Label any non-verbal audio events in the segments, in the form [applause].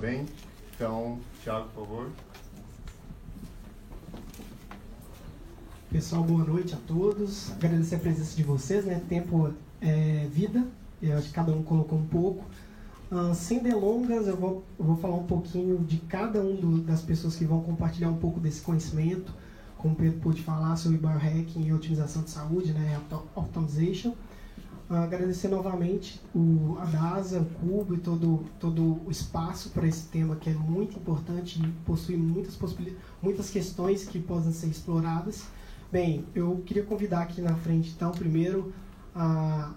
Bem, então, Thiago, por favor. Pessoal, boa noite a todos. Agradecer a presença de vocês, né? Tempo é vida. Eu acho que cada um colocou um pouco. Uh, sem delongas, eu vou, eu vou falar um pouquinho de cada um do, das pessoas que vão compartilhar um pouco desse conhecimento. Como o Pedro pôde falar sobre biohacking e otimização de saúde, né? Optimization. Uh, agradecer novamente o, a DASA, o Cubo e todo, todo o espaço para esse tema que é muito importante e possui muitas, muitas questões que possam ser exploradas. Bem, eu queria convidar aqui na frente, então, primeiro, a,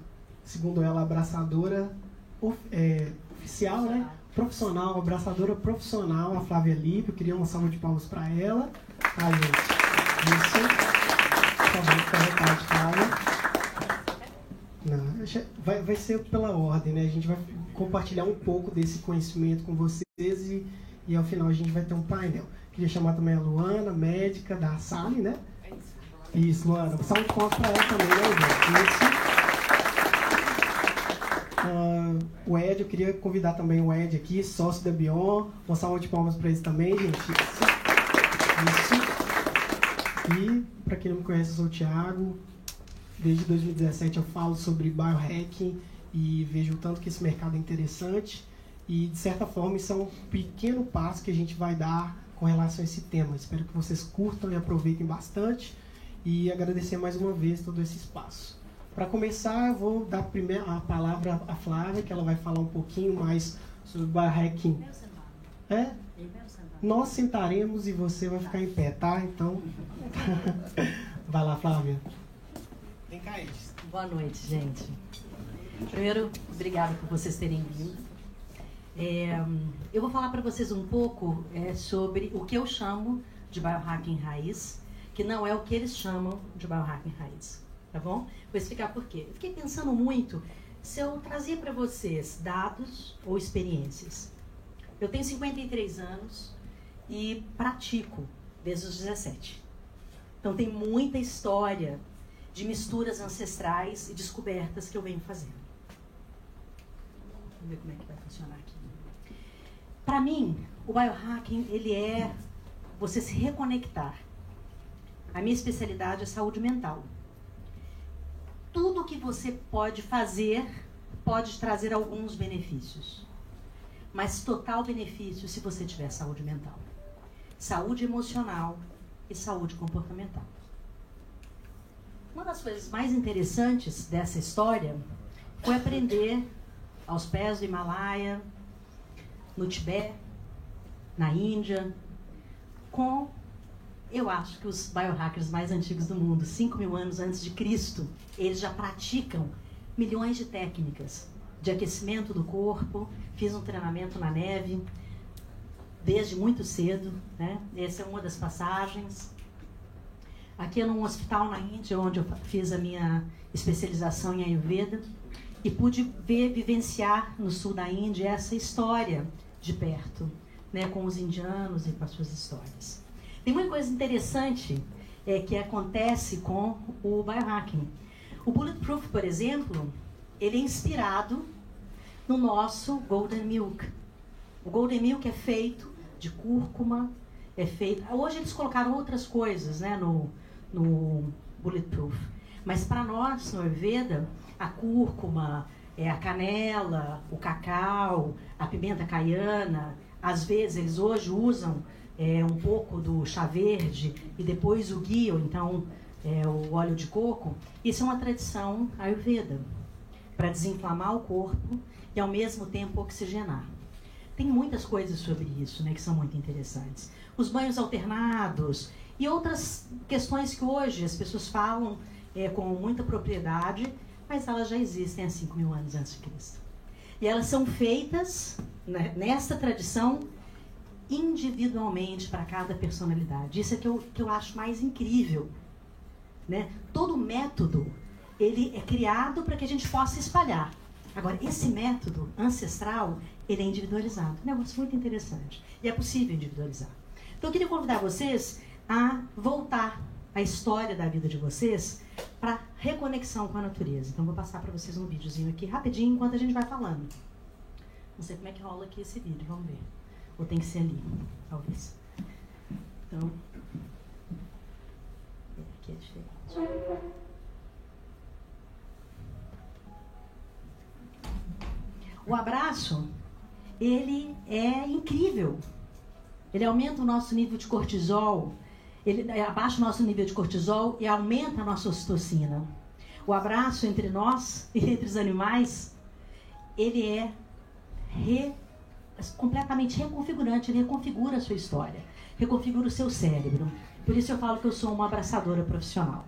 segundo ela, abraçadora of, é, oficial, né? Profissional, abraçadora profissional, a Flávia Lipe. Eu queria uma salva de palmas para ela. Tá, gente? Isso. Por favor. Vai, vai ser pela ordem, né? A gente vai compartilhar um pouco desse conhecimento com vocês e, e ao final a gente vai ter um painel. Queria chamar também a Luana, médica da Sali, né? Isso, Luana. Salve de palmas para ela também, né, gente? Uh, o Ed, eu queria convidar também o Ed aqui, sócio da Bion. Uma salva de palmas para eles também, gente. Isso. Isso. E, para quem não me conhece, eu sou o Thiago, Desde 2017 eu falo sobre biohacking e vejo o tanto que esse mercado é interessante. E, de certa forma, isso é um pequeno passo que a gente vai dar com relação a esse tema. Espero que vocês curtam e aproveitem bastante. E agradecer mais uma vez todo esse espaço. Para começar, eu vou dar primeiro a palavra à Flávia, que ela vai falar um pouquinho mais sobre biohacking. É? Nós sentaremos e você vai ficar em pé, tá? Então, [laughs] vai lá, Flávia. Vem cá, Boa noite, gente. Primeiro, obrigada por vocês terem vindo. É, eu vou falar para vocês um pouco é, sobre o que eu chamo de biohacking raiz, que não é o que eles chamam de biohacking raiz, tá bom? Vou explicar por quê. Eu fiquei pensando muito se eu trazia para vocês dados ou experiências. Eu tenho 53 anos e pratico desde os 17. Então tem muita história de misturas ancestrais e descobertas que eu venho fazendo. Vamos ver como é que vai funcionar aqui. Para mim, o biohacking ele é você se reconectar. A minha especialidade é saúde mental. Tudo que você pode fazer pode trazer alguns benefícios, mas total benefício se você tiver saúde mental, saúde emocional e saúde comportamental. Uma das coisas mais interessantes dessa história foi aprender aos pés do Himalaia, no Tibete, na Índia, com, eu acho que os biohackers mais antigos do mundo, 5 mil anos antes de Cristo, eles já praticam milhões de técnicas de aquecimento do corpo. Fiz um treinamento na neve desde muito cedo, né? Essa é uma das passagens. Aqui é num hospital na Índia, onde eu fiz a minha especialização em Ayurveda e pude ver, vivenciar no sul da Índia essa história de perto, né, com os indianos e com as suas histórias. Tem uma coisa interessante é, que acontece com o biohacking. O Bulletproof, por exemplo, ele é inspirado no nosso Golden Milk. O Golden Milk é feito de cúrcuma, é feito. Hoje eles colocaram outras coisas, né, no, no Bulletproof. Mas para nós, no Ayurveda, a cúrcuma, é, a canela, o cacau, a pimenta caiana, às vezes eles hoje usam é, um pouco do chá verde e depois o ou então é, o óleo de coco. Isso é uma tradição Ayurveda, para desinflamar o corpo e ao mesmo tempo oxigenar. Tem muitas coisas sobre isso né, que são muito interessantes. Os banhos alternados, e outras questões que hoje as pessoas falam é, com muita propriedade, mas elas já existem há 5 mil anos antes de Cristo. E elas são feitas né, nessa tradição individualmente para cada personalidade. Isso é que eu, que eu acho mais incrível. Né? Todo método ele é criado para que a gente possa espalhar. Agora, esse método ancestral, ele é individualizado. Um negócio muito interessante. E é possível individualizar. Então, eu queria convidar vocês a voltar a história da vida de vocês para reconexão com a natureza. Então, vou passar para vocês um videozinho aqui rapidinho enquanto a gente vai falando. Não sei como é que rola aqui esse vídeo, vamos ver. Ou tem que ser ali, talvez. Então, aqui é diferente. O abraço, ele é incrível. Ele aumenta o nosso nível de cortisol, ele abaixa o nosso nível de cortisol e aumenta a nossa ocitocina. O abraço entre nós e entre os animais, ele é re, completamente reconfigurante, ele reconfigura a sua história, reconfigura o seu cérebro. Por isso eu falo que eu sou uma abraçadora profissional.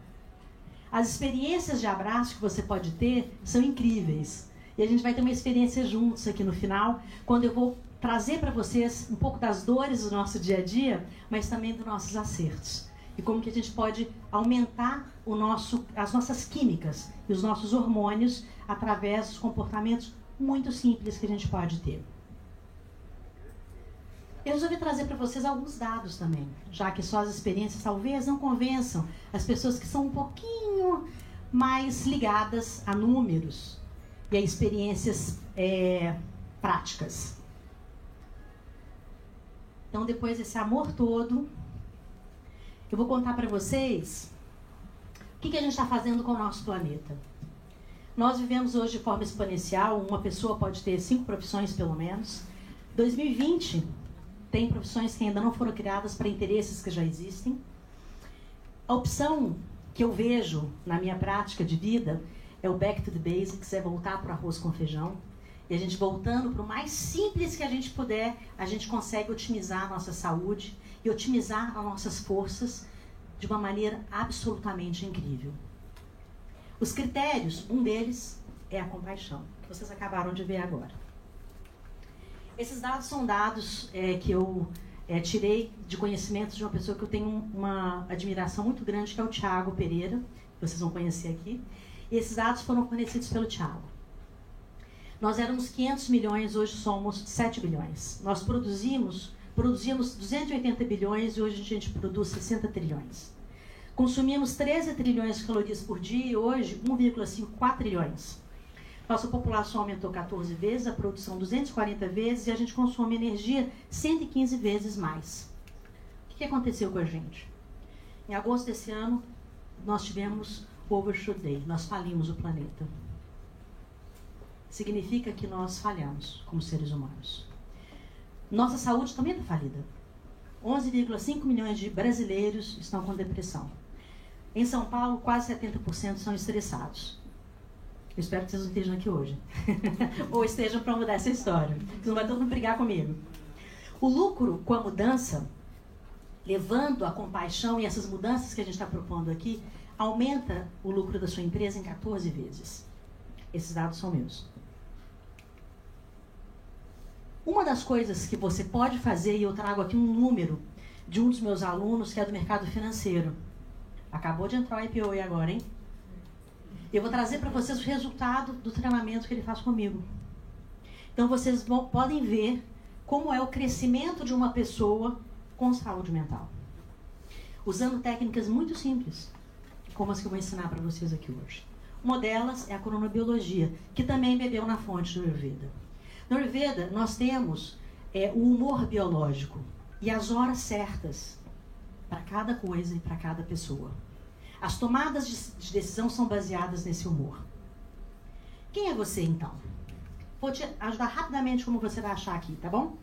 As experiências de abraço que você pode ter são incríveis. E a gente vai ter uma experiência juntos aqui no final, quando eu vou trazer para vocês um pouco das dores do nosso dia a dia, mas também dos nossos acertos. E como que a gente pode aumentar o nosso, as nossas químicas e os nossos hormônios através dos comportamentos muito simples que a gente pode ter. Eu resolvi trazer para vocês alguns dados também, já que só as experiências talvez não convençam as pessoas que são um pouquinho mais ligadas a números e a experiências é, práticas. Então, depois desse amor todo, eu vou contar para vocês o que, que a gente está fazendo com o nosso planeta. Nós vivemos hoje de forma exponencial, uma pessoa pode ter cinco profissões pelo menos. 2020 tem profissões que ainda não foram criadas para interesses que já existem. A opção que eu vejo na minha prática de vida é o back to the basics, é voltar para o arroz com feijão. E a gente voltando para o mais simples que a gente puder, a gente consegue otimizar a nossa saúde e otimizar as nossas forças de uma maneira absolutamente incrível. Os critérios, um deles é a compaixão, que vocês acabaram de ver agora. Esses dados são dados é, que eu é, tirei de conhecimento de uma pessoa que eu tenho uma admiração muito grande, que é o Tiago Pereira, que vocês vão conhecer aqui. E esses dados foram fornecidos pelo Tiago. Nós éramos 500 milhões, hoje somos 7 bilhões. Nós produzimos, produzimos 280 bilhões e hoje a gente produz 60 trilhões. Consumimos 13 trilhões de calorias por dia e hoje 1,54 trilhões. Nossa população aumentou 14 vezes, a produção 240 vezes e a gente consome energia 115 vezes mais. O que aconteceu com a gente? Em agosto desse ano, nós tivemos o Overshoot Day, nós falimos o planeta significa que nós falhamos como seres humanos. Nossa saúde também está falida. 11,5 milhões de brasileiros estão com depressão. Em São Paulo, quase 70% são estressados. Eu espero que vocês não estejam aqui hoje. [laughs] Ou estejam para mudar essa história. Vocês não vai todo mundo brigar comigo. O lucro com a mudança, levando a compaixão e essas mudanças que a gente está propondo aqui, aumenta o lucro da sua empresa em 14 vezes. Esses dados são meus. Uma das coisas que você pode fazer, e eu trago aqui um número de um dos meus alunos que é do mercado financeiro. Acabou de entrar o IPO aí agora, hein? Eu vou trazer para vocês o resultado do treinamento que ele faz comigo. Então vocês vão, podem ver como é o crescimento de uma pessoa com saúde mental. Usando técnicas muito simples, como as que eu vou ensinar para vocês aqui hoje. Uma delas é a cronobiologia, que também bebeu na fonte do Ayurveda. No Ayurveda, nós temos é, o humor biológico e as horas certas para cada coisa e para cada pessoa. As tomadas de decisão são baseadas nesse humor. Quem é você então? Vou te ajudar rapidamente como você vai achar aqui, tá bom?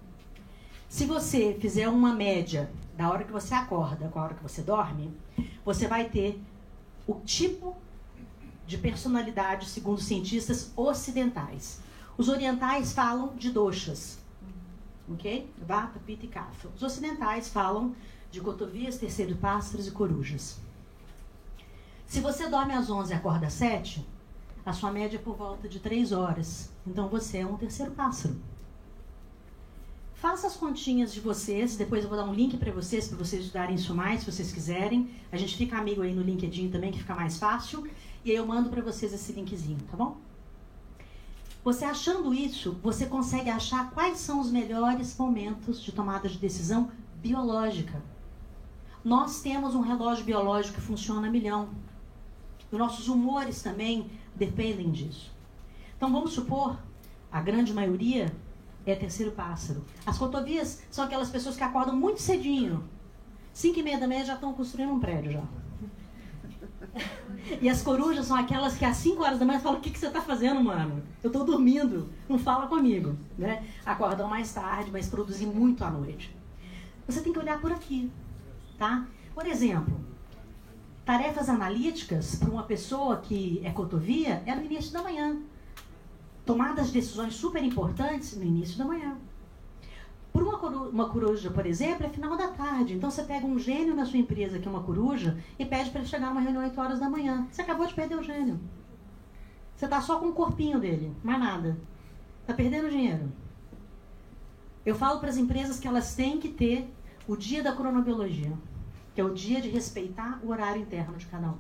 Se você fizer uma média da hora que você acorda com a hora que você dorme, você vai ter o tipo de personalidade, segundo cientistas ocidentais. Os orientais falam de doshas, ok? Vata, Pitta e Kapha. Os ocidentais falam de cotovias, terceiro pássaros e corujas. Se você dorme às 11 e acorda às 7, a sua média é por volta de 3 horas. Então você é um terceiro pássaro. Faça as continhas de vocês, depois eu vou dar um link para vocês, para vocês estudarem isso mais, se vocês quiserem. A gente fica amigo aí no LinkedIn também, que fica mais fácil. E aí eu mando para vocês esse linkzinho, tá bom? Você achando isso, você consegue achar quais são os melhores momentos de tomada de decisão biológica. Nós temos um relógio biológico que funciona a milhão. Os nossos humores também dependem disso. Então vamos supor, a grande maioria é terceiro pássaro. As cotovias são aquelas pessoas que acordam muito cedinho. Cinco e meia da manhã já estão construindo um prédio já. [laughs] E as corujas são aquelas que às 5 horas da manhã falam: O que, que você está fazendo, mano? Eu estou dormindo, não fala comigo. Né? Acordam mais tarde, mas produzem muito à noite. Você tem que olhar por aqui. Tá? Por exemplo, tarefas analíticas para uma pessoa que é cotovia é no início da manhã. Tomadas de decisões super importantes no início da manhã. Por uma, coru uma coruja, por exemplo, é final da tarde. Então você pega um gênio na sua empresa, que é uma coruja, e pede para ele chegar numa reunião 8 horas da manhã. Você acabou de perder o gênio. Você está só com o corpinho dele, mais nada. Está perdendo dinheiro. Eu falo para as empresas que elas têm que ter o dia da cronobiologia, que é o dia de respeitar o horário interno de cada um.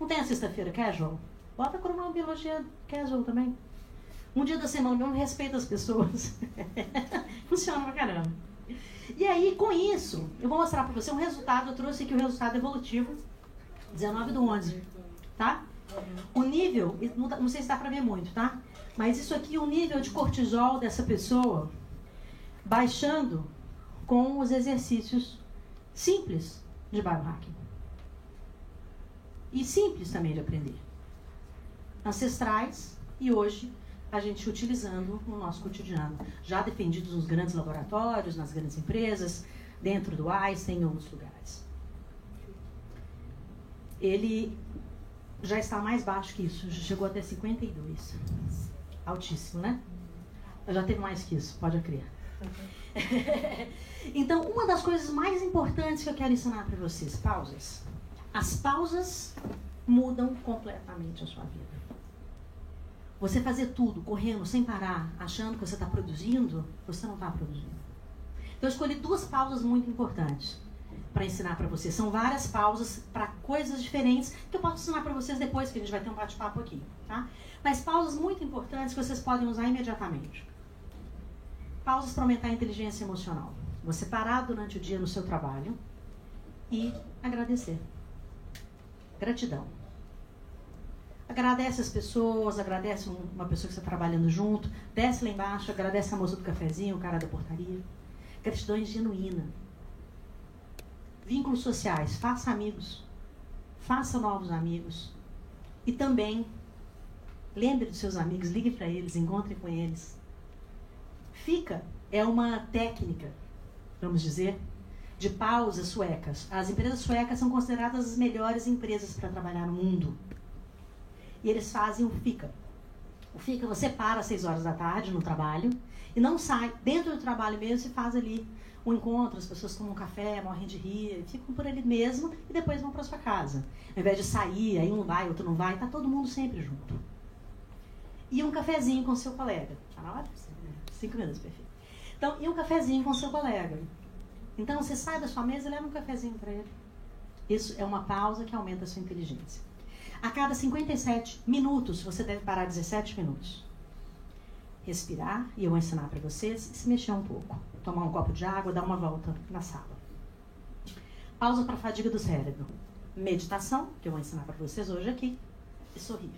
Não tem a sexta-feira casual? Bota a cronobiologia casual também. Um dia da semana não respeito as pessoas. [laughs] Funciona pra caramba. E aí, com isso, eu vou mostrar para você um resultado. Eu trouxe aqui o resultado evolutivo, 19 do 11. Tá? O nível, não sei se dá para ver muito, tá? Mas isso aqui, o nível de cortisol dessa pessoa baixando com os exercícios simples de biohacking. E simples também de aprender. Ancestrais e hoje a gente utilizando no nosso cotidiano. Já defendidos nos grandes laboratórios, nas grandes empresas, dentro do Einstein em outros lugares. Ele já está mais baixo que isso, já chegou até 52. Altíssimo, né? Já teve mais que isso, pode crer. [laughs] então, uma das coisas mais importantes que eu quero ensinar para vocês, pausas. As pausas mudam completamente a sua vida. Você fazer tudo correndo, sem parar, achando que você está produzindo, você não está produzindo. Então, eu escolhi duas pausas muito importantes para ensinar para vocês. São várias pausas para coisas diferentes que eu posso ensinar para vocês depois, que a gente vai ter um bate-papo aqui. Tá? Mas pausas muito importantes que vocês podem usar imediatamente. Pausas para aumentar a inteligência emocional. Você parar durante o dia no seu trabalho e agradecer. Gratidão. Agradece as pessoas, agradece uma pessoa que está trabalhando junto, desce lá embaixo, agradece a moça do cafezinho, o cara da portaria. Gratidão genuína. Vínculos sociais, faça amigos. Faça novos amigos. E também lembre dos seus amigos, ligue para eles, encontre com eles. Fica é uma técnica, vamos dizer, de pausas suecas. As empresas suecas são consideradas as melhores empresas para trabalhar no mundo e eles fazem o FICA. O FICA você para às 6 horas da tarde no trabalho e não sai. Dentro do trabalho mesmo se faz ali um encontro, as pessoas tomam um café, morrem de rir, ficam por ali mesmo e depois vão para sua casa. Ao invés de sair, aí um vai, outro não vai, tá todo mundo sempre junto. E um cafezinho com seu colega. Tá na hora? Cinco minutos, perfeito. Então, e um cafezinho com seu colega. Então, você sai da sua mesa e leva um cafezinho para ele. Isso é uma pausa que aumenta a sua inteligência. A cada 57 minutos, você deve parar 17 minutos. Respirar, e eu vou ensinar para vocês, se mexer um pouco. Tomar um copo de água, dar uma volta na sala. Pausa para fadiga do cérebro. Meditação, que eu vou ensinar para vocês hoje aqui, e sorrir.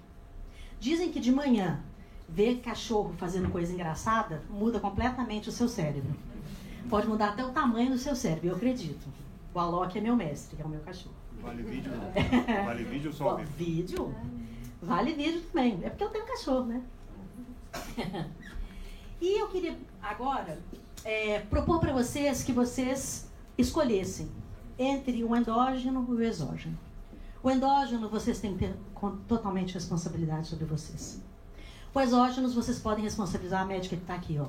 Dizem que de manhã, ver cachorro fazendo coisa engraçada muda completamente o seu cérebro. Pode mudar até o tamanho do seu cérebro, eu acredito. O Alok é meu mestre, é o meu cachorro. Vale vídeo? [laughs] Vale vídeo ou só vídeo? Vídeo? Vale vídeo também. É porque eu tenho cachorro, né? [laughs] e eu queria agora é, propor para vocês que vocês escolhessem entre o endógeno e o exógeno. O endógeno vocês têm que ter totalmente responsabilidade sobre vocês. O exógeno vocês podem responsabilizar a médica que está aqui, ó.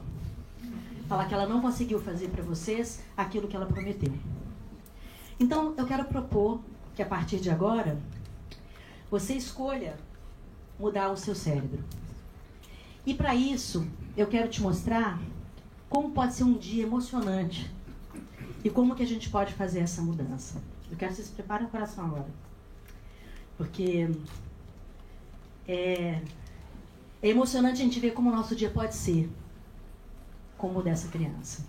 Falar que ela não conseguiu fazer para vocês aquilo que ela prometeu. Então, eu quero propor que a partir de agora você escolha mudar o seu cérebro. E para isso, eu quero te mostrar como pode ser um dia emocionante e como que a gente pode fazer essa mudança. Eu quero que vocês preparem o coração agora. Porque é, é emocionante a gente ver como o nosso dia pode ser como o dessa criança.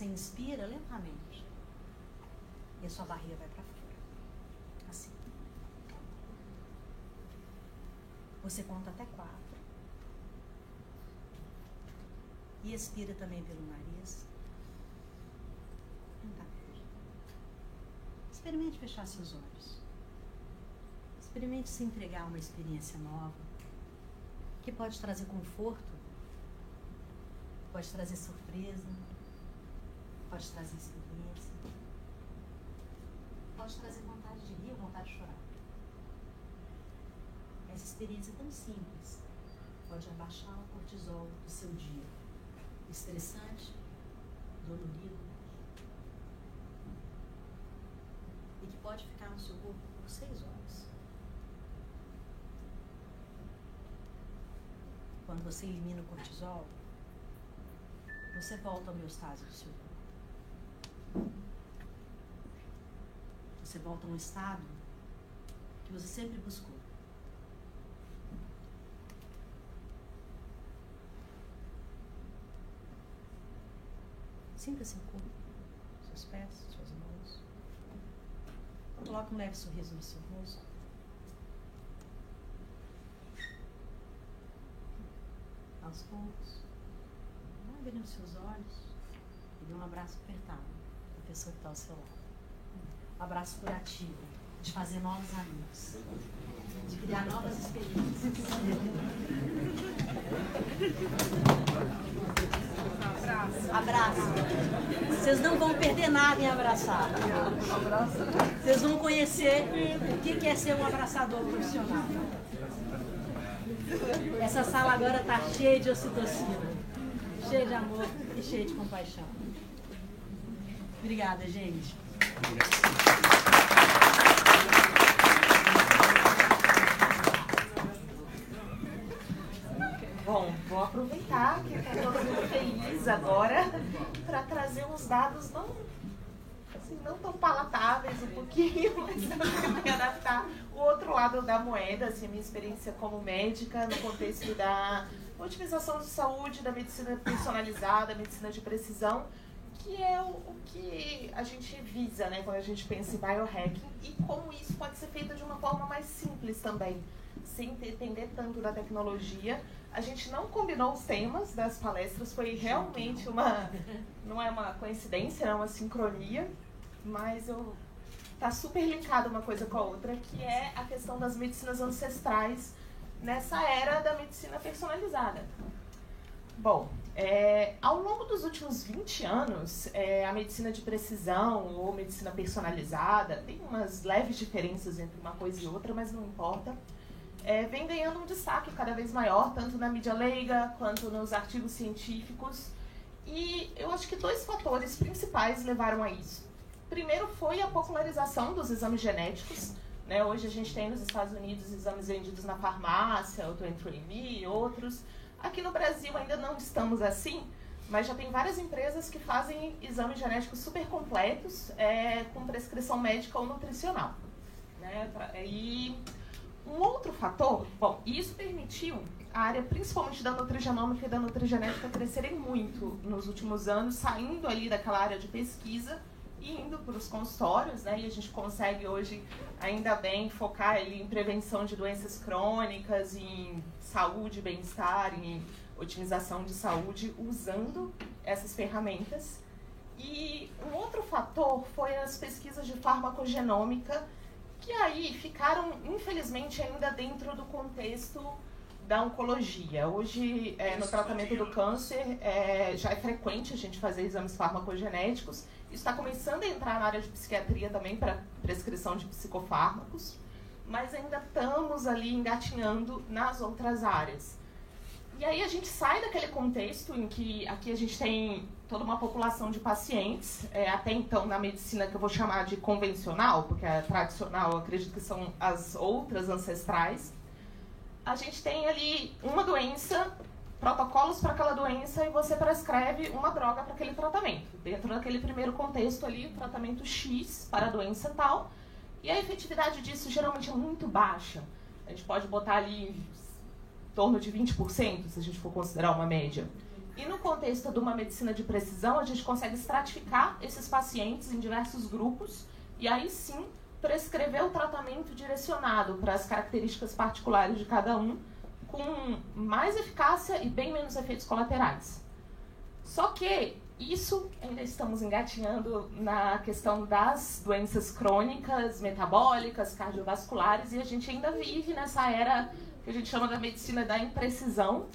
Você inspira lentamente e a sua barriga vai para fora. Assim. Você conta até quatro. E expira também pelo nariz. Experimente fechar seus olhos. Experimente se entregar a uma experiência nova que pode trazer conforto, pode trazer surpresa, pode trazer experiência, pode trazer vontade de rir vontade de chorar. Essa experiência tão simples pode abaixar o cortisol do seu dia. Estressante, dolorido, e que pode ficar no seu corpo por seis horas. Quando você elimina o cortisol, você volta ao homeostase do seu. Você volta a um estado que você sempre buscou. Sinta seu corpo, seus pés, suas mãos. Coloque um leve sorriso no seu rosto. Aos poucos, abre os seus olhos e dê um abraço apertado pessoa que está ao seu lado. Abraço curativo, de fazer novos amigos, de criar novas experiências. Abraço. Abraço. Vocês não vão perder nada em abraçar. Vocês vão conhecer o que é ser um abraçador profissional. Essa sala agora está cheia de ocitocina, cheia de amor e cheia de compaixão. Obrigada, gente. Bom, vou aproveitar que está todo mundo feliz agora para trazer uns dados não, assim, não tão palatáveis um pouquinho, [laughs] mas também adaptar o outro lado da moeda, assim, a minha experiência como médica no contexto da otimização de saúde, da medicina personalizada, medicina de precisão, que é o, o, que a gente visa, né, quando a gente pensa em biohacking e como isso pode ser feito de uma forma mais simples também, sem depender tanto da tecnologia. A gente não combinou os temas das palestras, foi realmente uma, não é uma coincidência, é uma sincronia, mas eu tá super linkado uma coisa com a outra, que é a questão das medicinas ancestrais nessa era da medicina personalizada. Bom, é, ao longo dos últimos 20 anos, é, a medicina de precisão ou medicina personalizada, tem umas leves diferenças entre uma coisa e outra, mas não importa, é, vem ganhando um destaque cada vez maior, tanto na mídia leiga quanto nos artigos científicos. E eu acho que dois fatores principais levaram a isso. Primeiro foi a popularização dos exames genéticos. Né? Hoje a gente tem nos Estados Unidos exames vendidos na farmácia, o 23andMe e outros. Aqui no Brasil ainda não estamos assim, mas já tem várias empresas que fazem exames genéticos super completos, é, com prescrição médica ou nutricional. Né? E um outro fator, bom, isso permitiu a área principalmente da nutrigenômica e da nutrigenética crescerem muito nos últimos anos, saindo ali daquela área de pesquisa e indo para os consultórios, né? E a gente consegue hoje, ainda bem, focar ali em prevenção de doenças crônicas, em saúde, bem-estar, em otimização de saúde, usando essas ferramentas. E um outro fator foi as pesquisas de farmacogenômica, que aí ficaram, infelizmente, ainda dentro do contexto da oncologia. Hoje, é, no tratamento do câncer, é, já é frequente a gente fazer exames farmacogenéticos. Está começando a entrar na área de psiquiatria também para prescrição de psicofármacos, mas ainda estamos ali engatinhando nas outras áreas. E aí a gente sai daquele contexto em que aqui a gente tem toda uma população de pacientes, é, até então na medicina que eu vou chamar de convencional, porque a tradicional eu acredito que são as outras ancestrais. A gente tem ali uma doença protocolos para aquela doença e você prescreve uma droga para aquele tratamento. Dentro daquele primeiro contexto ali, tratamento X para a doença tal. E a efetividade disso geralmente é muito baixa. A gente pode botar ali em torno de 20%, se a gente for considerar uma média. E no contexto de uma medicina de precisão, a gente consegue estratificar esses pacientes em diversos grupos e aí sim prescrever o tratamento direcionado para as características particulares de cada um com mais eficácia e bem menos efeitos colaterais. Só que isso ainda estamos engatinhando na questão das doenças crônicas, metabólicas, cardiovasculares, e a gente ainda vive nessa era que a gente chama da medicina da imprecisão,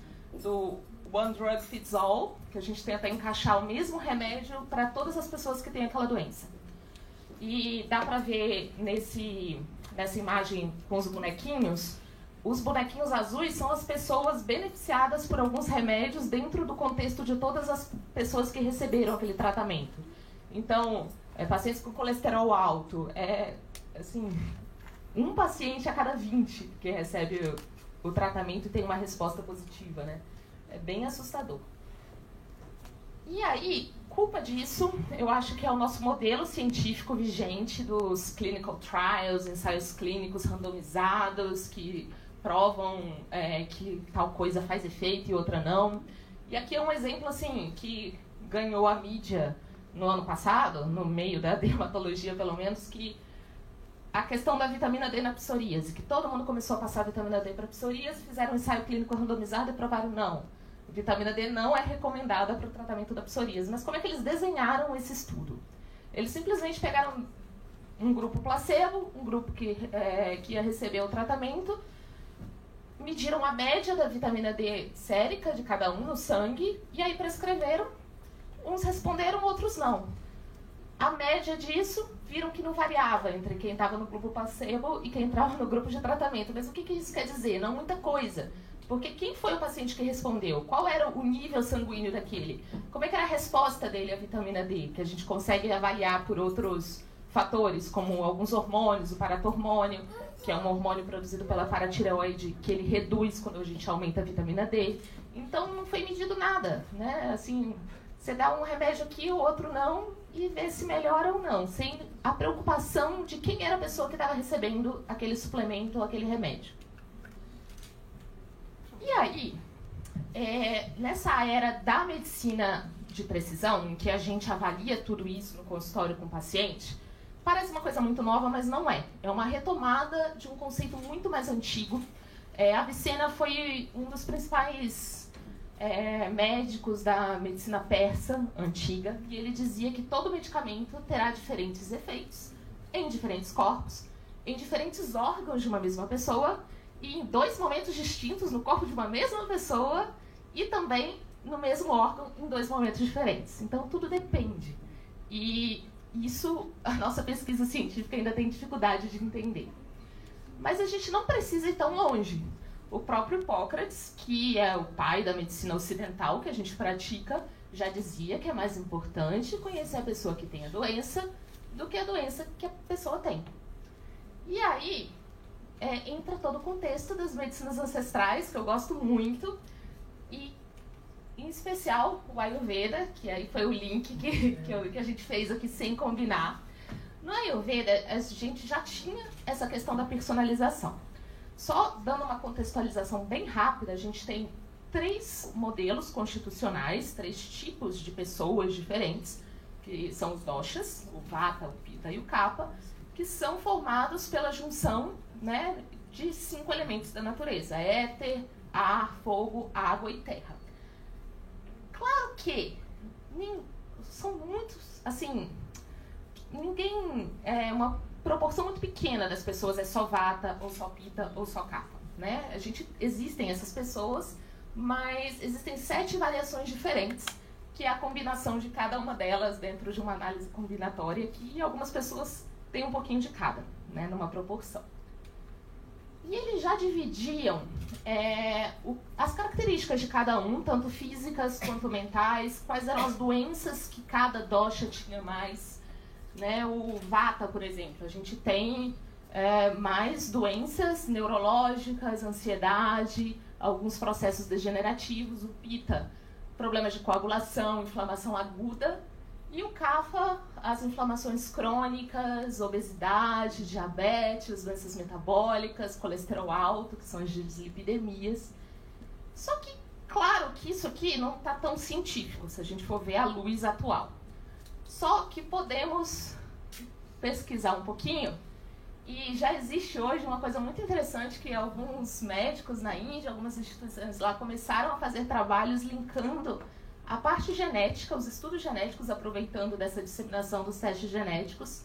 do one drug fits all, que a gente tenta encaixar o mesmo remédio para todas as pessoas que têm aquela doença. E dá para ver nesse, nessa imagem com os bonequinhos os bonequinhos azuis são as pessoas beneficiadas por alguns remédios dentro do contexto de todas as pessoas que receberam aquele tratamento. Então, é, pacientes com colesterol alto, é assim, um paciente a cada 20 que recebe o, o tratamento tem uma resposta positiva, né? É bem assustador. E aí, culpa disso, eu acho que é o nosso modelo científico vigente dos clinical trials, ensaios clínicos randomizados, que provam é, que tal coisa faz efeito e outra não. E aqui é um exemplo assim que ganhou a mídia no ano passado, no meio da [laughs] dermatologia pelo menos, que a questão da vitamina D na psoríase, que todo mundo começou a passar vitamina D para psoríase, fizeram um ensaio clínico randomizado e provaram não. Vitamina D não é recomendada para o tratamento da psoríase. Mas como é que eles desenharam esse estudo? Eles simplesmente pegaram um grupo placebo, um grupo que, é, que ia receber o tratamento, mediram a média da vitamina D sérica de cada um no sangue e aí prescreveram. Uns responderam, outros não. A média disso, viram que não variava entre quem estava no grupo placebo e quem entrava no grupo de tratamento. Mas o que, que isso quer dizer? Não muita coisa. Porque quem foi o paciente que respondeu? Qual era o nível sanguíneo daquele? Como é que era a resposta dele à vitamina D? Que a gente consegue avaliar por outros fatores, como alguns hormônios, o paratormônio, que é um hormônio produzido pela paratireoide, que ele reduz quando a gente aumenta a vitamina D. Então não foi medido nada, né? Assim, você dá um remédio aqui, o outro não, e vê se melhora ou não, sem a preocupação de quem era a pessoa que estava recebendo aquele suplemento ou aquele remédio. E aí, é, nessa era da medicina de precisão, em que a gente avalia tudo isso no consultório com o paciente, Parece uma coisa muito nova, mas não é. É uma retomada de um conceito muito mais antigo. É, Avicena foi um dos principais é, médicos da medicina persa antiga e ele dizia que todo medicamento terá diferentes efeitos em diferentes corpos, em diferentes órgãos de uma mesma pessoa e em dois momentos distintos no corpo de uma mesma pessoa e também no mesmo órgão em dois momentos diferentes. Então tudo depende. E isso a nossa pesquisa científica ainda tem dificuldade de entender. Mas a gente não precisa ir tão longe. O próprio Hipócrates, que é o pai da medicina ocidental que a gente pratica, já dizia que é mais importante conhecer a pessoa que tem a doença do que a doença que a pessoa tem. E aí é, entra todo o contexto das medicinas ancestrais, que eu gosto muito, e especial o Ayurveda, que aí foi o link que, que, eu, que a gente fez aqui sem combinar. No Ayurveda, a gente já tinha essa questão da personalização. Só dando uma contextualização bem rápida, a gente tem três modelos constitucionais, três tipos de pessoas diferentes, que são os doshas, o vata, o pita e o kapha, que são formados pela junção né, de cinco elementos da natureza: éter, ar, fogo, água e terra. Claro que são muitos, assim, ninguém, é uma proporção muito pequena das pessoas é só vata, ou só pita, ou só capa, né? A gente, existem essas pessoas, mas existem sete variações diferentes, que é a combinação de cada uma delas dentro de uma análise combinatória, que algumas pessoas têm um pouquinho de cada, né, numa proporção. E eles já dividiam é, o, as características de cada um, tanto físicas quanto mentais, quais eram as doenças que cada dosha tinha mais. Né? O Vata, por exemplo, a gente tem é, mais doenças neurológicas, ansiedade, alguns processos degenerativos, o PITA, problemas de coagulação, inflamação aguda, e o CAFA, as inflamações crônicas, obesidade, diabetes, doenças metabólicas, colesterol alto, que são as dislipidemias. Só que, claro que isso aqui não está tão científico, se a gente for ver a luz atual. Só que podemos pesquisar um pouquinho e já existe hoje uma coisa muito interessante que alguns médicos na Índia, algumas instituições lá começaram a fazer trabalhos linkando a parte genética, os estudos genéticos aproveitando dessa disseminação dos testes genéticos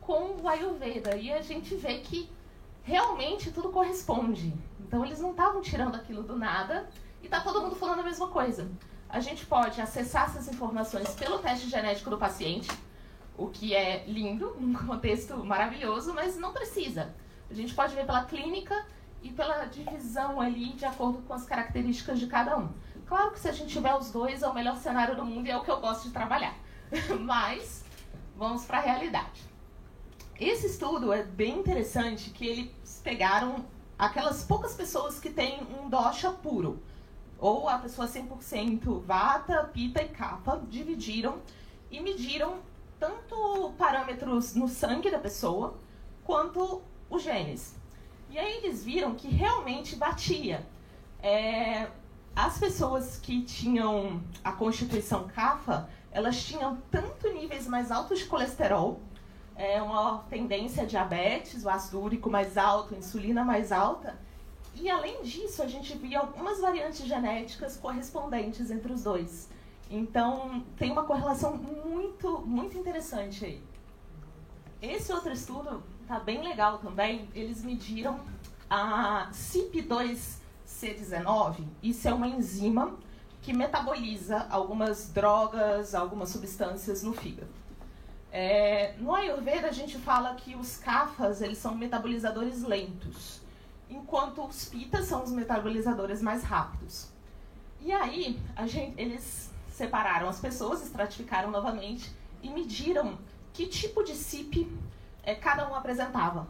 com o Ayurveda. E a gente vê que realmente tudo corresponde. Então eles não estavam tirando aquilo do nada e tá todo mundo falando a mesma coisa. A gente pode acessar essas informações pelo teste genético do paciente, o que é lindo, num contexto maravilhoso, mas não precisa. A gente pode ver pela clínica e pela divisão ali de acordo com as características de cada um. Claro que se a gente tiver os dois é o melhor cenário do mundo e é o que eu gosto de trabalhar. [laughs] mas vamos para a realidade. Esse estudo é bem interessante que eles pegaram aquelas poucas pessoas que têm um dosha puro, ou a pessoa 100% vata, pita e kapha, dividiram e mediram tanto parâmetros no sangue da pessoa quanto os genes. E aí eles viram que realmente batia. É, as pessoas que tinham a constituição CAFA, elas tinham tanto níveis mais altos de colesterol, é, uma tendência a diabetes, o ácido úrico mais alto, insulina mais alta, e além disso, a gente via algumas variantes genéticas correspondentes entre os dois. Então, tem uma correlação muito, muito interessante aí. Esse outro estudo tá bem legal também. Eles mediram a CYP2C19. Isso é uma enzima que metaboliza algumas drogas, algumas substâncias no fígado. É, no Ayurveda, a gente fala que os kafas eles são metabolizadores lentos, enquanto os pitas são os metabolizadores mais rápidos. E aí, gente, eles separaram as pessoas, estratificaram novamente e mediram que tipo de CIP é, cada um apresentava.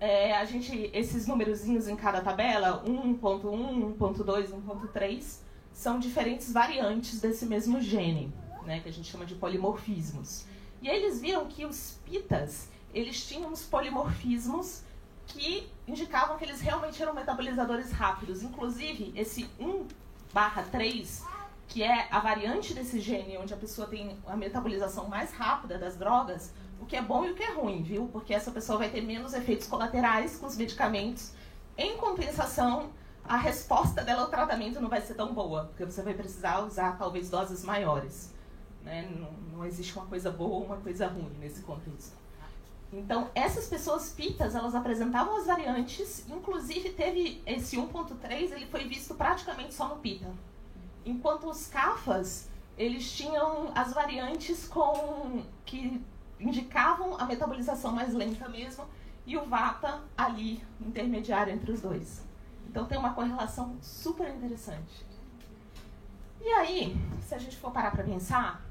É, a gente, esses numerozinhos em cada tabela, 1.1, 1.2, 1.3, são diferentes variantes desse mesmo gene, né, que a gente chama de polimorfismos. E eles viram que os pitas, eles tinham os polimorfismos que indicavam que eles realmente eram metabolizadores rápidos. Inclusive, esse 1 barra 3 que é a variante desse gene onde a pessoa tem a metabolização mais rápida das drogas, o que é bom e o que é ruim, viu? Porque essa pessoa vai ter menos efeitos colaterais com os medicamentos. Em compensação, a resposta dela ao tratamento não vai ser tão boa, porque você vai precisar usar talvez doses maiores. Né? Não, não existe uma coisa boa ou uma coisa ruim nesse contexto. Então, essas pessoas pitas, elas apresentavam as variantes, inclusive teve esse 1.3, ele foi visto praticamente só no pita. Enquanto os CAFAs, eles tinham as variantes com que indicavam a metabolização mais lenta mesmo, e o VATA ali, intermediário entre os dois. Então tem uma correlação super interessante. E aí, se a gente for parar para pensar,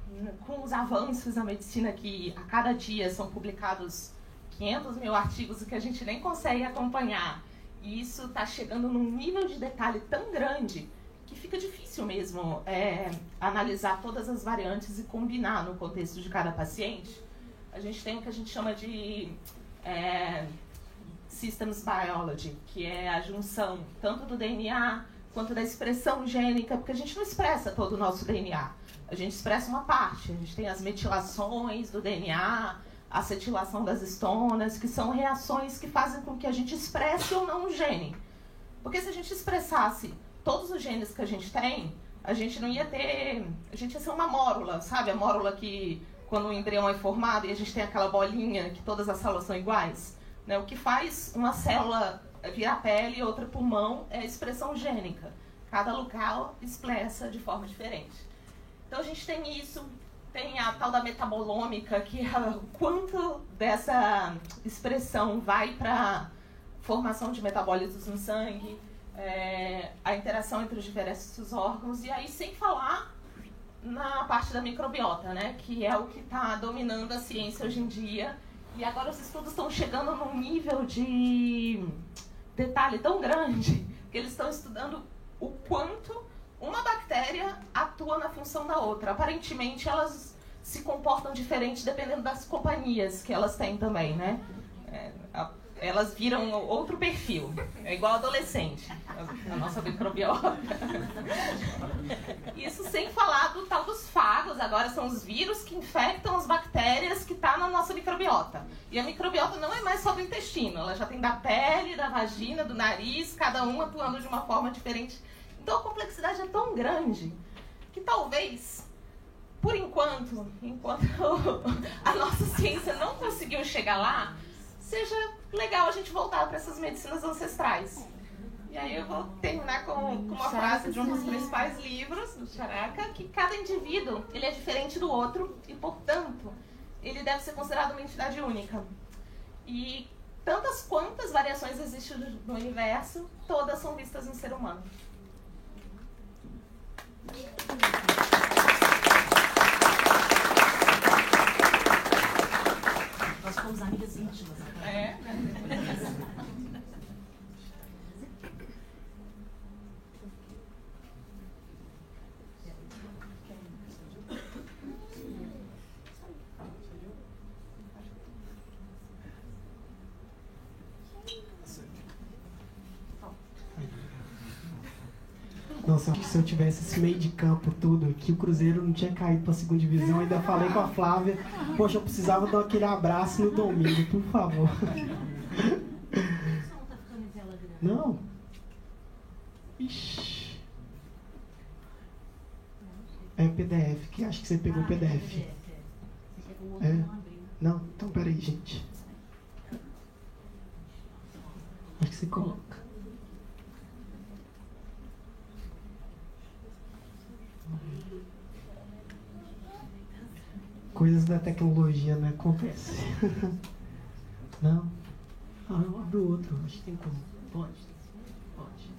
com os avanços na medicina que a cada dia são publicados 500 mil artigos que a gente nem consegue acompanhar, e isso está chegando num nível de detalhe tão grande que fica difícil mesmo é, analisar todas as variantes e combinar no contexto de cada paciente. A gente tem o que a gente chama de é, Systems Biology, que é a junção tanto do DNA quanto da expressão gênica, porque a gente não expressa todo o nosso DNA. A gente expressa uma parte. A gente tem as metilações do DNA, a acetilação das estonas, que são reações que fazem com que a gente expresse ou não o gene. Porque se a gente expressasse todos os genes que a gente tem, a gente não ia ter. A gente ia ser uma mórula, sabe? A mórula que, quando o embrião é formado e a gente tem aquela bolinha que todas as células são iguais. Né? O que faz uma célula virar pele e outra pulmão é a expressão gênica. Cada local expressa de forma diferente. Então a gente tem isso, tem a tal da metabolômica, que é o quanto dessa expressão vai para formação de metabólitos no sangue, é, a interação entre os diversos órgãos, e aí sem falar na parte da microbiota, né, que é o que está dominando a ciência hoje em dia. E agora os estudos estão chegando num nível de detalhe tão grande que eles estão estudando o quanto uma bactéria atua na função da outra. Aparentemente, elas se comportam diferente dependendo das companhias que elas têm também, né? É, elas viram outro perfil. É igual adolescente, a, nossa microbiota. Isso sem falar do tal dos fagos, agora são os vírus que infectam as bactérias que estão tá na nossa microbiota. E a microbiota não é mais só do intestino, ela já tem da pele, da vagina, do nariz, cada um atuando de uma forma diferente. Então a complexidade é tão grande que talvez por enquanto, enquanto [laughs] a nossa ciência não conseguiu chegar lá, seja legal a gente voltar para essas medicinas ancestrais. E aí eu vou terminar com, com uma frase de um dos principais livros do Charaka, que cada indivíduo ele é diferente do outro e, portanto, ele deve ser considerado uma entidade única. E tantas quantas variações existem no universo, todas são vistas no ser humano. Nós fomos amigas íntimas. É. Nossa, se eu tivesse esse meio de campo tudo aqui, o Cruzeiro não tinha caído para a segunda divisão. Ainda falei com a Flávia, poxa, eu precisava dar aquele abraço no domingo, por favor. Não? Ixi. É PDF, que acho que você pegou o PDF. É? Não? Então peraí, gente. Acho que você coloca. Coisas da tecnologia, né? Acontece. [laughs] Não? Ah, eu abro outro. Acho que tem como. Pode. Pode.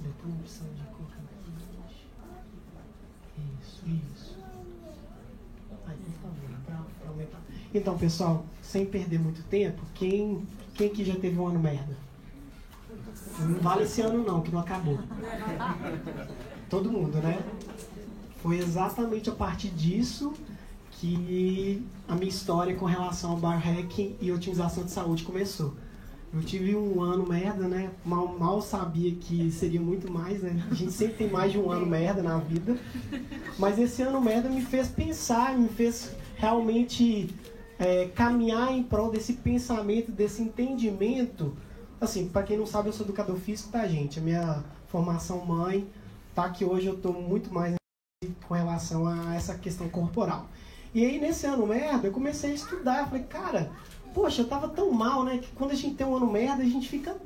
Depois uma opção de colocar aqui. Isso, isso. Aí, por favor, pra, pra aumentar. Então, pessoal, sem perder muito tempo, quem, quem que já teve um ano merda? Não vale esse ano não, que não acabou. [laughs] Todo mundo, né? Foi exatamente a partir disso que a minha história com relação ao biohacking e otimização de saúde começou. Eu tive um ano merda, né? Mal, mal sabia que seria muito mais, né? A gente sempre tem mais de um ano merda na vida. Mas esse ano merda me fez pensar, me fez realmente é, caminhar em prol desse pensamento, desse entendimento. Assim, para quem não sabe, eu sou educador físico, tá, gente? A minha formação mãe tá que hoje eu estou muito mais com relação a essa questão corporal. E aí, nesse ano merda, eu comecei a estudar. Falei, cara, poxa, eu tava tão mal, né? Que quando a gente tem um ano merda, a gente fica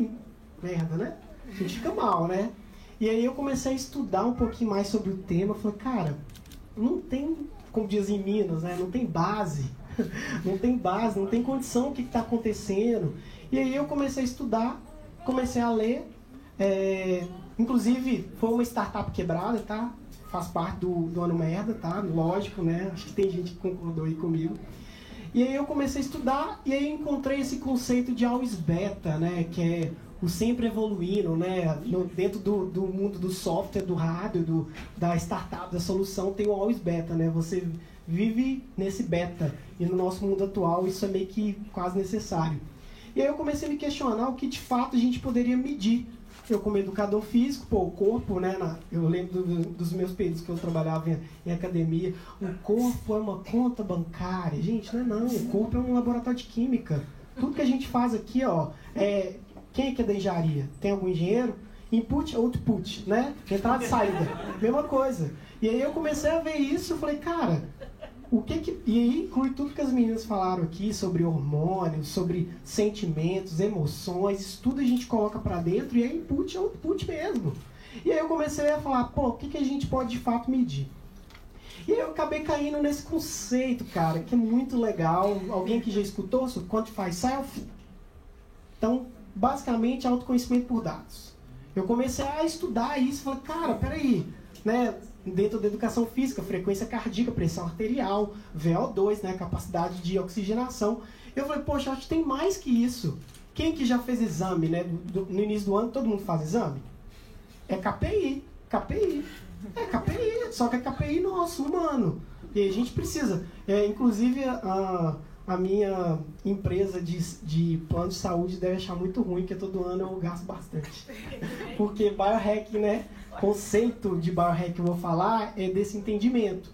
merda, né? A gente fica mal, né? E aí eu comecei a estudar um pouquinho mais sobre o tema. Falei, cara, não tem, como dizem em Minas, né? Não tem base. [laughs] não tem base, não tem condição o que está acontecendo. E aí eu comecei a estudar, comecei a ler. É, inclusive, foi uma startup quebrada, tá? Faz parte do, do ano merda, tá? Lógico, né? Acho que tem gente que concordou aí comigo. E aí eu comecei a estudar e aí encontrei esse conceito de always beta, né? Que é o sempre evoluindo, né? No, dentro do, do mundo do software, do hardware, do, da startup, da solução, tem o always beta, né? Você vive nesse beta. E no nosso mundo atual isso é meio que quase necessário. E aí eu comecei a me questionar o que de fato a gente poderia medir. Eu como educador físico, pô, o corpo, né, na, eu lembro do, dos meus períodos que eu trabalhava em, em, academia, o corpo é uma conta bancária. Gente, não é não, o corpo é um laboratório de química. Tudo que a gente faz aqui, ó, é, quem é que é da engenharia? Tem algum engenheiro? Input, output, né? Entrada e saída. Mesma coisa. E aí eu comecei a ver isso e falei, cara, o que que, e aí inclui tudo que as meninas falaram aqui sobre hormônios, sobre sentimentos, emoções, isso tudo a gente coloca para dentro e é input, é output mesmo. E aí eu comecei a falar, pô, o que, que a gente pode de fato medir? E aí eu acabei caindo nesse conceito, cara, que é muito legal. Alguém que já escutou sobre Quantify Self? Então, basicamente, autoconhecimento por dados. Eu comecei a estudar isso falei, cara, peraí, né? Dentro da educação física, frequência cardíaca, pressão arterial, VO2, né, capacidade de oxigenação. Eu falei, poxa, acho que tem mais que isso. Quem que já fez exame, né? Do, no início do ano todo mundo faz exame? É KPI. KPI. É KPI. Só que é KPI nosso, humano. E a gente precisa. É, inclusive, a, a minha empresa de, de plano de saúde deve achar muito ruim, porque todo ano eu gasto bastante. [laughs] Porque biohack, né? Conceito de biohack que eu vou falar é desse entendimento.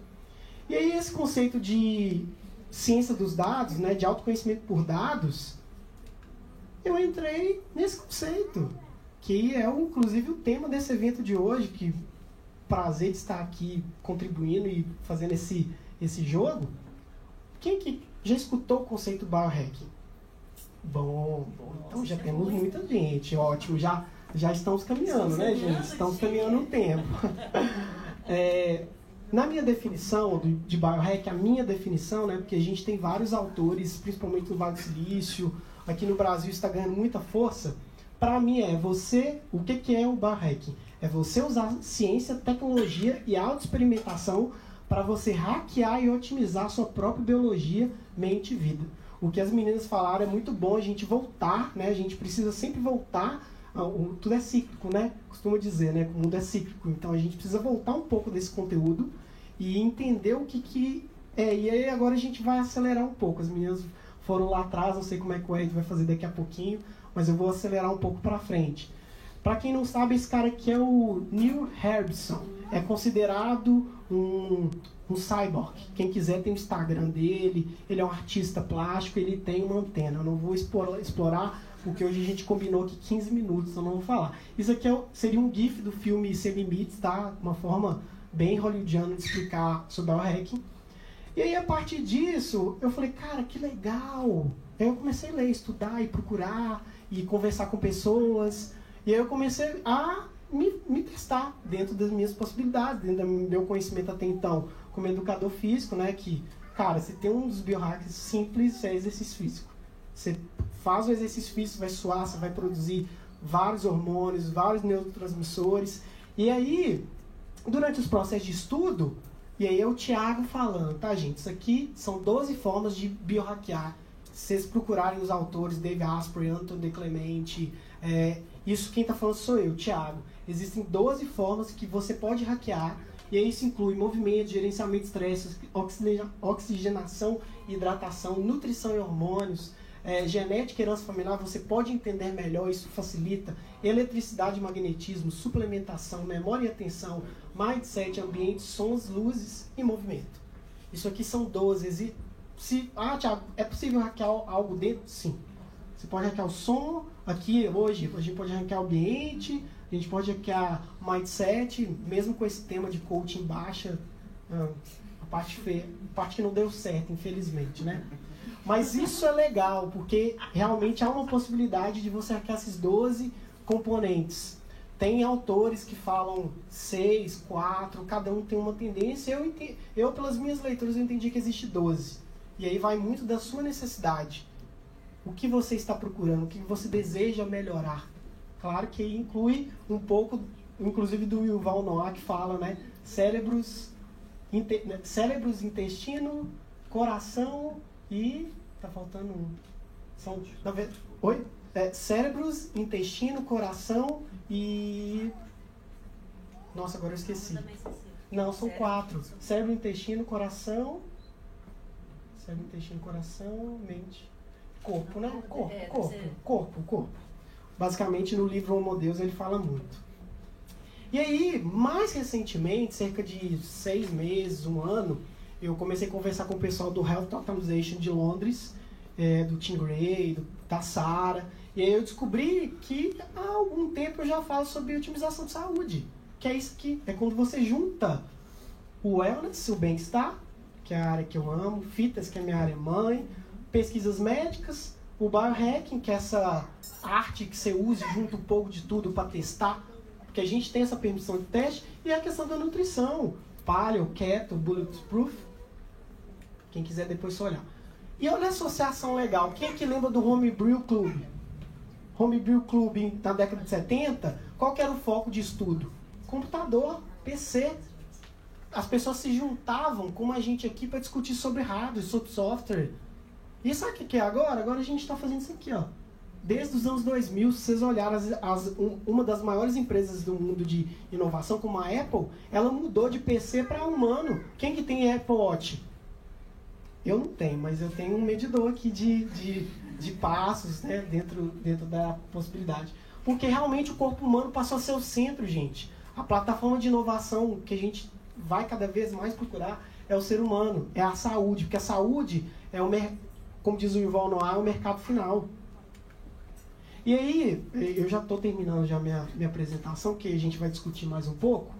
E aí esse conceito de ciência dos dados, né, de autoconhecimento por dados, eu entrei nesse conceito, que é inclusive o tema desse evento de hoje, que prazer de estar aqui contribuindo e fazendo esse, esse jogo. Quem que já escutou o conceito biohacking? Bom, bom, então já temos muita gente, ótimo, já, já estamos caminhando, né, gente? Estamos caminhando um tempo. [laughs] É, na minha definição do, de biohack, a minha definição, né, porque a gente tem vários autores, principalmente no Vale do Silício, aqui no Brasil está ganhando muita força. Para mim é você, o que, que é o biohacking? É você usar ciência, tecnologia e autoexperimentação para você hackear e otimizar a sua própria biologia, mente e vida. O que as meninas falaram é muito bom a gente voltar, né? A gente precisa sempre voltar. Tudo é cíclico, né? Costumo dizer, né? O mundo é cíclico. Então a gente precisa voltar um pouco desse conteúdo e entender o que, que é. E aí agora a gente vai acelerar um pouco. As meninas foram lá atrás, não sei como é que o Ed vai fazer daqui a pouquinho, mas eu vou acelerar um pouco para frente. Para quem não sabe, esse cara aqui é o Neil Harbison. É considerado um, um cyborg. Quem quiser tem o Instagram dele. Ele é um artista plástico, ele tem uma antena. Eu não vou explorar porque hoje a gente combinou que 15 minutos eu não vou falar. Isso aqui é, seria um GIF do filme Sem Limites, tá? Uma forma bem hollywoodiana de explicar sobre o hacking. E aí, a partir disso, eu falei, cara, que legal. Aí eu comecei a ler, estudar e procurar e conversar com pessoas. E aí eu comecei a me, me testar dentro das minhas possibilidades, dentro do meu conhecimento até então como educador físico, né? Que, cara, você tem um dos biohacks simples, é exercício físico. Você faz o exercício físico, vai suar, você vai produzir vários hormônios, vários neurotransmissores. E aí, durante os processos de estudo, e aí é o Thiago falando, tá, gente? Isso aqui são 12 formas de biohackear. Se vocês procurarem os autores, Dave Asprey, Anton de Clemente, é, isso quem está falando sou eu, Thiago. Existem 12 formas que você pode hackear, e aí isso inclui movimento, gerenciamento de estresse, oxigenação, hidratação, nutrição e hormônios, é, genética e herança familiar, você pode entender melhor, isso facilita. Eletricidade e magnetismo, suplementação, memória e atenção, mindset, ambiente, sons, luzes e movimento. Isso aqui são 12. Se, ah, Thiago, é possível hackear algo dentro? Sim. Você pode hackear o som, aqui hoje a gente pode hackear o ambiente, a gente pode hackear mindset, mesmo com esse tema de coaching baixa, ah, a parte feia, a parte que não deu certo, infelizmente, né? Mas isso é legal, porque realmente há uma possibilidade de você hackear esses 12 componentes. Tem autores que falam 6, 4, cada um tem uma tendência. Eu, eu, pelas minhas leituras, entendi que existe 12. E aí vai muito da sua necessidade. O que você está procurando, o que você deseja melhorar. Claro que inclui um pouco, inclusive do Yuval Noah, que fala, né? Cérebros, inte, né? cérebros intestino, coração e tá faltando um. São, verdade, oi? É, cérebros, intestino, coração e. Nossa, agora eu esqueci. Não, são quatro. Cérebro, intestino, coração. Cérebro, intestino, coração, mente. Corpo, né? Corpo, é, corpo, corpo, corpo. Basicamente no livro Homo Deus ele fala muito. E aí, mais recentemente, cerca de seis meses, um ano, eu comecei a conversar com o pessoal do Health Optimization de Londres, é, do Tim Gray, do, da Sara. E aí eu descobri que há algum tempo eu já falo sobre otimização de saúde. Que é isso que é quando você junta o wellness, o bem-estar, que é a área que eu amo, fitas, que é a minha área mãe, pesquisas médicas, o biohacking, que é essa arte que você usa junto um pouco de tudo para testar, porque a gente tem essa permissão de teste, e a questão da nutrição, paleo, keto, bulletproof, quem quiser depois só olhar. E olha a associação legal. Quem é que lembra do Homebrew Club? Homebrew Club na década de 70, qual que era o foco de estudo? Computador, PC. As pessoas se juntavam como a gente aqui para discutir sobre hardware, sobre software. E sabe o que é agora? Agora a gente está fazendo isso aqui, ó. desde os anos 2000, se vocês olharem as, as, um, uma das maiores empresas do mundo de inovação, como a Apple, ela mudou de PC para humano. Quem que tem Apple Watch? Eu não tenho, mas eu tenho um medidor aqui de, de, de passos né, dentro, dentro da possibilidade. Porque realmente o corpo humano passou a ser o centro, gente. A plataforma de inovação que a gente vai cada vez mais procurar é o ser humano, é a saúde. Porque a saúde é o, como diz o Yuval Noah, é o mercado final. E aí, eu já estou terminando já minha, minha apresentação, que a gente vai discutir mais um pouco.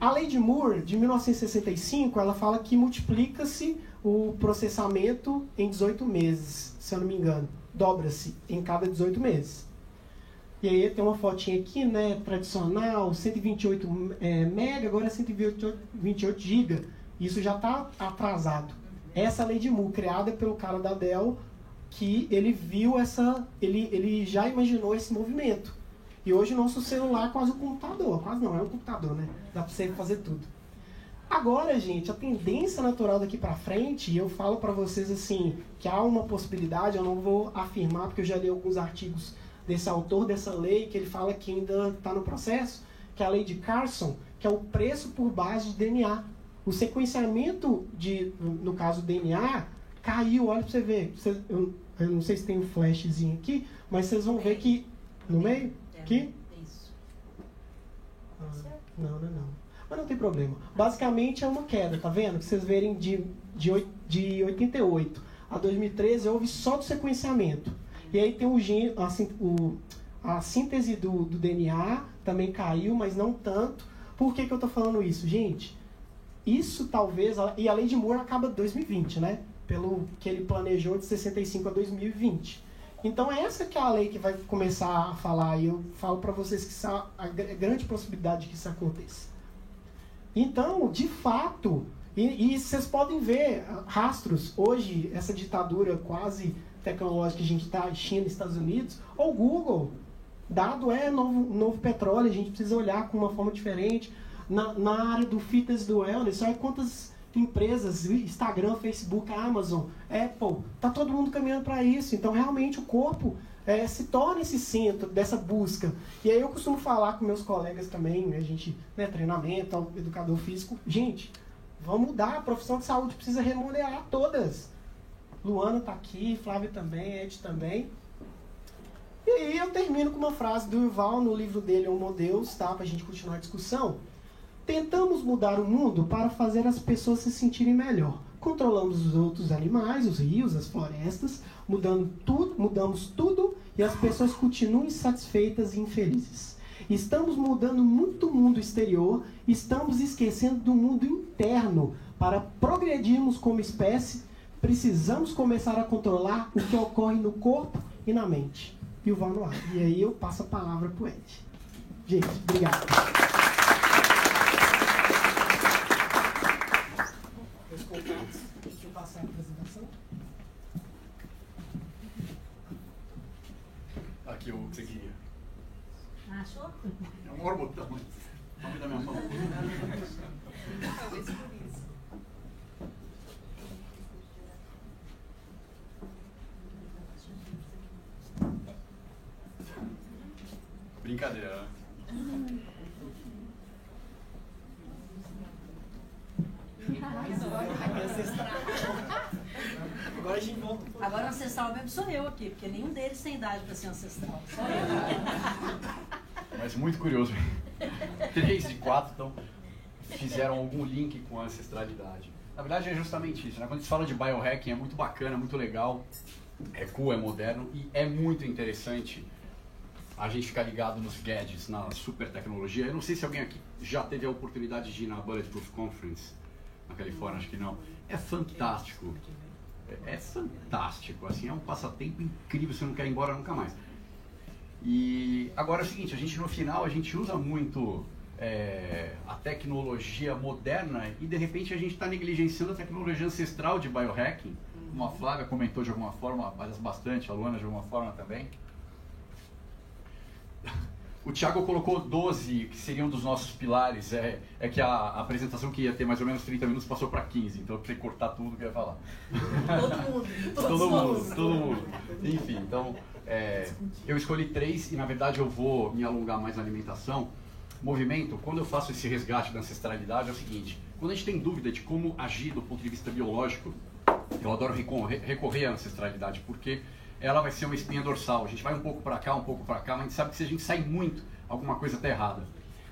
A lei de Moore, de 1965, ela fala que multiplica-se o processamento em 18 meses, se eu não me engano. Dobra-se em cada 18 meses. E aí tem uma fotinha aqui, né, tradicional, 128 é, mega, agora é 128 giga. Isso já está atrasado. Essa lei de Moore, criada pelo cara da Dell, que ele viu essa, ele, ele já imaginou esse movimento. E hoje o nosso celular é quase um computador, quase não, é um computador, né? Dá para você fazer tudo. Agora, gente, a tendência natural daqui para frente, e eu falo para vocês assim, que há uma possibilidade, eu não vou afirmar porque eu já li alguns artigos desse autor dessa lei que ele fala que ainda está no processo, que é a lei de Carson, que é o preço por base de DNA. O sequenciamento de, no caso DNA, caiu, olha para você ver. Você, eu, eu, não sei se tem um flashzinho aqui, mas vocês vão ver que no meio, aqui. Ah, não, não, não. Mas não tem problema. Basicamente é uma queda, tá vendo? Que vocês verem de, de, de 88 a 2013 houve só do sequenciamento. E aí tem o o, a síntese do, do DNA também caiu, mas não tanto. Por que, que eu estou falando isso? Gente, isso talvez. E a lei de Moore acaba em 2020, né? Pelo que ele planejou de 65 a 2020. Então é essa que é a lei que vai começar a falar. E eu falo para vocês que há a grande possibilidade de que isso aconteça. Então, de fato, e, e vocês podem ver rastros hoje, essa ditadura quase tecnológica que a gente está, China, Estados Unidos, ou Google. Dado é novo, novo petróleo, a gente precisa olhar com uma forma diferente. Na, na área do fitness do wellness, olha quantas empresas, Instagram, Facebook, Amazon, Apple, tá todo mundo caminhando para isso. Então, realmente, o corpo é, se torna esse centro dessa busca. E aí eu costumo falar com meus colegas também, né, a gente, né, treinamento, educador físico, gente, vamos mudar, a profissão de saúde precisa remodelar todas. Luana está aqui, Flávia também, Ed também. E aí eu termino com uma frase do Yuval no livro dele, Homo Deus, tá? Para a gente continuar a discussão. Tentamos mudar o mundo para fazer as pessoas se sentirem melhor. Controlamos os outros animais, os rios, as florestas, mudando tudo, mudamos tudo e as pessoas continuam insatisfeitas e infelizes. Estamos mudando muito o mundo exterior, estamos esquecendo do mundo interno. Para progredirmos como espécie, precisamos começar a controlar o que ocorre no corpo e na mente. E o Val. E aí eu passo a palavra para o Ed. Gente, obrigado. Meus contatos, deixa eu passar a apresentação. Aqui o que você queria. Ah, achou? É o maior botão. Nome da minha mão. Talvez por isso. Brincadeira, né? Agora a gente volta. Agora ancestral mesmo sou eu aqui, porque nenhum deles tem idade para ser ancestral. Só eu. Mas muito curioso. [laughs] Três de quatro, então, fizeram algum link com a ancestralidade. Na verdade, é justamente isso. Né? Quando se fala de biohacking, é muito bacana, muito legal. É cool, é moderno e é muito interessante a gente ficar ligado nos gadgets, na super tecnologia. Eu não sei se alguém aqui já teve a oportunidade de ir na Bulletproof Conference na Califórnia, acho que não. É fantástico. É, é fantástico, assim, é um passatempo incrível, você não quer ir embora nunca mais. E agora é o seguinte, a gente no final a gente usa muito é, a tecnologia moderna e de repente a gente está negligenciando a tecnologia ancestral de biohacking. Como a Flávia comentou de alguma forma, mas bastante, a Luana de alguma forma também. [laughs] O Thiago colocou 12, que seriam dos nossos pilares. É, é que a, a apresentação que ia ter mais ou menos 30 minutos passou para 15, então eu precisei cortar tudo que eu ia falar. Todo mundo. [laughs] Todo mundo, todo mundo. Enfim, então é, eu escolhi três e na verdade eu vou me alongar mais na alimentação. Movimento, quando eu faço esse resgate da ancestralidade, é o seguinte: quando a gente tem dúvida de como agir do ponto de vista biológico, eu adoro recorrer, recorrer à ancestralidade, porque ela vai ser uma espinha dorsal. A gente vai um pouco para cá, um pouco para cá, mas a gente sabe que se a gente sair muito, alguma coisa está errada.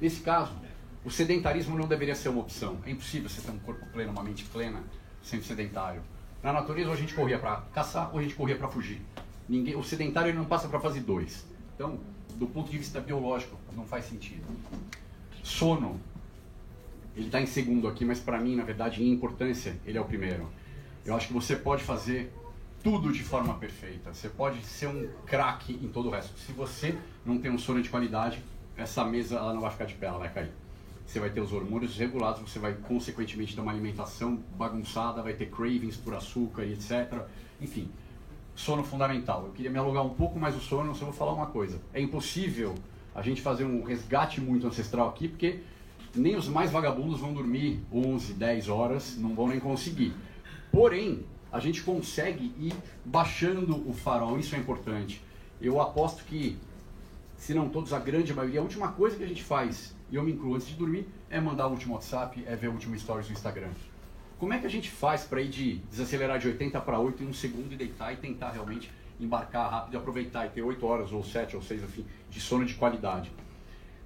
Nesse caso, o sedentarismo não deveria ser uma opção. É impossível você ter um corpo pleno, uma mente plena, sendo sedentário. Na natureza, ou a gente corria para caçar, ou a gente corria para fugir. Ninguém, o sedentário ele não passa para fase 2. Então, do ponto de vista biológico, não faz sentido. Sono, ele está em segundo aqui, mas para mim, na verdade, em importância, ele é o primeiro. Eu acho que você pode fazer tudo de forma perfeita. Você pode ser um craque em todo o resto. Se você não tem um sono de qualidade, essa mesa ela não vai ficar de pé, ela vai cair. Você vai ter os hormônios regulados, você vai consequentemente ter uma alimentação bagunçada, vai ter cravings por açúcar e etc. Enfim, sono fundamental. Eu queria me alugar um pouco mais o sono, só vou falar uma coisa. É impossível a gente fazer um resgate muito ancestral aqui, porque nem os mais vagabundos vão dormir 11, 10 horas, não vão nem conseguir. Porém, a gente consegue ir baixando o farol, isso é importante. Eu aposto que, se não todos, a grande maioria, a última coisa que a gente faz, e eu me incluo antes de dormir, é mandar o último WhatsApp, é ver o último stories do Instagram. Como é que a gente faz para ir de desacelerar de 80 para 8 em um segundo e deitar e tentar realmente embarcar rápido e aproveitar e ter 8 horas ou 7 ou 6, enfim, de sono de qualidade?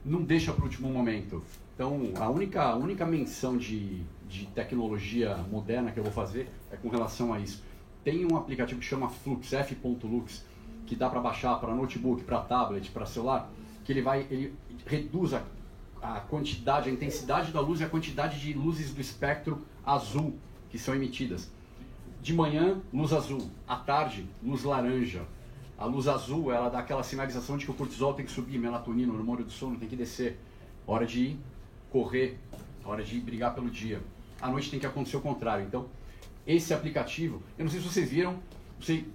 Não deixa para o último momento. Então, a única, a única menção de, de tecnologia moderna que eu vou fazer é com relação a isso. Tem um aplicativo que chama Flux, f.lux, que dá para baixar para notebook, para tablet, para celular, que ele vai, ele reduz a, a quantidade, a intensidade da luz e a quantidade de luzes do espectro azul que são emitidas. De manhã, luz azul. À tarde, luz laranja. A luz azul, ela dá aquela sinalização de que o cortisol tem que subir, melatonina, hormônio do sono tem que descer. Hora de correr, hora de brigar pelo dia. À noite tem que acontecer o contrário. Então, esse aplicativo, eu não sei se vocês viram, não sei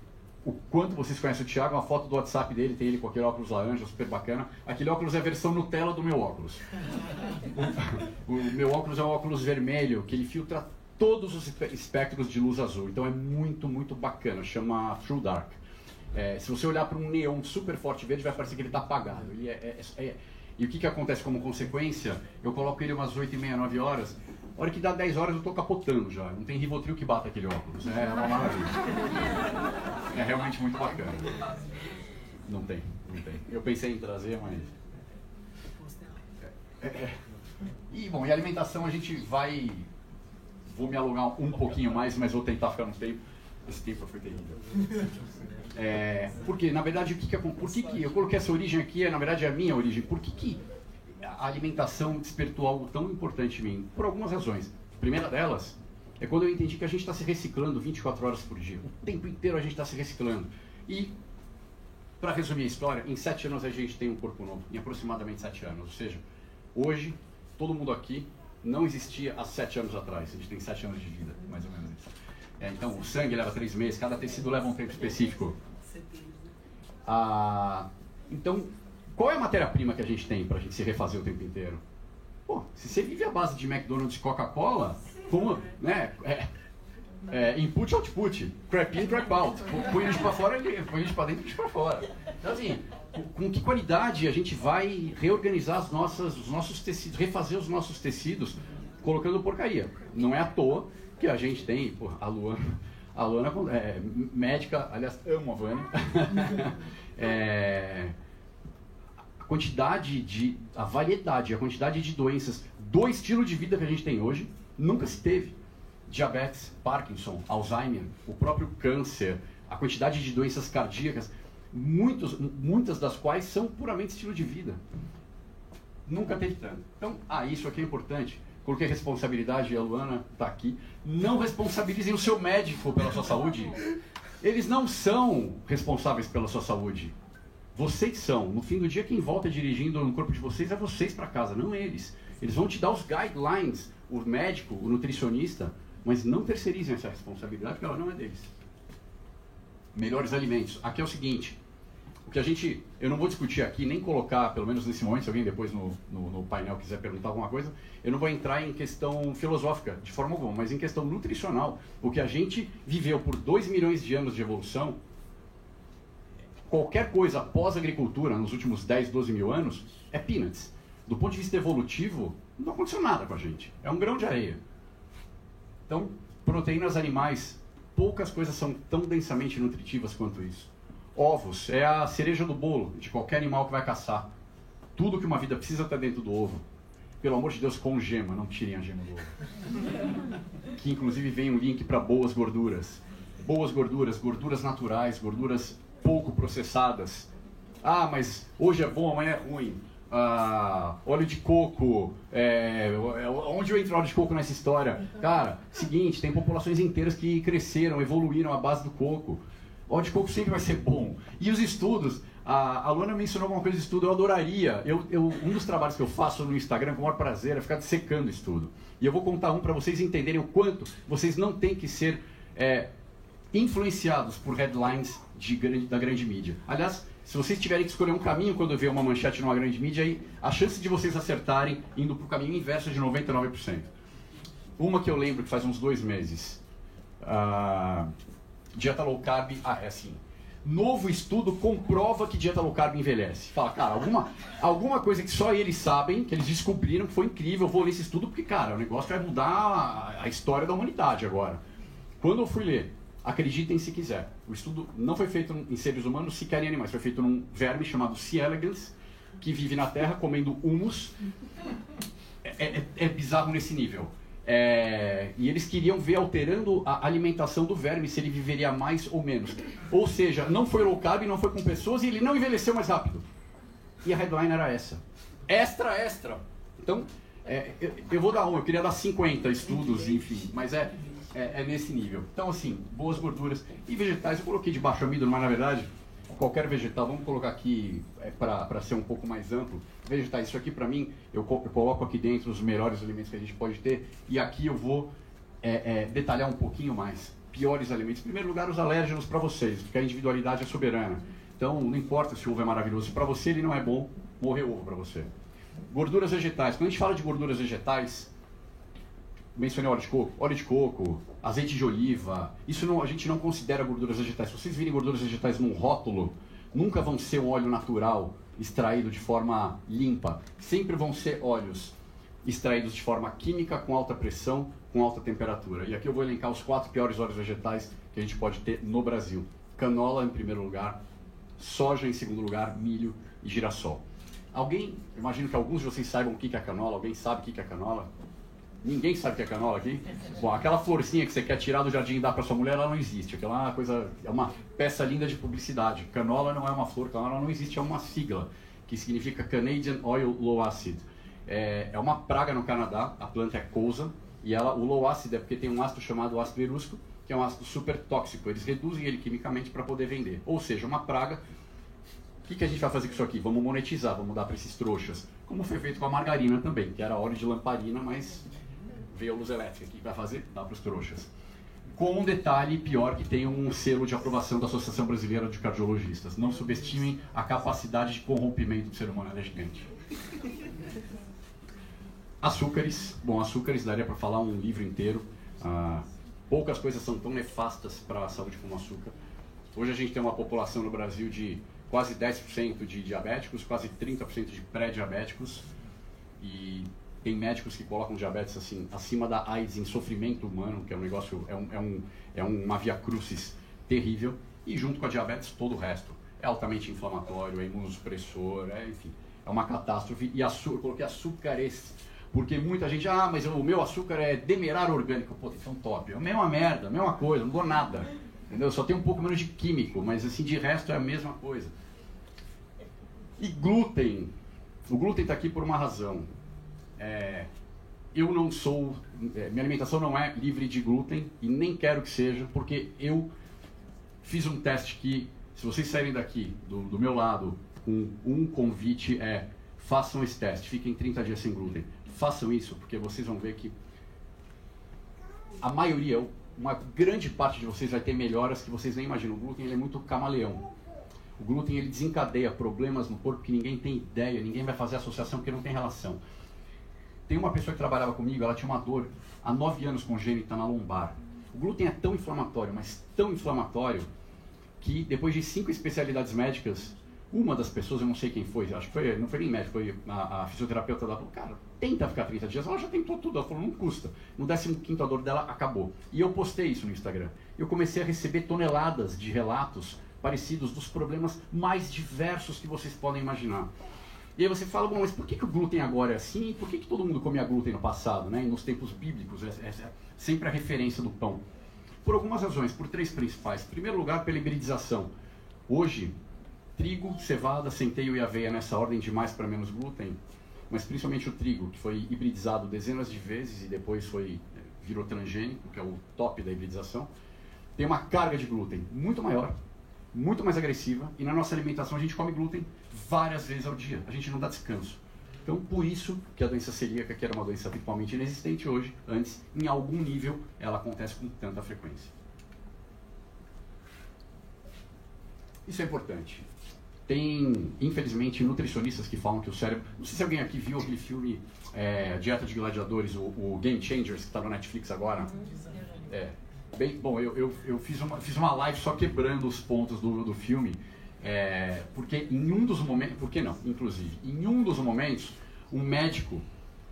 o quanto vocês conhecem o Thiago, uma foto do WhatsApp dele, tem ele com aquele óculos laranja, super bacana. Aquele óculos é a versão Nutella do meu óculos. O, meu óculos é um óculos vermelho, que ele filtra todos os espe- espectros de luz azul. Então é muito, muito bacana. Chama True Dark. É, se você olhar para um neon super forte verde, vai parecer que ele está apagado. Ele é, é- é- e o que, que acontece como consequência? Eu coloco ele umas 8 e meia, 9 horas. A hora que dá 10 horas eu estou capotando já. Não tem Rivotril que bata aquele óculos. É uma maravilha. É realmente muito bacana. Não tem, não tem. Eu pensei em trazer, mas. É, é. E bom, e alimentação a gente vai. Vou me alongar um pouquinho mais, mas vou tentar ficar no tempo. Esse tempo foi terrível. É, porque, na verdade, o que, que, acon- por que, que eu coloquei essa origem aqui, é, na verdade é a minha origem. Por que, que a alimentação despertou algo tão importante em mim? Por algumas razões. A primeira delas é quando eu entendi que a gente está se reciclando 24 horas por dia. O tempo inteiro a gente está se reciclando. E, para resumir a história, em 7 anos a gente tem um corpo novo. Em aproximadamente 7 anos. Ou seja, hoje, todo mundo aqui não existia há 7 anos atrás. A gente tem 7 anos de vida, mais ou menos isso. É, então, o sangue leva 3 meses, cada tecido leva um tempo específico. Ah, então, qual é a matéria-prima que a gente tem para a gente se refazer o tempo inteiro? Pô, se você vive à base de McDonald's e Coca-Cola, como, né, é, é, input, output, crap in, crap out, põe a gente para fora, põe a gente para dentro e a gente para fora. Então, assim, com, que qualidade a gente vai reorganizar as nossas, os nossos tecidos, refazer os nossos tecidos, colocando porcaria. Não é à toa que a gente tem, pô, a Luana, a Luana é médica, aliás, amo a Vânia. [laughs] É, quantidade de, a variedade, a quantidade de doenças do estilo de vida que a gente tem hoje, nunca se teve. Diabetes, Parkinson, Alzheimer, o próprio câncer, a quantidade de doenças cardíacas, muitos, muitas das quais são puramente estilo de vida. Nunca teve tanto. Então, ah, isso aqui é importante. Coloquei responsabilidade, a Luana está aqui. Não responsabilizem o seu médico pela sua saúde. [laughs] Eles não são responsáveis pela sua saúde. Vocês são. No fim do dia, quem volta dirigindo no corpo de vocês é vocês para casa, não eles. Eles vão te dar os guidelines, o médico, o nutricionista, mas não terceirizem essa responsabilidade, porque ela não é deles. Melhores alimentos. Aqui é o seguinte: O que a gente, eu não vou discutir aqui, nem colocar, pelo menos nesse momento, se alguém depois no, no, no painel quiser perguntar alguma coisa, eu não vou entrar em questão filosófica, de forma alguma, mas em questão nutricional. O que a gente viveu por 2 milhões de anos de evolução, qualquer coisa pós-agricultura, nos últimos 10, 12 mil anos, é peanuts. Do ponto de vista evolutivo, não aconteceu nada com a gente. É um grão de areia. Então, proteínas animais, poucas coisas são tão densamente nutritivas quanto isso. Ovos é a cereja do bolo de qualquer animal que vai caçar. Tudo que uma vida precisa está dentro do ovo. Pelo amor de Deus, com gema, não tirem a gema do ovo. que inclusive vem um link para boas gorduras. Boas gorduras, gorduras naturais, gorduras pouco processadas. Ah, mas hoje é bom, amanhã é ruim. Ah, óleo de coco, é, é onde eu entro óleo de coco nessa história? Cara, seguinte, tem populações inteiras que cresceram, evoluíram à base do coco. Óleo de coco sempre vai ser bom. E os estudos, a, a Luana mencionou alguma coisa de estudo, eu adoraria. Eu, eu, um dos trabalhos que eu faço no Instagram com o maior prazer é ficar secando estudo. E eu vou contar um para vocês entenderem o quanto vocês não têm que ser é, influenciados por headlines de, da grande mídia. Aliás, se vocês tiverem que escolher um caminho quando vê uma manchete numa grande mídia, aí a chance de vocês acertarem indo para o caminho inverso é de 99%. Uma que eu lembro que faz uns dois meses. Uh, dieta low carb. Ah, é assim. Novo estudo comprova que dieta low carb envelhece. Fala, cara, alguma, alguma coisa que só eles sabem, que eles descobriram que foi incrível, eu vou ler esse estudo porque, cara, o negócio vai mudar a, a história da humanidade agora. Quando eu fui ler Acreditem se quiser. O estudo não foi feito em seres humanos, sequer em animais. Foi feito num verme chamado C. elegans, que vive na Terra comendo humus. É, é, é bizarro nesse nível. É, e eles queriam ver alterando a alimentação do verme, se ele viveria mais ou menos. Ou seja, não foi low carb, não foi com pessoas e ele não envelheceu mais rápido. E a headline era essa. Extra, extra. Então, é, eu, eu, vou dar um, eu queria dar 50 estudos, enfim, mas é, é, é, nesse nível. Então, assim, boas gorduras. E vegetais, eu coloquei de baixo amido, mas na verdade, qualquer vegetal, vamos colocar aqui é, para ser um pouco mais amplo. Vegetais, isso aqui para mim, eu, eu, coloco aqui dentro os melhores alimentos que a gente pode ter. E aqui eu vou é, é, detalhar um pouquinho mais. Piores alimentos. Em primeiro lugar, os alérgenos para vocês, porque a individualidade é soberana. Então, não importa se o ovo é maravilhoso. Para você ele não é bom, morreu ovo para você. Gorduras vegetais. Quando a gente fala de gorduras vegetais, mencionei óleo de coco, óleo de coco, azeite de oliva, isso não, a gente não considera gorduras vegetais. Se vocês virem gorduras vegetais num rótulo, nunca vão ser um óleo natural extraído de forma limpa. Sempre vão ser óleos extraídos de forma química, com alta pressão, com alta temperatura. E aqui eu vou elencar os quatro piores óleos vegetais que a gente pode ter no Brasil. Canola em primeiro lugar, soja em segundo lugar, milho e girassol. Alguém, imagino que alguns de vocês saibam o que é canola, alguém sabe o que é canola? Ninguém sabe o que é canola aqui? Bom, aquela florzinha que você quer tirar do jardim e dar para sua mulher, ela não existe. Aquela é coisa, é uma peça linda de publicidade. Canola não é uma flor, canola não existe, é uma sigla que significa Canadian Oil Low Acid. É, é uma praga no Canadá, a planta é cousa, e ela, o low acid é porque tem um ácido chamado ácido erústico, que é um ácido super tóxico. Eles reduzem ele quimicamente para poder vender. Ou seja, uma praga. O que, que a gente vai fazer com isso aqui? Vamos monetizar, vamos dar para esses trouxas. Como foi feito com a margarina também, que era óleo de lamparina, mas veio a luz elétrica. O que vai fazer? Dá para os trouxas. Com um detalhe pior que tem um selo de aprovação da Associação Brasileira de Cardiologistas. Não subestimem a capacidade de corrompimento do ser humano, ela é gigante. Açúcares. Bom, açúcares daria para falar um livro inteiro. Ah, poucas coisas são tão nefastas para a saúde como açúcar. Hoje a gente tem uma população no Brasil de quase 10% de diabéticos, quase 30% de pré-diabéticos. E tem médicos que colocam diabetes assim acima da AIDS em sofrimento humano, que é um negócio, é, um, é, um, é uma via crucis terrível, e junto com a diabetes todo o resto. É altamente inflamatório, é imunossupressor, é, enfim, é uma catástrofe. E açúcar, coloquei açúcares, porque muita gente, ah, mas o meu açúcar é demerar orgânico. Pô, então top, é a mesma merda, a mesma coisa, não dou nada. Entendeu? Só tem um pouco menos de químico, mas assim, de resto é a mesma coisa. E glúten. O glúten está aqui por uma razão. É, eu não sou, é, minha alimentação não é livre de glúten e nem quero que seja, porque eu fiz um teste que, se vocês saírem daqui, do, do meu lado, com um convite é façam esse teste, fiquem 30 dias sem glúten. Façam isso, porque vocês vão ver que a maioria, uma grande parte de vocês vai ter melhoras que vocês nem imaginam. O glúten ele é muito camaleão. O glúten ele desencadeia problemas no corpo que ninguém tem ideia, ninguém vai fazer associação porque não tem relação. Tem uma pessoa que trabalhava comigo, ela tinha uma dor há nove anos congênita na lombar. O glúten é tão inflamatório, mas tão inflamatório, que depois de cinco especialidades médicas, uma das pessoas, eu não sei quem foi, acho que foi, não foi nem médico, foi a, a fisioterapeuta dela, falou, cara, tenta ficar 30 dias. Ela já tentou tudo, ela falou, não custa. No 15 a dor dela acabou. E eu postei isso no Instagram. Eu comecei a receber toneladas de relatos parecidos dos problemas mais diversos que vocês podem imaginar. E aí você fala, bom, mas por que, que o glúten agora é assim? Por que, que todo mundo comia glúten no passado, né? E nos tempos bíblicos, é, é, é sempre a referência do pão. Por algumas razões, por três principais. Em primeiro lugar, pela hibridização. Hoje, trigo, cevada, centeio e aveia nessa ordem de mais para menos glúten, mas principalmente o trigo, que foi hibridizado dezenas de vezes e depois foi virou transgênico, que é o top da hibridização, tem uma carga de glúten muito maior, muito mais agressiva, e na nossa alimentação a gente come glúten várias vezes ao dia, a gente não dá descanso. Então, por isso que a doença celíaca, que era uma doença virtualmente inexistente hoje, antes, em algum nível, ela acontece com tanta frequência. Isso é importante. Tem, infelizmente, nutricionistas que falam que o cérebro. Não sei se alguém aqui viu aquele filme é, Dieta de Gladiadores, o, o Game Changers, que está no Netflix agora. É. Bem, bom, eu, eu, eu, fiz, uma, fiz uma live só quebrando os pontos do, do filme, é, porque em um dos momentos. Por que não? Inclusive, em um dos momentos, um médico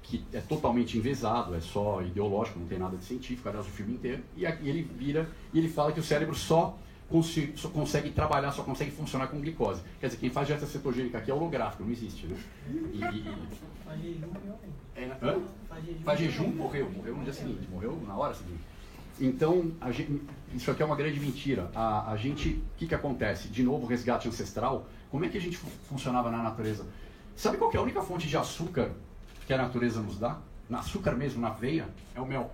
que é totalmente envesado, é só ideológico, não tem nada de científico, aliás, o filme inteiro, e, ele vira e ele fala que o cérebro só só consegue trabalhar, só consegue funcionar com glicose. Quer dizer, quem faz dieta cetogênica aqui é holográfico, não existe, né? E, e, é? Faz jejum, morreu, morreu no dia seguinte, morreu na hora seguinte. Então, gente, isso aqui é uma grande mentira. A, a gente, o que, que acontece? De novo, resgate ancestral. Como é que a gente funcionava na natureza? Sabe qual é a única fonte de açúcar que a natureza nos dá? Na açúcar mesmo, na veia, é o mel.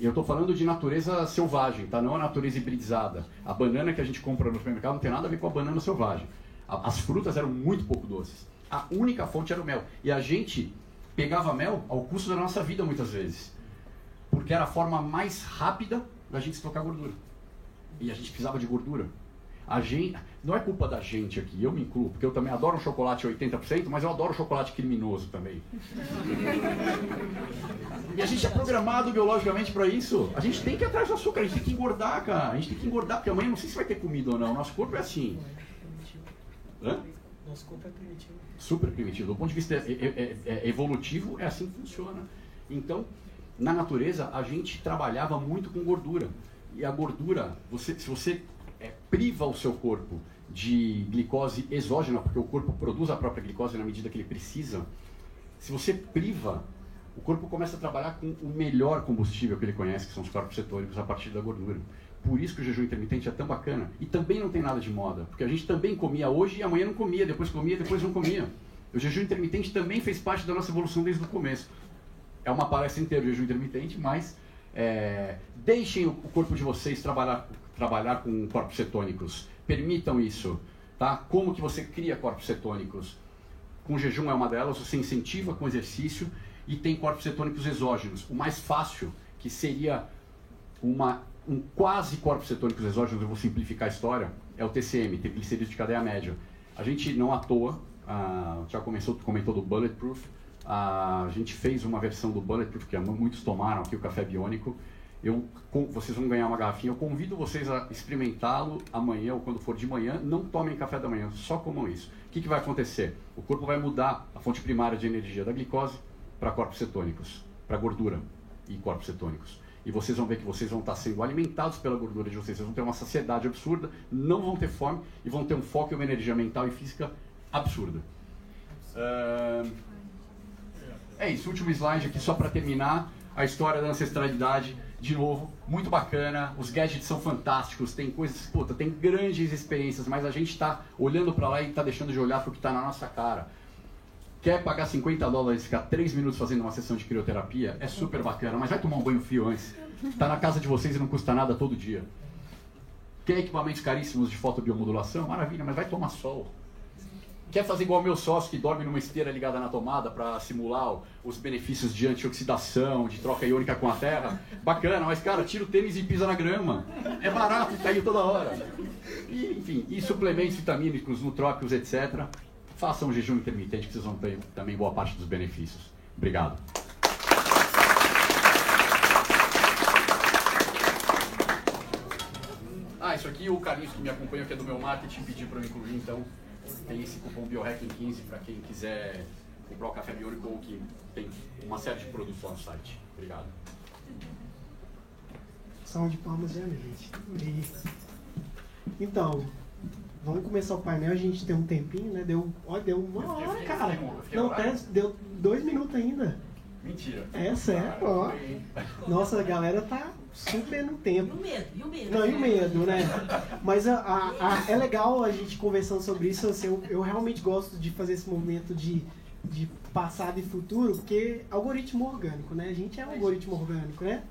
Eu estou falando de natureza selvagem, tá? não a natureza hibridizada. A banana que a gente compra no supermercado não tem nada a ver com a banana selvagem. As frutas eram muito pouco doces. A única fonte era o mel. E a gente pegava mel ao custo da nossa vida muitas vezes. Porque era a forma mais rápida da gente estocar gordura. E a gente precisava de gordura. A gente, não é culpa da gente aqui, eu me incluo, porque eu também adoro um chocolate 80%, mas eu adoro chocolate criminoso também. e a gente é programado biologicamente para isso. A gente tem que ir atrás do açúcar, a gente tem que engordar, cara. A gente tem que engordar, porque amanhã não sei se vai ter comida ou não. Nosso corpo é assim. Hã? Nosso corpo é primitivo. Super primitivo. Do ponto de vista é, é, é, evolutivo, é assim que funciona. Então, na natureza, a gente trabalhava muito com gordura. E a gordura, você, se você é, priva o seu corpo de glicose exógena, porque o corpo produz a própria glicose na medida que ele precisa, se você priva, o corpo começa a trabalhar com o melhor combustível que ele conhece, que são os corpos cetônicos, a partir da gordura. Por isso que o jejum intermitente é tão bacana. E também não tem nada de moda, porque a gente também comia hoje e amanhã não comia, depois comia, depois não comia. O jejum intermitente também fez parte da nossa evolução desde o começo. É uma palestra inteira o jejum intermitente, mas é, deixem o corpo de vocês trabalhar trabalhar com corpos cetônicos. Permitam isso, tá? Como que você cria corpos cetônicos? Com jejum é uma delas, você incentiva com exercício e tem corpos cetônicos exógenos. O mais fácil, que seria uma, um quase corpos cetônicos exógenos, eu vou simplificar a história, é o TCM, triglicerídeos de cadeia média. A gente não à toa, uh, já começou, comentou do Bulletproof, a gente fez uma versão do Bulletproof, que muitos tomaram aqui, o café biônico, eu, com, vocês vão ganhar uma garrafinha. Eu convido vocês a experimentá-lo amanhã ou quando for de manhã. Não tomem café da manhã, só comam isso. O que, que vai acontecer? O corpo vai mudar a fonte primária de energia da glicose para corpos cetônicos, para gordura e corpos cetônicos. E vocês vão ver que vocês vão estar sendo alimentados pela gordura de vocês. Vocês vão ter uma saciedade absurda, não vão ter fome e vão ter um foco e uma energia mental e física absurda. Uh... É isso, último slide aqui só para terminar a história da ancestralidade de novo, muito bacana. Os gadgets são fantásticos, tem coisas, puta, tem grandes experiências, mas a gente está olhando para lá e está deixando de olhar para o que está na nossa cara. Quer pagar 50 dólares e ficar 3 minutos fazendo uma sessão de crioterapia? É super bacana, mas vai tomar um banho frio antes. Está na casa de vocês e não custa nada todo dia. Quer equipamentos caríssimos de fotobiomodulação? Maravilha, mas vai tomar sol. Quer fazer igual meu sócio que dorme numa esteira ligada na tomada para simular os benefícios de antioxidação, de troca iônica com a terra? Bacana, mas cara, tira o tênis e pisa na grama. É barato e tá toda hora. E, enfim, e suplementos vitamínicos, nutrópicos, etc. Façam um jejum intermitente que vocês vão ter também boa parte dos benefícios. Obrigado. Ah, isso aqui o Carlinhos que me acompanha, que é do meu marketing, pediu para eu incluir, então tem esse cupom BioHacking15 para quem quiser comprar o café biônico ou que tem uma série de produtos lá no site. Obrigado. Salve de palmas, né, gente? E... Então, vamos começar o painel, a gente tem um tempinho, né? Deu, ó, deu uma hora, cara. Não, até deu dois minutos ainda. Mentira. É sério, ó. Nossa, a galera tá super no E tempo. o medo? E o medo? Não, e o medo, né? [laughs] Mas a, a- a- é legal a gente conversando sobre isso. Assim, eu, eu realmente gosto de fazer esse momento de, de passado e futuro, porque algoritmo orgânico, né? A gente é um algoritmo orgânico, né?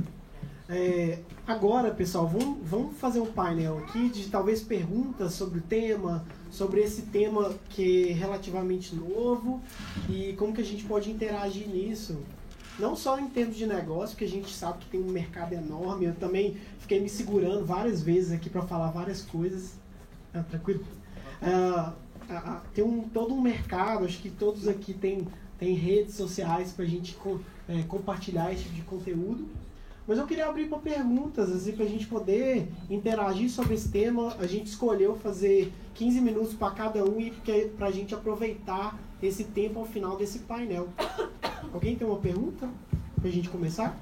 É, agora, pessoal, vamos, vamos fazer um painel aqui de talvez perguntas sobre o tema, sobre esse tema que é relativamente novo e como que a gente pode interagir nisso. Não só em termos de negócio, que a gente sabe que tem um mercado enorme. Eu também fiquei me segurando várias vezes aqui para falar várias coisas. Ah, tranquilo? Ah, ah, ah, tem um, todo um mercado, acho que todos aqui têm tem redes sociais para a gente co- eh, compartilhar esse tipo de conteúdo. Mas eu queria abrir para perguntas, assim, para a gente poder interagir sobre esse tema. A gente escolheu fazer 15 minutos para cada um e para a gente aproveitar esse tempo ao final desse painel. Alguém tem uma pergunta para a gente começar?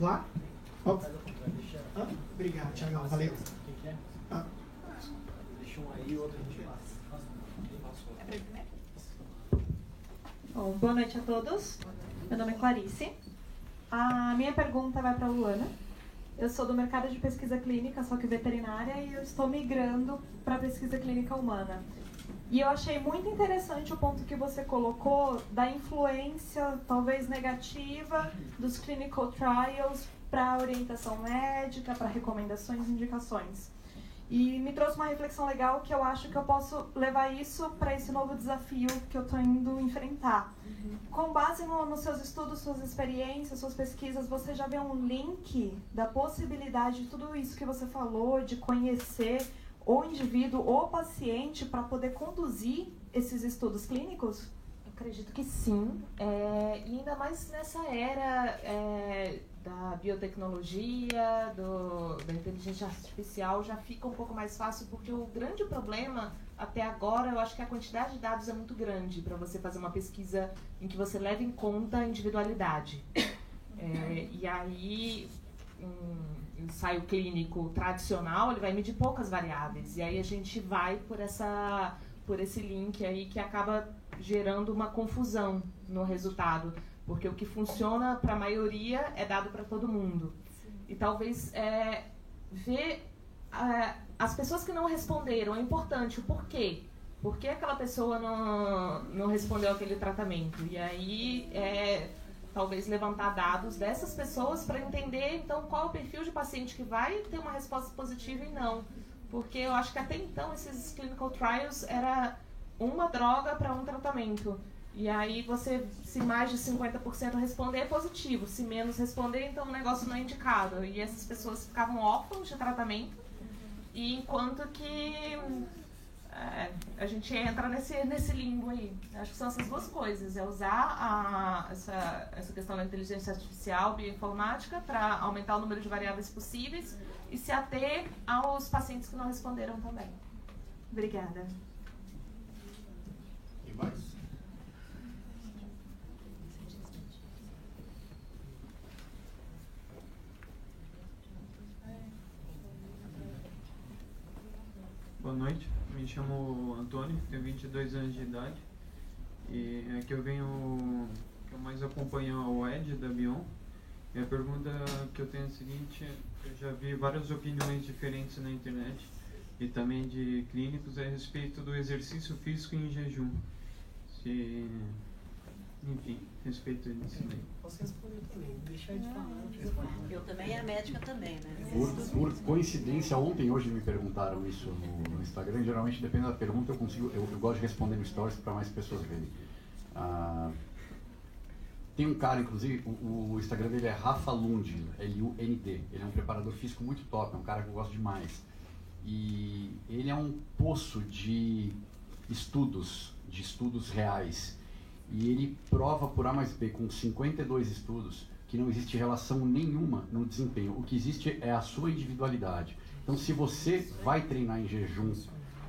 Lá? Ó. Ah, obrigado, Thiagão. Valeu. Ah, Bom, boa noite a todos. Meu nome é Clarice. A minha pergunta vai para a Luana. Eu sou do mercado de pesquisa clínica, só que veterinária, e eu estou migrando para a pesquisa clínica humana. E eu achei muito interessante o ponto que você colocou da influência, talvez negativa, dos clinical trials para orientação médica, para recomendações e indicações. E me trouxe uma reflexão legal que eu acho que eu posso levar isso para esse novo desafio que eu estou indo enfrentar. Com base no- nos seus estudos, suas experiências, suas pesquisas, você já vê um link da possibilidade de tudo isso que você falou, de conhecer o indivíduo ou o paciente para poder conduzir esses estudos clínicos? Acredito que sim, é, e ainda mais nessa era é, da biotecnologia, do, da inteligência artificial, já fica um pouco mais fácil, porque o grande problema até agora, eu acho que a quantidade de dados é muito grande para você fazer uma pesquisa em que você leve em conta a individualidade. É, e aí, ensaio clínico tradicional, ele vai medir poucas variáveis, e aí a gente vai por essa por esse link aí que acaba gerando uma confusão no resultado, porque o que funciona para a maioria é dado para todo mundo. E talvez é, ver é, as pessoas que não responderam é importante, o porquê. Por que aquela pessoa não, não respondeu aquele tratamento? E aí, é, talvez levantar dados dessas pessoas para entender, então, qual é o perfil de paciente que vai ter uma resposta positiva e não. Porque eu acho que até então esses clinical trials era uma droga para um tratamento. E aí você, se mais de 50% responder, é positivo. Se menos responder, então o negócio não é indicado. E essas pessoas ficavam órfãos de tratamento. E enquanto que é, a gente entra nesse, nesse limbo aí. Acho que são essas duas coisas. É usar a, essa, essa questão da inteligência artificial, bioinformática, para aumentar o número de variáveis possíveis e se ater aos pacientes que não responderam também. Obrigada. Tem mais? Boa noite, me chamo Antônio, tenho 22 anos de idade e aqui eu venho, que eu mais acompanho é o Ed da Bion e a pergunta que eu tenho é a seguinte, eu já vi várias opiniões diferentes na internet e também de clínicos a respeito do exercício físico em jejum. Se enfim, respeito disso daí. Posso responder também, deixa eu te falar. Eu também, a médica também, né? Por, por coincidência, ontem hoje me perguntaram isso no, no Instagram. Geralmente, dependendo da pergunta, eu consigo, eu, eu gosto de responder no Stories para mais pessoas verem. Ah, tem um cara, inclusive, o, o Instagram dele é Rafa Lund, L-U-N-D. Ele é um preparador físico muito top, é um cara que eu gosto demais. E ele é um poço de estudos, de estudos reais. E ele prova por A mais B, com 52 estudos, que não existe relação nenhuma no desempenho. O que existe é a sua individualidade. Então, se você vai treinar em jejum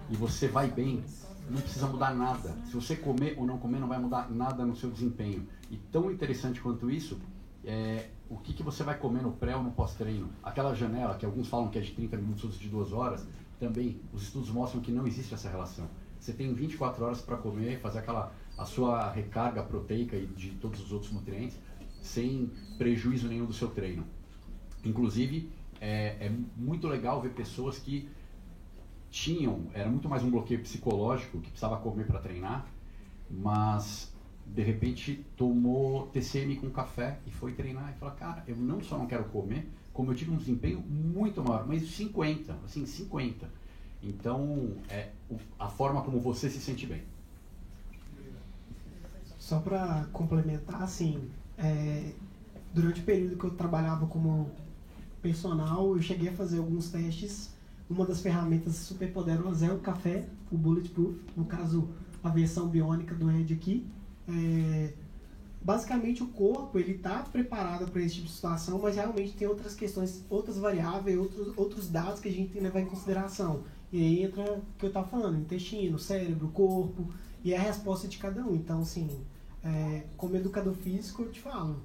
e você vai bem, não precisa mudar nada. Se você comer ou não comer, não vai mudar nada no seu desempenho. E tão interessante quanto isso é o que, que você vai comer no pré ou no pós-treino. Aquela janela, que alguns falam que é de 30 minutos, outros de 2 horas, também os estudos mostram que não existe essa relação. Você tem 24 horas para comer, fazer aquela a sua recarga proteica e de todos os outros nutrientes, sem prejuízo nenhum do seu treino. Inclusive, é, é muito legal ver pessoas que tinham, era muito mais um bloqueio psicológico, que precisava comer para treinar, mas de repente tomou TCM com café e foi treinar e falou, cara, eu não só não quero comer, como eu tive um desempenho muito maior, mas 50, assim, 50. Então, é a forma como você se sente bem. Só para complementar, assim, é, durante o período que eu trabalhava como personal, eu cheguei a fazer alguns testes. Uma das ferramentas super poderosas é o café, o Bulletproof, no caso a versão biônica do Ed aqui. É, basicamente o corpo ele está preparado para esse tipo de situação, mas realmente tem outras questões, outras variáveis, outros, outros dados que a gente tem que levar em consideração. E aí entra o que eu estava falando, intestino, cérebro, corpo, e é a resposta de cada um. Então, assim, é, como educador físico, eu te falo,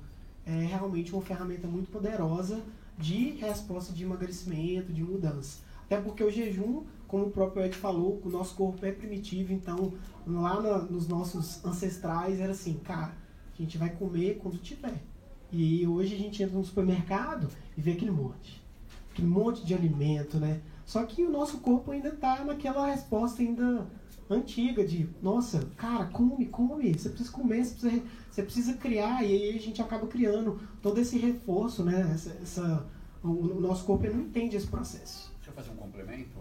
é realmente uma ferramenta muito poderosa de resposta de emagrecimento, de mudança. Até porque o jejum, como o próprio Ed falou, o nosso corpo é primitivo, então lá na, nos nossos ancestrais era assim, cara, a gente vai comer quando tiver. E hoje a gente entra no supermercado e vê aquele monte. Aquele monte de alimento, né? Só que o nosso corpo ainda está naquela resposta ainda antiga de, nossa, cara, come, come, você precisa comer, você precisa, você precisa criar, e aí a gente acaba criando todo esse reforço, né? Essa, essa o, o, nosso corpo não entende esse processo. Deixa eu fazer um complemento.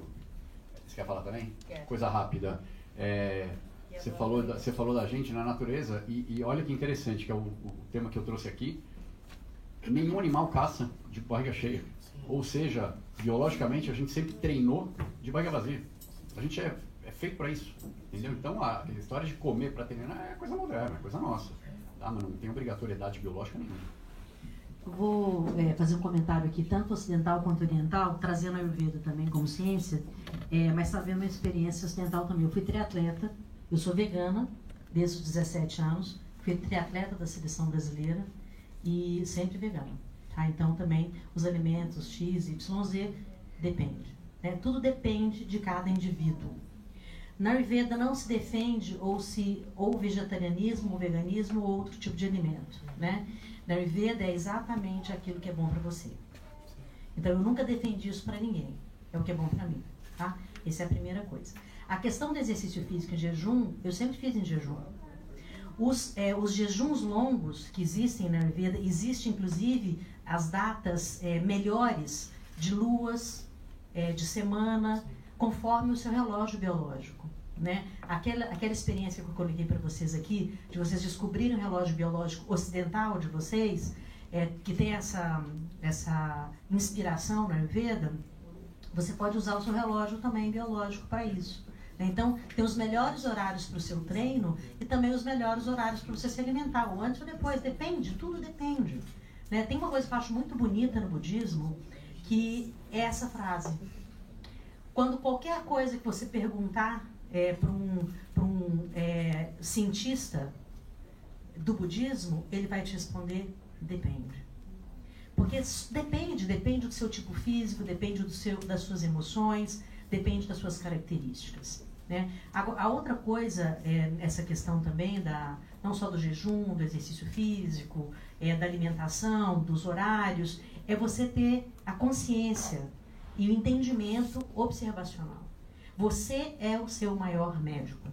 Você quer falar também? Quer. Coisa rápida. É, você, falou da, você falou da gente na natureza, e, e olha que interessante, que é o, o, tema que eu trouxe aqui. Nenhum animal caça de barriga cheia. Ou seja, biologicamente a gente sempre treinou de barriga vazia. A gente é feito para isso. Entendeu? Então, a, história de comer para treinar é coisa moderna, é coisa nossa. Tá? Mas não tem obrigatoriedade biológica nenhuma. Vou é, fazer um comentário aqui, tanto ocidental quanto oriental, trazendo a Ayurveda também como ciência, é, mas sabendo uma experiência ocidental também. Eu fui triatleta, eu sou vegana desde os 17 anos, fui triatleta da seleção brasileira e sempre vegana. Tá? Então, também os alimentos X, Y, Z, depende. Né? Tudo depende de cada indivíduo. Na Ayurveda não se defende ou se ou vegetarianismo ou veganismo ou outro tipo de alimento, né? Na Ayurveda é exatamente aquilo que é bom para você. Então eu nunca defendi isso para ninguém. É o que é bom para mim, tá? Essa é a primeira coisa. A questão do exercício físico em jejum, eu sempre fiz em jejum. Os, é, os jejuns longos que existem na Ayurveda, existem inclusive as datas é, melhores de luas, é, de semana, conforme o seu relógio biológico. Né? Aquela, aquela experiência que eu coloquei para vocês aqui, de vocês descobrirem o relógio biológico ocidental de vocês, é, que tem essa, essa inspiração na Ayurveda, você pode usar o seu relógio também biológico para isso. Né? Então, tem os melhores horários para o seu treino e também os melhores horários para você se alimentar, ou antes ou depois, depende, tudo depende. Né? Tem uma coisa que eu acho muito bonita no budismo, que é essa frase. Quando qualquer coisa que você perguntar é, para um, um é, cientista do budismo, ele vai te responder: depende. Porque depende, depende do seu tipo físico, depende do seu, das suas emoções, depende das suas características. Né? A, a outra coisa, é, essa questão também, da, não só do jejum, do exercício físico, é, da alimentação, dos horários, é você ter a consciência e o entendimento observacional. Você é o seu maior médico.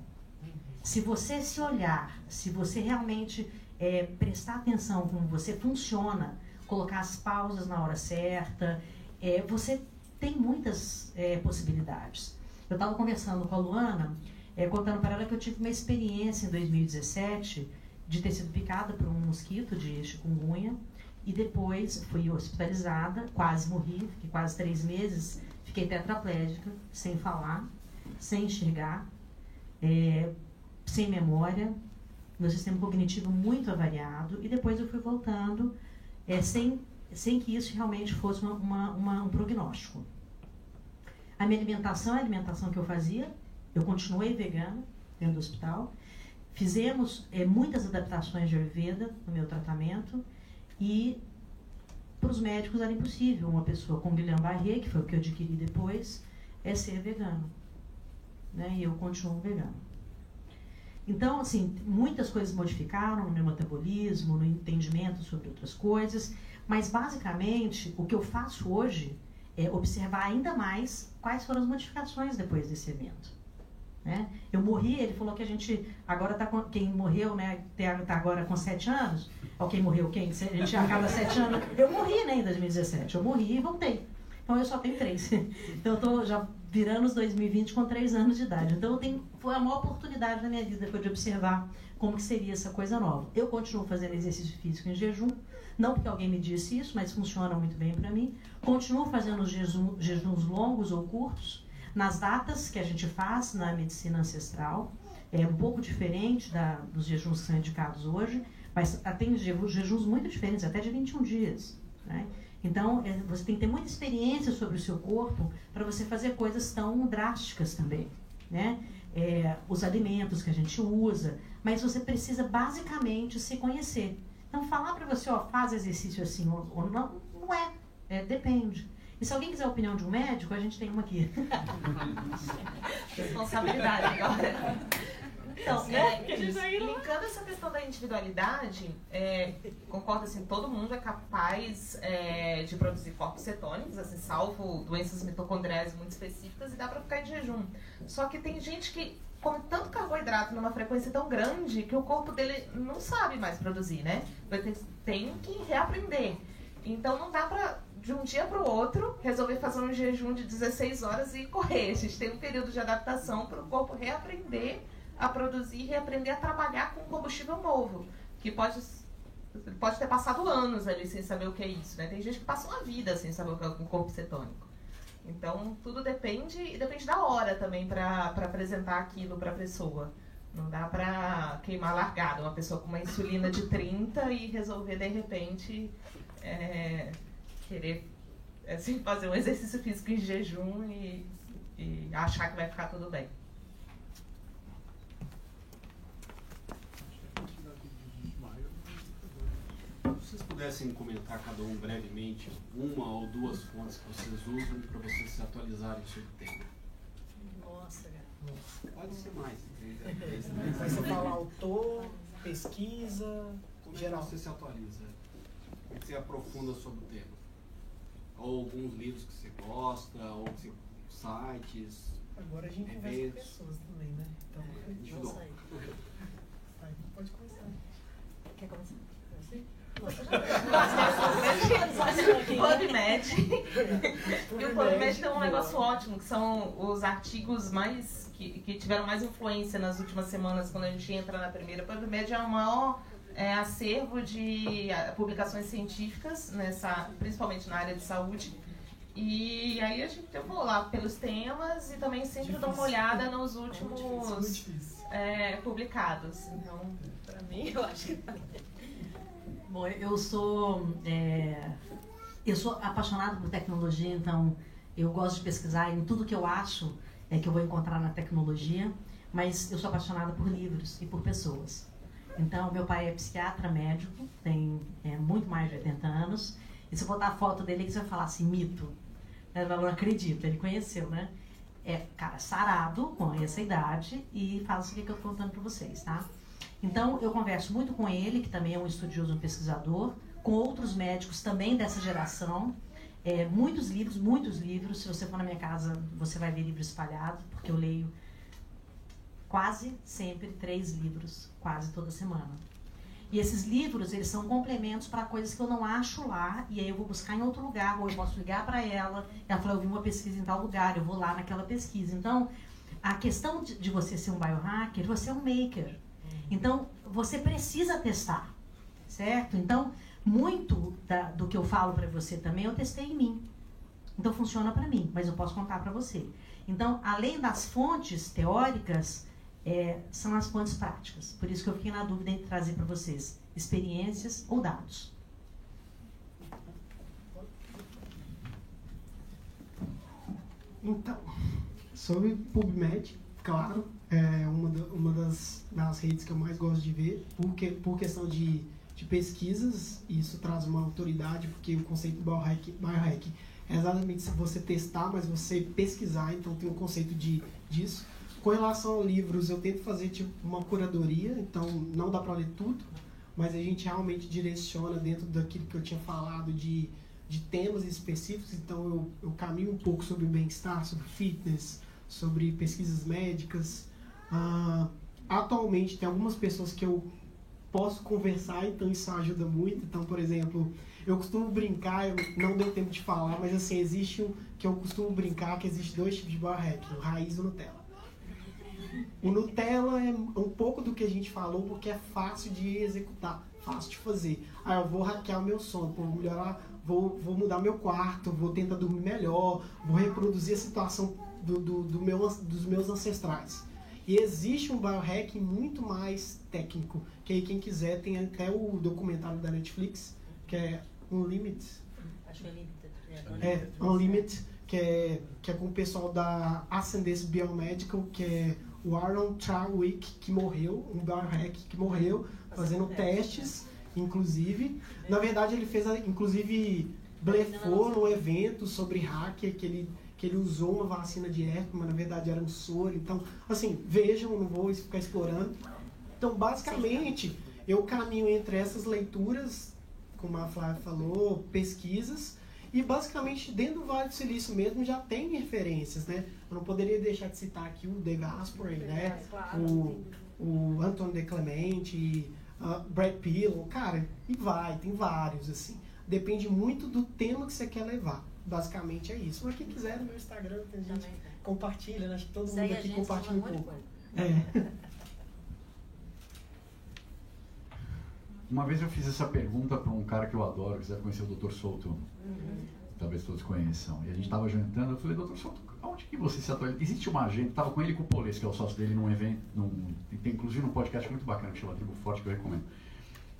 Se você se olhar, se você realmente é prestar atenção como você funciona, colocar as pausas na hora certa. É, você tem muitas é, possibilidades. Eu estava conversando com a Luana, é, contando para ela que eu tive uma experiência em 2017 de ter sido picada por um mosquito de chikungunya e depois fui hospitalizada, quase morri, fiquei quase três meses, fiquei tetraplégica, sem falar, sem enxergar, é, sem memória, meu sistema cognitivo muito avariado e depois eu fui voltando é, sem, sem que isso realmente fosse uma, uma, uma, um prognóstico. A minha alimentação a alimentação que eu fazia, eu continuei vegana dentro do hospital, fizemos é, muitas adaptações de Ayurveda no meu tratamento e para os médicos era impossível uma pessoa com Guillain-Barré, que foi o que eu adquiri depois, é ser vegano. Né? E eu continuo vegano. Então, assim, muitas coisas modificaram no meu metabolismo, no entendimento sobre outras coisas, mas basicamente o que eu faço hoje é observar ainda mais quais foram as modificações depois desse evento. Né? Eu morri, ele falou que a gente agora tá com, quem morreu, né, tá agora com sete anos, ou quem morreu, quem, a gente acaba sete anos. Eu morri, né, em 2017, eu morri e voltei. Então eu só tenho três. [laughs] Então eu tô já virando os 2020 com três anos de idade. Então eu tenho, foi a maior oportunidade da minha vida depois de observar como que seria essa coisa nova. Eu continuo fazendo exercício físico em jejum, não porque alguém me disse isso, mas funciona muito bem para mim. Continuo fazendo os jejuns longos ou curtos, nas datas que a gente faz na medicina ancestral. É um pouco diferente da, dos jejuns indicados hoje, mas tem jejuns muito diferentes, até de 21 dias. Né? Então, é, você tem que ter muita experiência sobre o seu corpo para você fazer coisas tão drásticas também, né? É, os alimentos que a gente usa, mas você precisa basicamente se conhecer. Então, falar para você, ó, faz exercício assim ou, ou não, não é, é, depende. E se alguém quiser a opinião de um médico, a gente tem uma aqui. [laughs] Responsabilidade agora. Então, né, linkando essa questão da individualidade, é, concordo assim, todo mundo é capaz é, de produzir corpos cetônicos, assim, salvo doenças mitocondriais muito específicas, e dá para ficar em jejum. Só que tem gente que come tanto carboidrato numa frequência tão grande que o corpo dele não sabe mais produzir, né? Tem que reaprender. Então não dá pra, de um dia para o outro, resolver fazer um jejum de 16 horas e correr. A gente tem um período de adaptação para o corpo reaprender a produzir reaprender a trabalhar com combustível novo, que pode pode ter passado anos ali sem saber o que é isso, né? Tem gente que passa uma vida sem saber o que é um corpo cetônico. Então, tudo depende e depende da hora também para apresentar aquilo para a pessoa. Não dá para queimar largado uma pessoa com uma insulina de 30 e resolver de repente é, querer assim, fazer um exercício físico em jejum e, e achar que vai ficar tudo bem. vocês pudessem comentar cada um brevemente uma ou duas fontes que vocês usam para vocês se atualizarem sobre o tema. Nossa, cara. Pode ser mais. Mas você fala autor, pesquisa, Como geral. você se atualiza? Como é que você aprofunda sobre o tema? Ou alguns livros que você gosta, ou você, sites. Agora a gente conversa com pessoas também, né? Então, é, individual. Pode começar. Quer começar? Sim. [laughs] PubMed. e o PubMed tem um negócio ótimo, que são os artigos mais que, que tiveram mais influência nas últimas semanas quando a gente entra na primeira. O PubMed é o maior é, acervo de publicações científicas, nessa, principalmente na área de saúde. E aí a gente eu vou lá pelos temas e também sempre dou uma olhada nos últimos é, publicados. Então, para mim, eu acho que Bom, eu sou é, eu sou apaixonada por tecnologia, então eu gosto de pesquisar em tudo que eu acho é, que eu vou encontrar na tecnologia, mas eu sou apaixonada por livros e por pessoas. Então, meu pai é psiquiatra, médico, tem é, muito mais de 80 anos, e se eu botar a foto dele, você vai falar assim, mito. Eu não acredito, ele conheceu, né? É, cara, sarado, com essa idade, e faz o que eu estou contando para vocês, tá? Então, eu converso muito com ele, que também é um estudioso, um pesquisador, com outros médicos também dessa geração. É, muitos livros, muitos livros. Se você for na minha casa, você vai ver livros espalhados, porque eu leio quase sempre três livros, quase toda semana. E esses livros, eles são complementos para coisas que eu não acho lá, e aí eu vou buscar em outro lugar, ou eu posso ligar para ela, ela fala, eu vi uma pesquisa em tal lugar, eu vou lá naquela pesquisa. Então, a questão de, de você ser um biohacker, você é um maker. Então, você precisa testar, certo? Então, muito da, do que eu falo para você também, eu testei em mim. Então, funciona para mim, mas eu posso contar para você. Então, além das fontes teóricas, é, são as fontes práticas. Por isso que eu fiquei na dúvida em trazer para vocês experiências ou dados. Então, sobre PubMed, claro, é uma, da, uma das, das redes que eu mais gosto de ver, porque, por questão de, de pesquisas, isso traz uma autoridade, porque o conceito do biohack, é exatamente você testar, mas você pesquisar, então tem um conceito de, disso. Com relação a livros, eu tento fazer tipo uma curadoria, então não dá para ler tudo, mas a gente realmente direciona dentro daquilo que eu tinha falado de, de temas específicos, então eu, eu caminho um pouco sobre bem-estar, sobre fitness, sobre pesquisas médicas. Ah, atualmente tem algumas pessoas que eu posso conversar, então isso ajuda muito. Então, por exemplo, eu costumo brincar, eu não deu tempo de falar, mas assim, existe um que eu costumo brincar que existe dois tipos de biohack, o raiz e o Nutella. O Nutella é um pouco do que a gente falou, porque é fácil de executar, fácil de fazer. Ah, eu vou hackear o meu sono, vou melhorar, vou, vou mudar meu quarto, vou tentar dormir melhor, vou reproduzir a situação do, do, do meu, dos meus ancestrais. E existe um biohack muito mais técnico, que aí quem quiser tem até o documentário da Netflix, que é Unlimited. Acho que é limited. É, Unlimited, que é, que é com o pessoal da Ascendance Biomedical, que é o Aaron Charwick, que morreu, um biohack que morreu, fazendo testes, inclusive. Na verdade, ele fez, inclusive, blefou no evento sobre hacker, que ele, que ele usou uma vacina de herpes, mas na verdade era um soro. Então, assim, vejam, não vou ficar explorando. Então, basicamente, eu caminho entre essas leituras, como a Flávia falou, pesquisas, e basicamente dentro do Vale do Silício mesmo já tem referências, né? Eu não poderia deixar de citar aqui o Dave Asprey, né? O, o Anton de Clemente, uh, Brad Pillow, cara, e vai, tem vários, assim. Depende muito do tema que você quer levar. Basicamente é isso. Mas quem quiser no meu Instagram, tem gente compartilha, né? Acho que todo mundo Segue a aqui compartilha um pouco. É. [laughs] Uma vez eu fiz essa pergunta para um cara que eu adoro, que deve conhecer o Dr. Souto. Talvez todos conheçam. E a gente estava jantando, eu falei, Dr. Souto, aonde que você se atualiza? Existe uma agenda, estava com ele e com o Polês, que é o sócio dele, num evento, num, e tem inclusive um podcast muito bacana que chama Tribo Forte, que eu recomendo.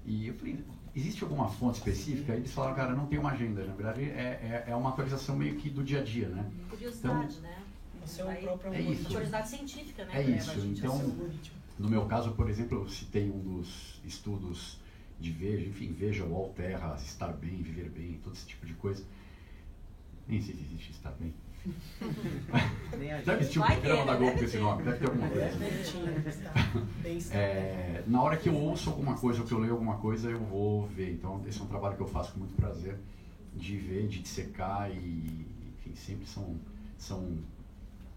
E eu falei, existe alguma fonte específica? Aí eles falaram, cara, não tem uma agenda. Na verdade, é, é, é uma atualização meio que do dia a dia, né? Curiosidade, né? Você é próprio é isso. Curiosidade científica, né? É leva isso, então- algoritmo. No meu caso, por exemplo, eu citei um dos estudos de Veja, enfim, Veja, UOL, Terra, Estar Bem, Viver Bem, todo esse tipo de coisa. Nem sei se existe Estar Bem. [laughs] Deve existir um programa da né? Globo com esse nome, deve ter alguma coisa. É, [laughs] Bem-estar. É, na hora que eu ouço alguma coisa ou que eu leio alguma coisa, eu vou ver. Então, esse é um trabalho que eu faço com muito prazer, de ver, de dissecar e, enfim, sempre são, são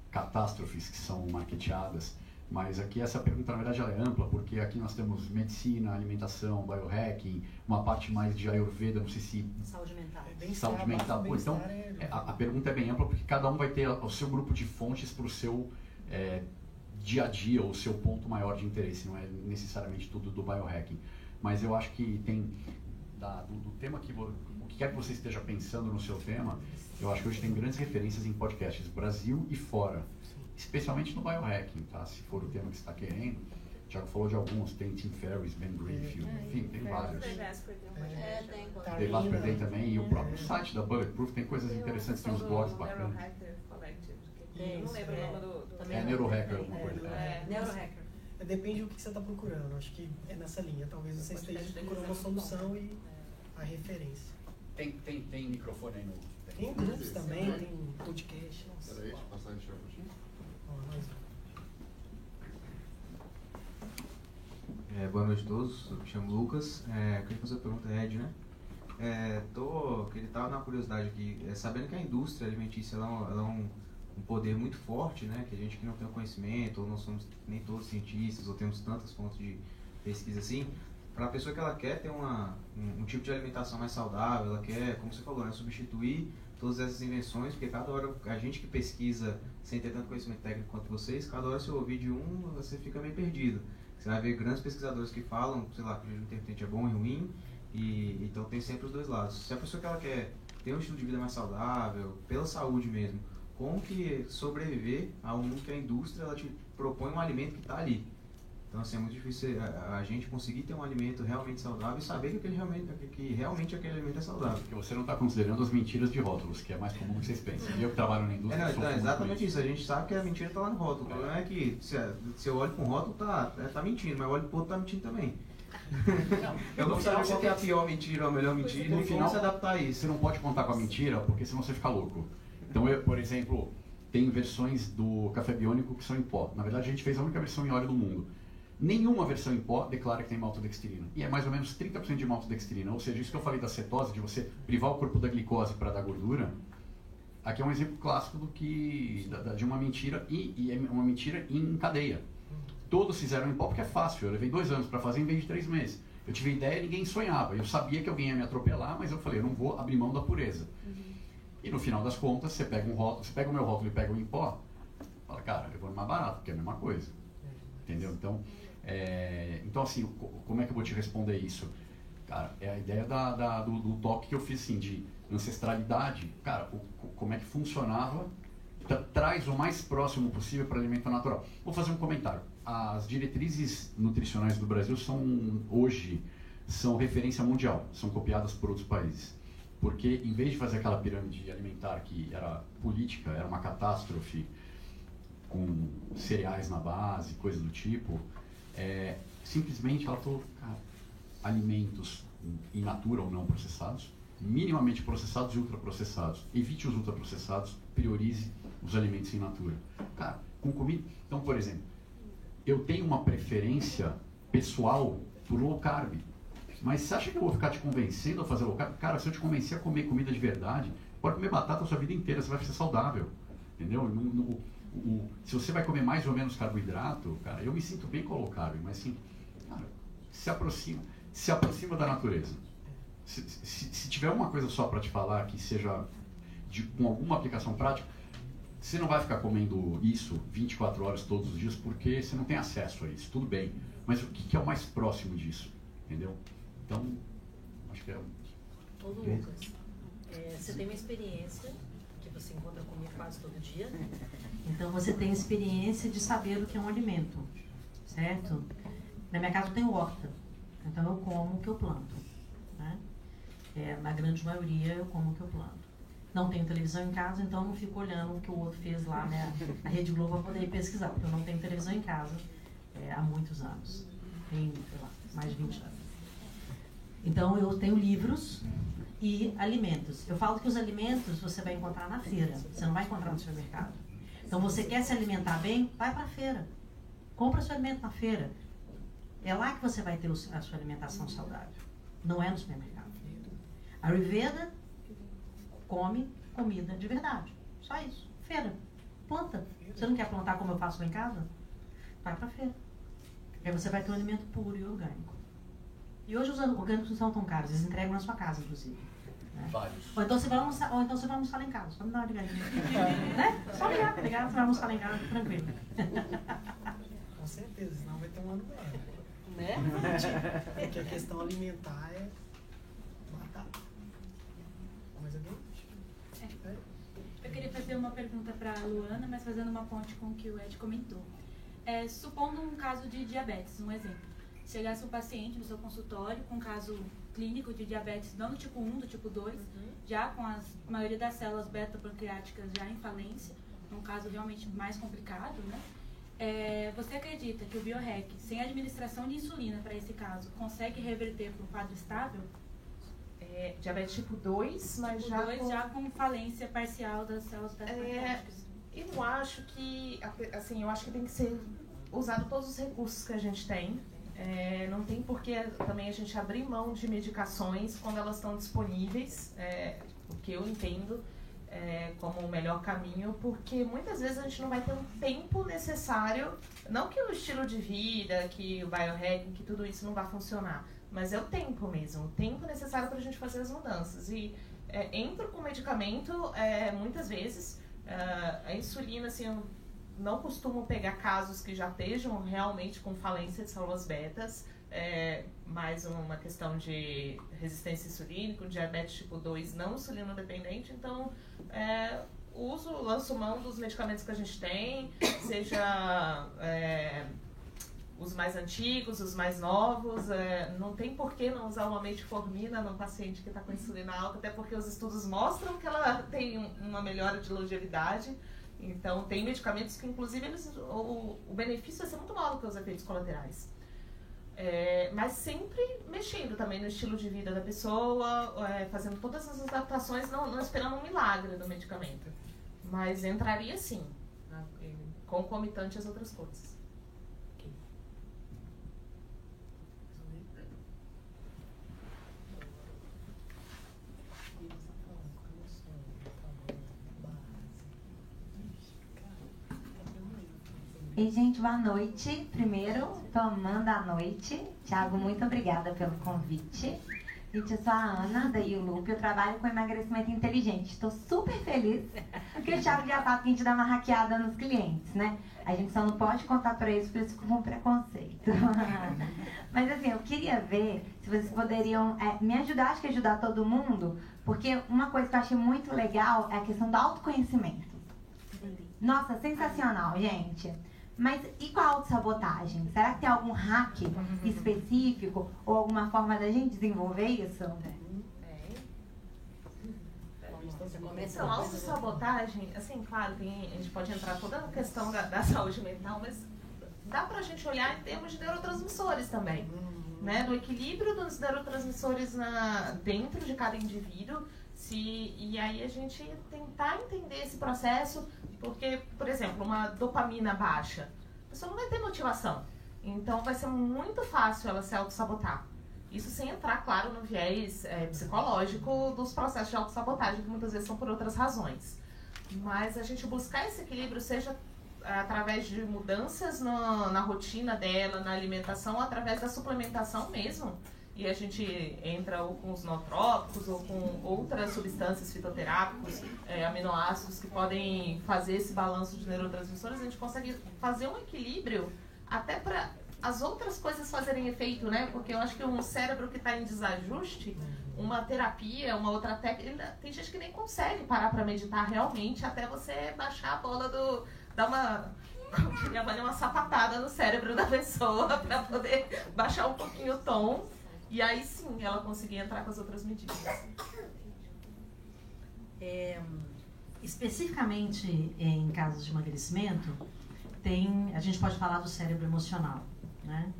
catástrofes que são marketeadas. Mas aqui essa pergunta, na verdade, ela é ampla, porque aqui nós temos medicina, alimentação, biohacking, uma parte mais de Ayurveda, não sei se Saúde mental. É bem-estar, saúde mental. Pô, então, é- a, a pergunta é bem ampla porque cada um vai ter o seu grupo de fontes para o seu é, dia a dia ou o seu ponto maior de interesse, não é necessariamente tudo do biohacking. Mas eu acho que tem, da- do, do tema que, o que quer que você esteja pensando no seu tema, eu acho que hoje tem grandes referências em podcasts, Brasil e fora, especialmente no biohacking, tá? Se for o tema que você está querendo. O Thiago falou de alguns, tem Tim Ferriss, Ben Greenfield, enfim, tem vários. É, tem. Dave tem também, e o próprio site da Bulletproof tem coisas interessantes, tem uns blogs bacanas. Tem, Não lembro o é. nome do. É não. neurohacker, alguma coisa. É. Neurohacker. É, Depende do que você está procurando. Acho que é nessa linha. Talvez você esteja procurando uma solução e a referência. Tem, tem, tem microfone aí no. Tem grupos também, tem podcast. Nossa. Peraí, deixa eu passar chave. Ó, nós- É, boa noite a todos, eu me chamo Lucas. É, queria fazer uma pergunta, Ed, né? É, tô, ele tava na curiosidade aqui, é, sabendo que a indústria alimentícia ela, é ela é um, um poder muito forte, né? Que a gente que não tem conhecimento, ou não somos nem todos cientistas, ou temos tantas fontes de pesquisa assim. para a pessoa que ela quer ter uma, um, um, tipo de alimentação mais saudável, ela quer, como você falou, né, substituir todas essas invenções, porque cada hora a gente que pesquisa sem ter tanto conhecimento técnico quanto vocês, cada hora você ouvir de um, você fica meio perdido. Você vai ver grandes pesquisadores que falam, sei lá, que o jejum intermitente é bom e ruim, e então tem sempre os dois lados. Se a pessoa que ela quer ter um estilo de vida mais saudável, pela saúde mesmo, como que sobreviver a um mundo que a indústria ela te propõe um alimento que está ali. Então, assim, é muito difícil a, a, gente conseguir ter um alimento realmente saudável e saber que, aquele realmente, que realmente aquele alimento é saudável. Porque você não está considerando as mentiras de rótulos, que é mais comum que vocês pensam. Eu que trabalho na indústria. É, não, é exatamente isso. A gente sabe que a mentira está lá no rótulo. O problema é que se, se eu olho para um rótulo, tá, é, tá mentindo, mas eu olho para o outro, tá mentindo também. Não, [laughs] eu não saber qual é a pior mentira ou a melhor mentira no final se adaptar a isso. Você não pode contar com a mentira, porque senão você fica louco. Então, eu, por exemplo, tem versões do café biônico que são em pó. Na verdade, a gente fez a única versão em óleo do mundo. Nenhuma versão em pó declara que tem maltodextrina. E é mais ou menos 30% de maltodextrina. Ou seja, isso que eu falei da cetose, de você privar o corpo da glicose para dar gordura, aqui é um exemplo clássico do que da, de uma mentira e, e, é uma mentira em cadeia. Todos fizeram em pó porque é fácil. Eu levei dois anos para fazer em vez de três meses. Eu tive ideia, ninguém sonhava. Eu sabia que alguém ia me atropelar, mas eu falei, eu não vou abrir mão da pureza. Uhum. E no final das contas, você pega um rótulo, você pega o meu rótulo e pega o em pó, fala, cara, eu vou no mais barato, porque é a mesma coisa. Entendeu? Então, é, então assim, como é que eu vou te responder isso? Cara, é a ideia da, da do, do, toque que eu fiz assim, de ancestralidade. Cara, o, como é que funcionava? Traz o mais próximo possível para alimento natural. Vou fazer um comentário. As diretrizes nutricionais do Brasil são, hoje, são referência mundial, são copiadas por outros países porque em vez de fazer aquela pirâmide alimentar que era política, era uma catástrofe com cereais na base, coisa do tipo, é, simplesmente ela falou, cara, alimentos in natura ou não processados, minimamente processados e ultraprocessados. Evite os ultraprocessados, priorize os alimentos in natura. Cara, com comida. Então, por exemplo, eu tenho uma preferência pessoal por low carb. Mas você acha que eu vou ficar te convencendo a fazer low carb? Cara, se eu te convencer a comer comida de verdade, pode comer batata a sua vida inteira, você vai ser saudável. Entendeu? No, o, se você vai comer mais ou menos carboidrato, cara, eu me sinto bem carb, mas assim, cara, se aproxima, se aproxima da natureza. Se, se, se tiver uma coisa só para te falar que seja de, com alguma aplicação prática, você não vai ficar comendo isso 24 horas todos os dias porque você não tem acesso a isso, tudo bem. Mas o que, que é o mais próximo disso? Entendeu? Então, acho que é. Ô Lucas, é, você tem uma experiência você encontra comigo quase todo dia. Então você tem experiência de saber o que é um alimento, certo? Na minha casa eu tenho horta, então eu como o que eu planto. Né? É, na grande maioria eu como o que eu planto. Não tenho televisão em casa, então não fico olhando o que o outro fez lá, né? A Rede Globo para poder pesquisar, porque eu não tenho televisão em casa é, há muitos anos. Tem, sei lá, mais de 20 anos. Então eu tenho livros e alimentos. Eu falo que os alimentos você vai encontrar na feira, você não vai encontrar no supermercado. Então você quer se alimentar bem, vai para a feira. Compra seu alimento na feira. É lá que você vai ter a sua alimentação saudável. Não é no supermercado. A Ayurveda come comida de verdade. Só isso. Feira. Planta. Você não quer plantar como eu faço lá em casa? Vai para a feira. Aí você vai ter um alimento puro e orgânico. E hoje os orgânicos não são tão caros, eles entregam na sua casa, inclusive. Né? Vários. Ou então você vai almoçar, ou então você vai almoçar lá em casa, só me dá uma ligadinha. [laughs] né? Só ligar, ligar, você vai almoçar lá em casa, tranquilo. [laughs] Com certeza, senão vai ter um ano bem. Né? [laughs] Porque a questão alimentar é matar. Mais alguém? É. Eu queria fazer uma pergunta para a Luana, mas fazendo uma ponte com o que o Ed comentou. É, supondo um caso de diabetes, um exemplo chegasse um paciente no seu consultório com caso clínico de diabetes não do tipo 1, do tipo 2, uhum. já com a maioria das células beta-pancreáticas já em falência, um caso realmente mais complicado, né? É, você acredita que o biohack, sem administração de insulina para esse caso, consegue reverter para um quadro estável? É, diabetes tipo 2, mas tipo já, 2, com... já com falência parcial das células beta-pancreáticas. É, eu acho que, assim, eu acho que tem que ser usado todos os recursos que a gente tem é, não tem por que também a gente abrir mão de medicações quando elas estão disponíveis, é, o que eu entendo é, como o melhor caminho, porque muitas vezes a gente não vai ter um tempo necessário, não que o estilo de vida, que o biohacking, que tudo isso não vai funcionar, mas é o tempo mesmo, o tempo necessário para a gente fazer as mudanças. E é, entro com medicamento é, muitas vezes, é, a insulina, assim, não costumo pegar casos que já estejam realmente com falência de células betas, é, mais uma questão de resistência insulínica, diabetes tipo 2 não insulino dependente, então é, uso, lanço mão dos medicamentos que a gente tem, [coughs] seja é, os mais antigos, os mais novos. É, não tem por que não usar uma metformina no paciente que está com insulina alta, até porque os estudos mostram que ela tem uma melhora de longevidade. Então, tem medicamentos que, inclusive, eles, o, o benefício vai ser muito maior do que os efeitos colaterais. É, mas sempre mexendo também no estilo de vida da pessoa, é, fazendo todas as adaptações, não, não, esperando um milagre do medicamento. Mas entraria sim, né, concomitante às outras coisas. E, gente, boa noite. Primeiro, tomando a noite. Tiago, muito obrigada pelo convite. Gente, eu sou a Ana, da YouLoop. Eu trabalho com emagrecimento inteligente. Estou super feliz, porque o Thiago já sabe que a gente dá uma hackeada nos clientes, né? A gente só não pode contar para eles, por isso com preconceito. [laughs] Mas, assim, eu queria ver se vocês poderiam é, me ajudar, acho que ajudar todo mundo, porque uma coisa que eu achei muito legal é a questão do autoconhecimento. Nossa, sensacional, gente. Mas e com a autossabotagem? Será que tem algum hack específico ou alguma forma da gente desenvolver isso? Então, autossabotagem, assim, claro, tem, a gente pode entrar toda a questão da, da [laughs] saúde mental, mas dá pra gente olhar em termos de neurotransmissores também. Né, do equilíbrio dos neurotransmissores na, dentro de cada indivíduo, se, e aí a gente tentar entender esse processo porque, por exemplo, uma dopamina baixa, a pessoa não vai ter motivação. Então vai ser muito fácil ela se auto-sabotar. Isso sem entrar, claro, no viés é, psicológico dos processos de autossabotagem, que muitas vezes são por outras razões. Mas a gente buscar esse equilíbrio, seja através de mudanças no, na rotina dela, na alimentação, através da suplementação mesmo, e a gente entra ou com os nootrópicos ou com outras substâncias fitoterápicos, é, aminoácidos que podem fazer esse balanço de neurotransmissores, a gente consegue fazer um equilíbrio até para as outras coisas fazerem efeito, né? Porque eu acho que um cérebro que está em desajuste, uma terapia, uma outra técnica, tem gente que nem consegue parar para meditar realmente até você baixar a bola do. dar uma [laughs] minha mãe uma sapatada no cérebro da pessoa [laughs] para poder baixar um pouquinho o tom e aí sim ela conseguia entrar com as outras medidas. É, especificamente em casos de emagrecimento, tem, a gente pode falar do cérebro emocional. Né?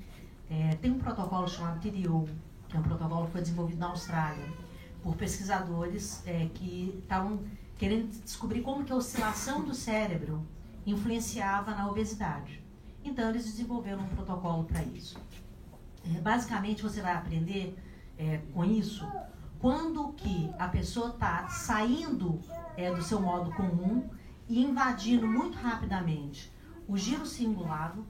É, tem um protocolo chamado TDO, que é um protocolo que foi desenvolvido na Austrália por pesquisadores é, que estavam querendo descobrir como que a oscilação do cérebro influenciava na obesidade. Então eles desenvolveram um protocolo para isso. É, basicamente, você vai aprender é, com isso quando que a pessoa está saindo é, do seu modo comum e invadindo muito rapidamente o giro cingulado,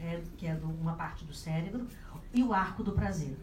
é, que é do, uma parte do cérebro, e o arco do prazer.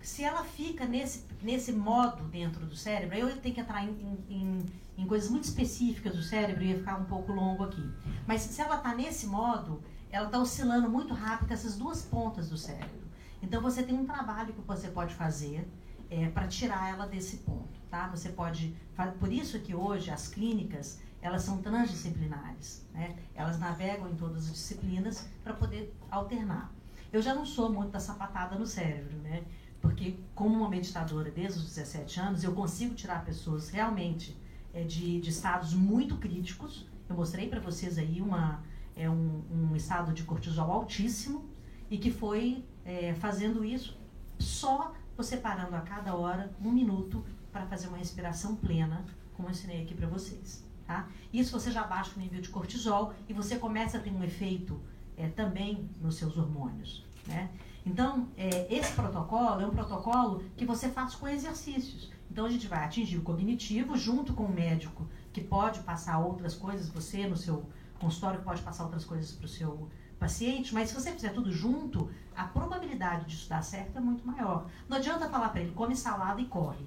Se ela fica nesse, nesse modo dentro do cérebro, eu tenho que entrar em, em, em coisas muito específicas do cérebro e ia ficar um pouco longo aqui. Mas se ela está nesse modo, ela está oscilando muito rápido essas duas pontas do cérebro. Então você tem um trabalho que você pode fazer é, para tirar ela desse ponto, tá? Você pode, por isso que hoje as clínicas elas são transdisciplinares, né? Elas navegam em todas as disciplinas para poder alternar. Eu já não sou muito da sapatada no cérebro, né? Porque como uma meditadora desde os 17 anos, eu consigo tirar pessoas realmente é, de, de estados muito críticos. Eu mostrei para vocês aí uma é um, um estado de cortisol altíssimo e que foi é, fazendo isso só você parando a cada hora um minuto para fazer uma respiração plena, como eu ensinei aqui para vocês. Tá? Isso você já baixa o nível de cortisol e você começa a ter um efeito é, também nos seus hormônios. Né? Então, é, esse protocolo é um protocolo que você faz com exercícios. Então, a gente vai atingir o cognitivo junto com o médico, que pode passar outras coisas, você no seu consultório que pode passar outras coisas para o seu paciente, mas se você fizer tudo junto, a probabilidade disso dar certo é muito maior. Não adianta falar para ele, come salada e corre.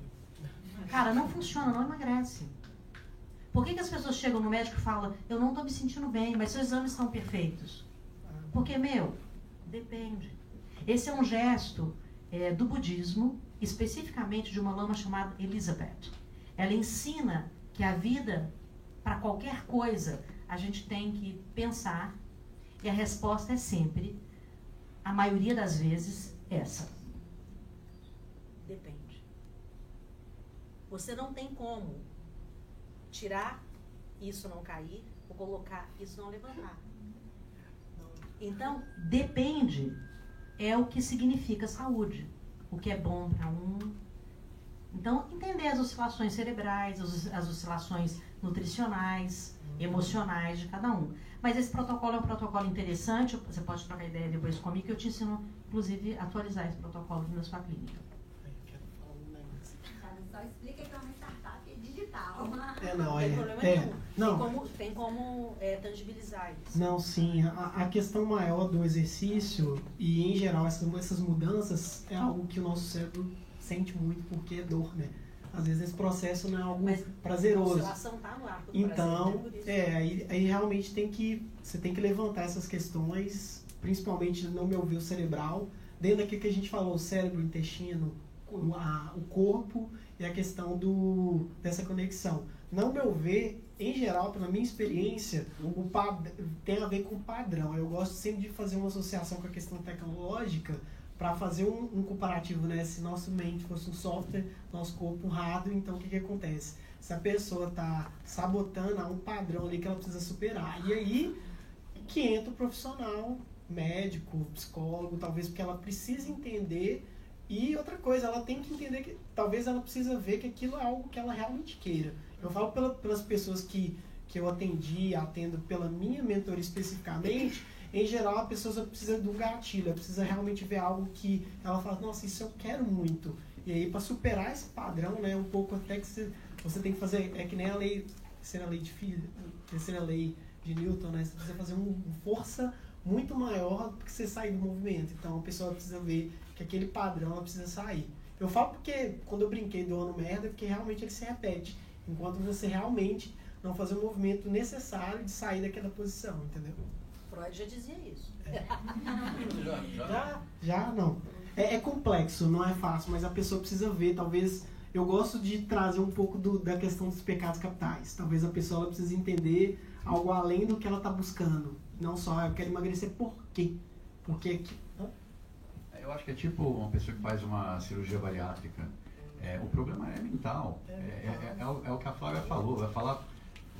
Cara, não funciona, não emagrece. Por que, que as pessoas chegam no médico e falam, eu não estou me sentindo bem, mas seus exames estão perfeitos? Porque, meu, depende. Esse é um gesto é, do budismo, especificamente de uma lama chamada Elizabeth. Ela ensina que a vida, para qualquer coisa, a gente tem que pensar, e a resposta é sempre, a maioria das vezes, essa. Depende. Você não tem como tirar isso não cair ou colocar isso não levantar. Então, depende é o que significa saúde. O que é bom para um. Então, entender as oscilações cerebrais, as oscilações nutricionais, emocionais de cada um. Mas esse protocolo é um protocolo interessante, você pode trocar ideia depois comigo, que eu te ensino, inclusive, a atualizar esse protocolo na sua clínica. Só explica que é uma startup digital. É, não, é. Tem problema é, nenhum. não, Tem como, tem como é, tangibilizar isso. Não, sim. A, a questão maior do exercício e, em geral, essas, essas mudanças é algo que o nosso cérebro sente muito porque é dor, né? Às vezes esse processo não é algo Mas prazeroso. A tá no ar Então, prazer, é, aí, aí realmente tem que, você tem que levantar essas questões, principalmente no meu ver o cerebral, dentro daquilo que a gente falou, o cérebro, o intestino, o, a, o corpo e a questão do, dessa conexão. Não meu ver, em geral, pela minha experiência, o tem a ver com padrão. Eu gosto sempre de fazer uma associação com a questão tecnológica para fazer um, um, comparativo, né? Se nosso mente fosse um software, nosso corpo um hardware, então o que, que acontece? Se a pessoa está sabotando, há um padrão ali que ela precisa superar. E aí que entra o profissional, médico, psicólogo, talvez porque ela precisa entender e outra coisa, ela tem que entender que talvez ela precisa ver que aquilo é algo que ela realmente queira. Eu falo pela, pelas pessoas que, que eu atendi, atendo pela minha mentoria especificamente, em geral a pessoa precisa de um gatilho, ela precisa realmente ver algo que ela fala, nossa, isso eu quero muito. E aí para superar esse padrão, né, um pouco até que você, você tem que fazer, é que nem a lei, terceira lei de terceira lei de Newton, né, você precisa fazer uma um força muito maior do que você sair do movimento. Então a pessoa precisa ver que aquele padrão ela precisa sair. Eu falo porque quando eu brinquei do ano merda, porque realmente ele se repete. Enquanto você realmente não fazer o movimento necessário de sair daquela posição, entendeu? Freud já dizia isso. É. [laughs] já, já não. É, é, complexo, não é fácil, mas a pessoa precisa ver, talvez. Eu gosto de trazer um pouco do, da questão dos pecados capitais. Talvez a pessoa precise entender algo além do que ela está buscando. Não só, ah, eu quero emagrecer por quê? Porque eu acho que é tipo uma pessoa que faz uma cirurgia bariátrica. É, o problema é mental. É, é, é, o, é, o, que a Flávia falou. Vai falar,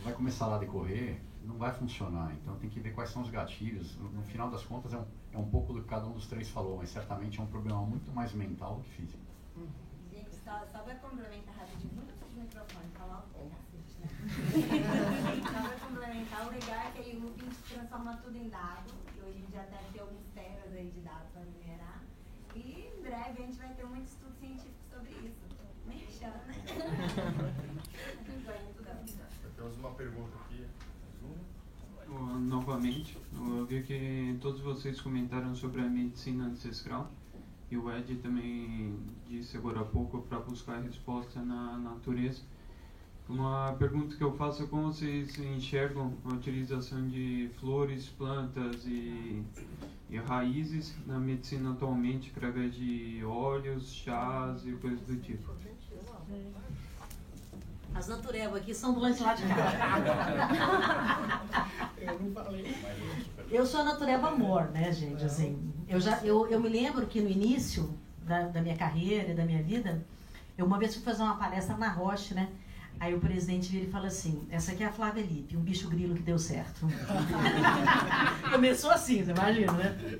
vai começar lá a decorrer, não vai funcionar. Então tem que ver quais são os gatilhos. No, no final das contas é um, é um pouco do que cada um dos três falou, mas certamente é um problema muito mais mental do que físico. Gente, só, só vai complementar rapidinho. Muito de microfone, falar o né? [laughs] Só vai complementar. O legal é que aí o Looping transforma tudo em dado. E hoje em dia até tem alguns teras aí de dados para minerar. E em breve a gente vai ter muito estudo científico sobre isso. Mexendo, né? Temos uma pergunta aqui. Uh, novamente, eu vi que todos vocês comentaram sobre a medicina ancestral e o Ed também disse agora há pouco para buscar resposta na natureza. Uma pergunta que eu faço é como vocês enxergam a utilização de flores, plantas e, e raízes na medicina atualmente através de óleos, chás e coisas do tipo. As natureba aqui são do lá de cá. eu não falei. Eu sou a natureba amor, né, gente? Assim, eu, já, eu, eu me lembro que no início da, da minha carreira da minha vida, eu uma vez fui fazer uma palestra na Roche, né? Aí o presidente vira e fala assim: essa aqui é a Flávia Lippe, um bicho grilo que deu certo. [laughs] Começou assim, você imagina, né?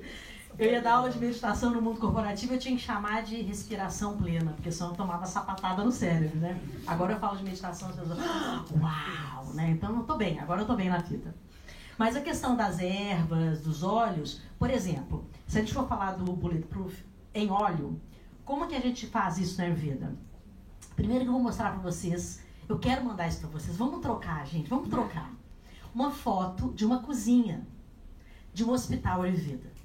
Eu ia dar aula de meditação no mundo corporativo, eu tinha que chamar de respiração plena, porque senão eu tomava sapatada no cérebro, né? Agora eu falo de meditação, as pessoas, ah, uau, né? Então eu tô bem, agora eu tô bem na fita. Mas a questão das ervas, dos óleos, por exemplo, se a gente for falar do Bulletproof em óleo, como que a gente faz isso na Ayurveda? Primeiro que eu vou mostrar para vocês, eu quero mandar isso para vocês. Vamos trocar, gente, vamos trocar. uma foto de uma cozinha de um hospital Ayurveda.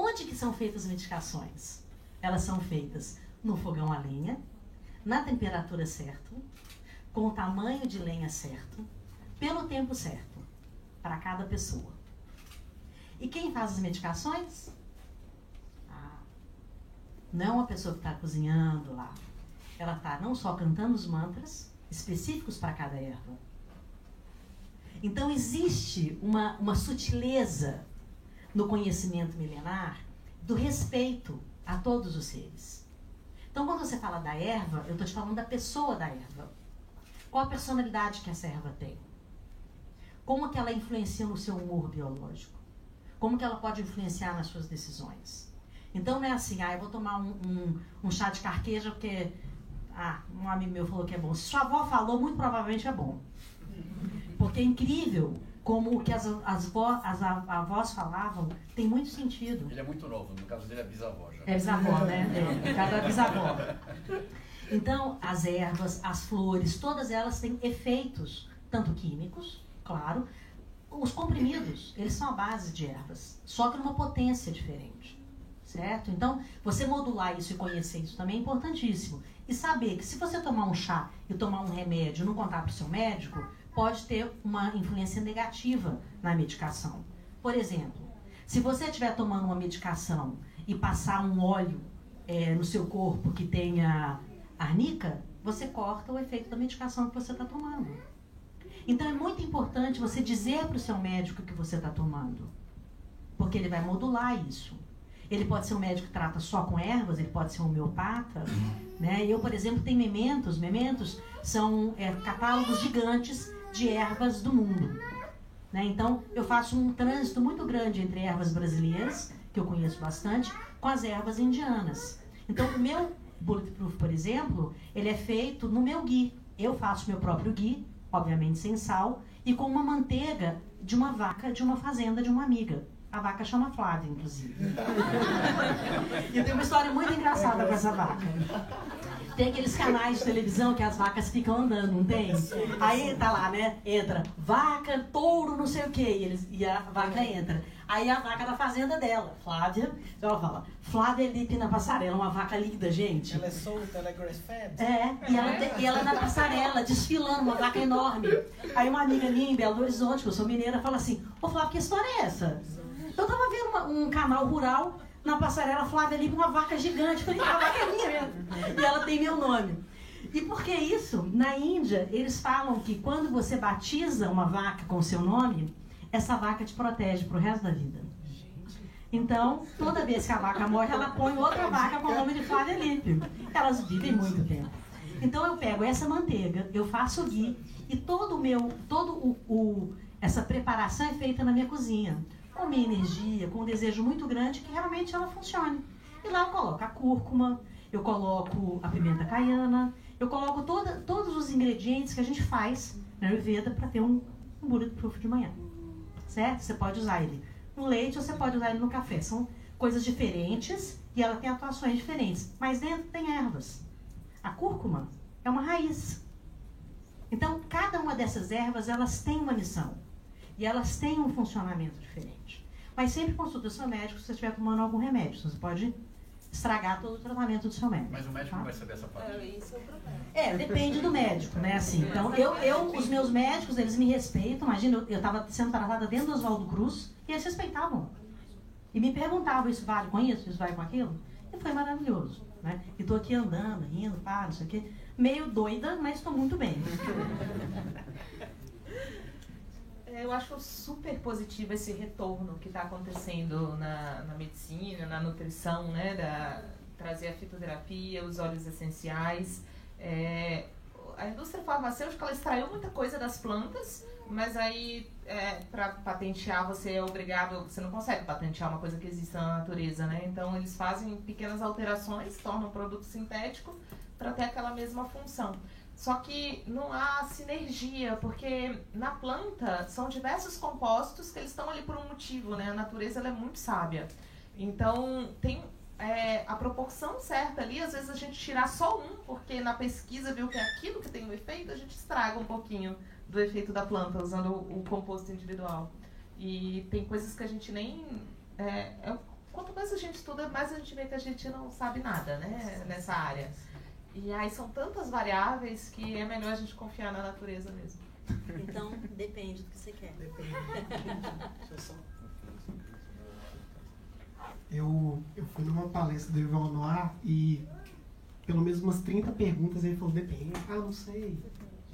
Onde que são feitas as medicações? Elas são feitas no fogão a lenha, na temperatura certa, com o tamanho de lenha certo, pelo tempo certo, para cada pessoa. E quem faz as medicações? Ah, não é uma pessoa que está cozinhando lá. Ela está não só cantando os mantras específicos para cada erva. Então existe uma, uma sutileza no conhecimento milenar do respeito a todos os seres. Então, quando você fala da erva, eu estou te falando da pessoa da erva. Qual a personalidade que essa erva tem? Como que ela influencia no seu humor biológico? Como que ela pode influenciar nas suas decisões? Então, não é assim, ah, eu vou tomar um, um, um chá de carqueja porque ah, um amigo meu falou que é bom. Se sua avó falou, muito provavelmente é bom. Porque é incrível como o que as, as, vo, as avós falavam tem muito sentido. Ele é muito novo, no caso dele é bisavó já. É bisavó, né? É, cada bisavó. Então, as ervas, as flores, todas elas têm efeitos, tanto químicos, claro. Os comprimidos, eles são a base de ervas, só que numa potência diferente. Certo? Então, você modular isso e conhecer isso também é importantíssimo. E saber que se você tomar um chá e tomar um remédio e não contar para o seu médico, pode ter uma influência negativa na medicação. Por exemplo, se você estiver tomando uma medicação e passar um óleo é, no seu corpo que tenha arnica, você corta o efeito da medicação que você está tomando. Então é muito importante você dizer para o seu médico o que você está tomando, porque ele vai modular isso. Ele pode ser um médico que trata só com ervas, ele pode ser um homeopata. Né? Eu, por exemplo, tenho mementos. Mementos são é, catálogos gigantes de ervas do mundo. Né? Então, eu faço um trânsito muito grande entre ervas brasileiras, que eu conheço bastante, com as ervas indianas. Então, o meu Bulletproof, por exemplo, ele é feito no meu ghee. Eu faço meu próprio ghee, obviamente sem sal, e com uma manteiga de uma vaca de uma fazenda de uma amiga. A vaca chama Flávia, inclusive. [laughs] e tenho uma história muito engraçada com essa vaca. Tem aqueles canais de televisão que as vacas ficam andando, não tem? Aí tá lá, né? Entra vaca, touro, não sei o quê. E, eles, e a vaca entra. Aí a vaca da fazenda dela, Flávia, ela fala, Flávia Lipe na passarela, uma vaca linda, gente. Ela é solta, ela é grass-fed? É, e ela, e ela na passarela, desfilando, uma vaca enorme. Aí uma amiga minha em Belo Horizonte, que eu sou mineira, fala assim, ô Flávia, que história é essa? Eu tava vendo uma, um canal rural na passarela Flávia com uma vaca gigante. Falei, a vaca é minha mesmo. E ela tem meu nome. E por que isso? Na Índia, eles falam que quando você batiza uma vaca com seu nome, essa vaca te protege pro resto da vida. Então, toda vez que a vaca morre, ela põe outra vaca com o nome de Flávia Lippe. Elas vivem muito tempo. Então, eu pego essa manteiga, eu faço o ghee e todo o meu, todo o, o essa preparação é feita na minha cozinha com minha energia, com um desejo muito grande que realmente ela funcione. E lá eu coloco a cúrcuma, eu coloco a pimenta caiana, eu coloco toda, todos os ingredientes que a gente faz na Ayurveda para ter um, um bulletproof de manhã. Certo? Você pode usar ele no leite ou você pode usar ele no café. São coisas diferentes e ela tem atuações diferentes. Mas dentro tem ervas. A cúrcuma é uma raiz. Então, cada uma dessas ervas, elas têm uma missão. E elas têm um funcionamento diferente. Mas sempre consulta o seu médico se você estiver tomando algum remédio. Você pode estragar todo o tratamento do seu médico. Mas o médico tá? não vai saber essa parte. É, isso é o problema. É, depende do médico, né? Assim, então, eu, eu, os meus médicos, eles me respeitam. Imagina, eu estava sendo tratada dentro do Oswaldo Cruz e eles respeitavam. E me perguntavam, isso vale com isso, isso vale com aquilo? E foi maravilhoso, né? E tô aqui andando, rindo, pá, não sei o quê. Meio doida, mas estou muito bem. [laughs] eu acho super positivo esse retorno que está acontecendo na, na medicina, na nutrição, né? Da, trazer a fitoterapia, os óleos essenciais. É, a indústria farmacêutica ela extraiu muita coisa das plantas, mas aí é, para patentear você é obrigado, você não consegue patentear uma coisa que existe na natureza, né? Então eles fazem pequenas alterações, tornam o produto sintético para ter aquela mesma função. Só que não há sinergia, porque na planta são diversos compostos que eles estão ali por um motivo, né? A natureza é muito sábia. Então, tem é, a proporção certa ali, às vezes a gente tirar só um, porque na pesquisa viu que é aquilo que tem o um efeito, a gente estraga um pouquinho do efeito da planta, usando o, o composto individual. E tem coisas que a gente nem. É, é, quanto mais a gente estuda, mais a gente vê que a gente não sabe nada né, nessa área. E aí são tantas variáveis que é melhor a gente confiar na natureza mesmo. Então, depende do que você quer. Depende. [laughs] Eu, eu fui numa palestra do Ivan Noir e pelo menos umas 30 perguntas ele falou, depende. Ah, não sei.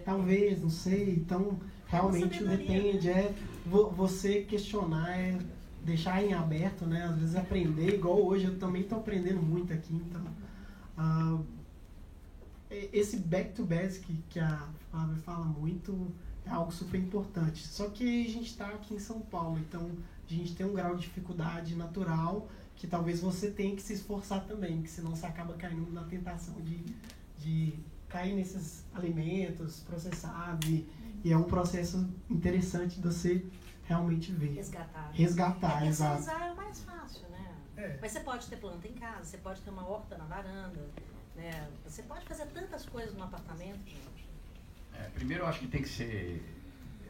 Talvez, não sei. Então, realmente depende. É vo- você questionar, é deixar em aberto, né? Às vezes aprender, igual hoje, eu também estou aprendendo muito aqui, então. ah, esse back to basic que a Flávia fala muito é algo super importante. Só que a gente está aqui em São Paulo, então a gente tem um grau de dificuldade natural que talvez você tenha que se esforçar também, porque senão você acaba caindo na tentação de, de cair nesses alimentos processados e, e é um processo interessante de você realmente ver. Resgatar. Resgatar, é, exato. Terceirizar é o mais fácil, né? É. Mas você pode ter planta em casa, você pode ter uma horta na varanda, né? Você pode fazer tantas coisas no apartamento, gente. É, primeiro, eu acho que tem que ser,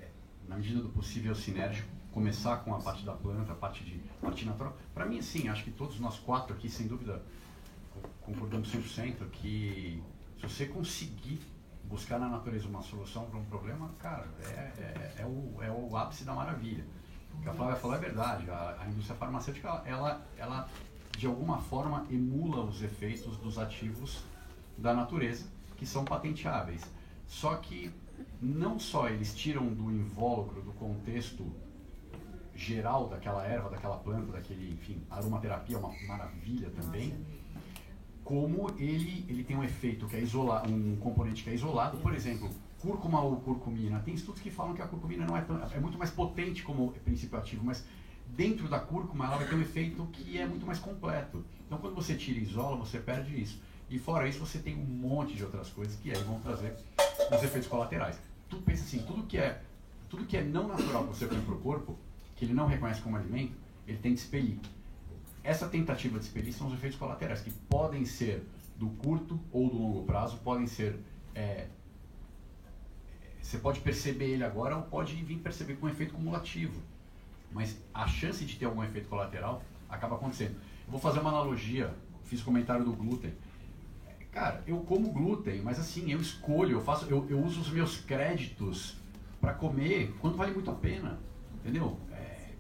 é, na medida do possível, sinérgico. Começar com a parte da planta, a parte de parte natural. Para mim, sim, acho que todos nós quatro aqui, sem dúvida, co- concordamos 100% que se você conseguir buscar na natureza uma solução para um problema, cara, é, é, é o, é o ápice da maravilha. O que a Flávia falou é verdade. A, a indústria farmacêutica, ela, ela, de alguma forma, emula os efeitos dos ativos da natureza, que são patenteáveis. Só que não só eles tiram do invólucro, do contexto geral daquela erva, daquela planta, daquele, enfim, aromaterapia é uma maravilha também, como ele, ele tem um efeito que é isolado, um componente que é isolado, por exemplo, cúrcuma ou curcumina. Tem estudos que falam que a curcumina não é tão, é muito mais potente como princípio ativo, mas dentro da cúrcuma ela vai ter um efeito que é muito mais completo. Então quando você tira e isola, você perde isso. E fora isso, você tem um monte de outras coisas que aí vão trazer os efeitos colaterais. Tu pensa assim, tudo que é tudo que é não natural que você põe para o corpo, que ele não reconhece como alimento, ele tem que expelir. Essa tentativa de expelir são os efeitos colaterais, que podem ser do curto ou do longo prazo, podem ser. é, você pode perceber ele agora ou pode vir perceber com um efeito cumulativo. Mas a chance de ter algum efeito colateral acaba acontecendo. Eu vou fazer uma analogia, fiz comentário do glúten. Cara, eu como glúten, mas assim, eu escolho, eu faço, eu, eu uso os meus créditos para comer quando vale muito a pena. Entendeu? É,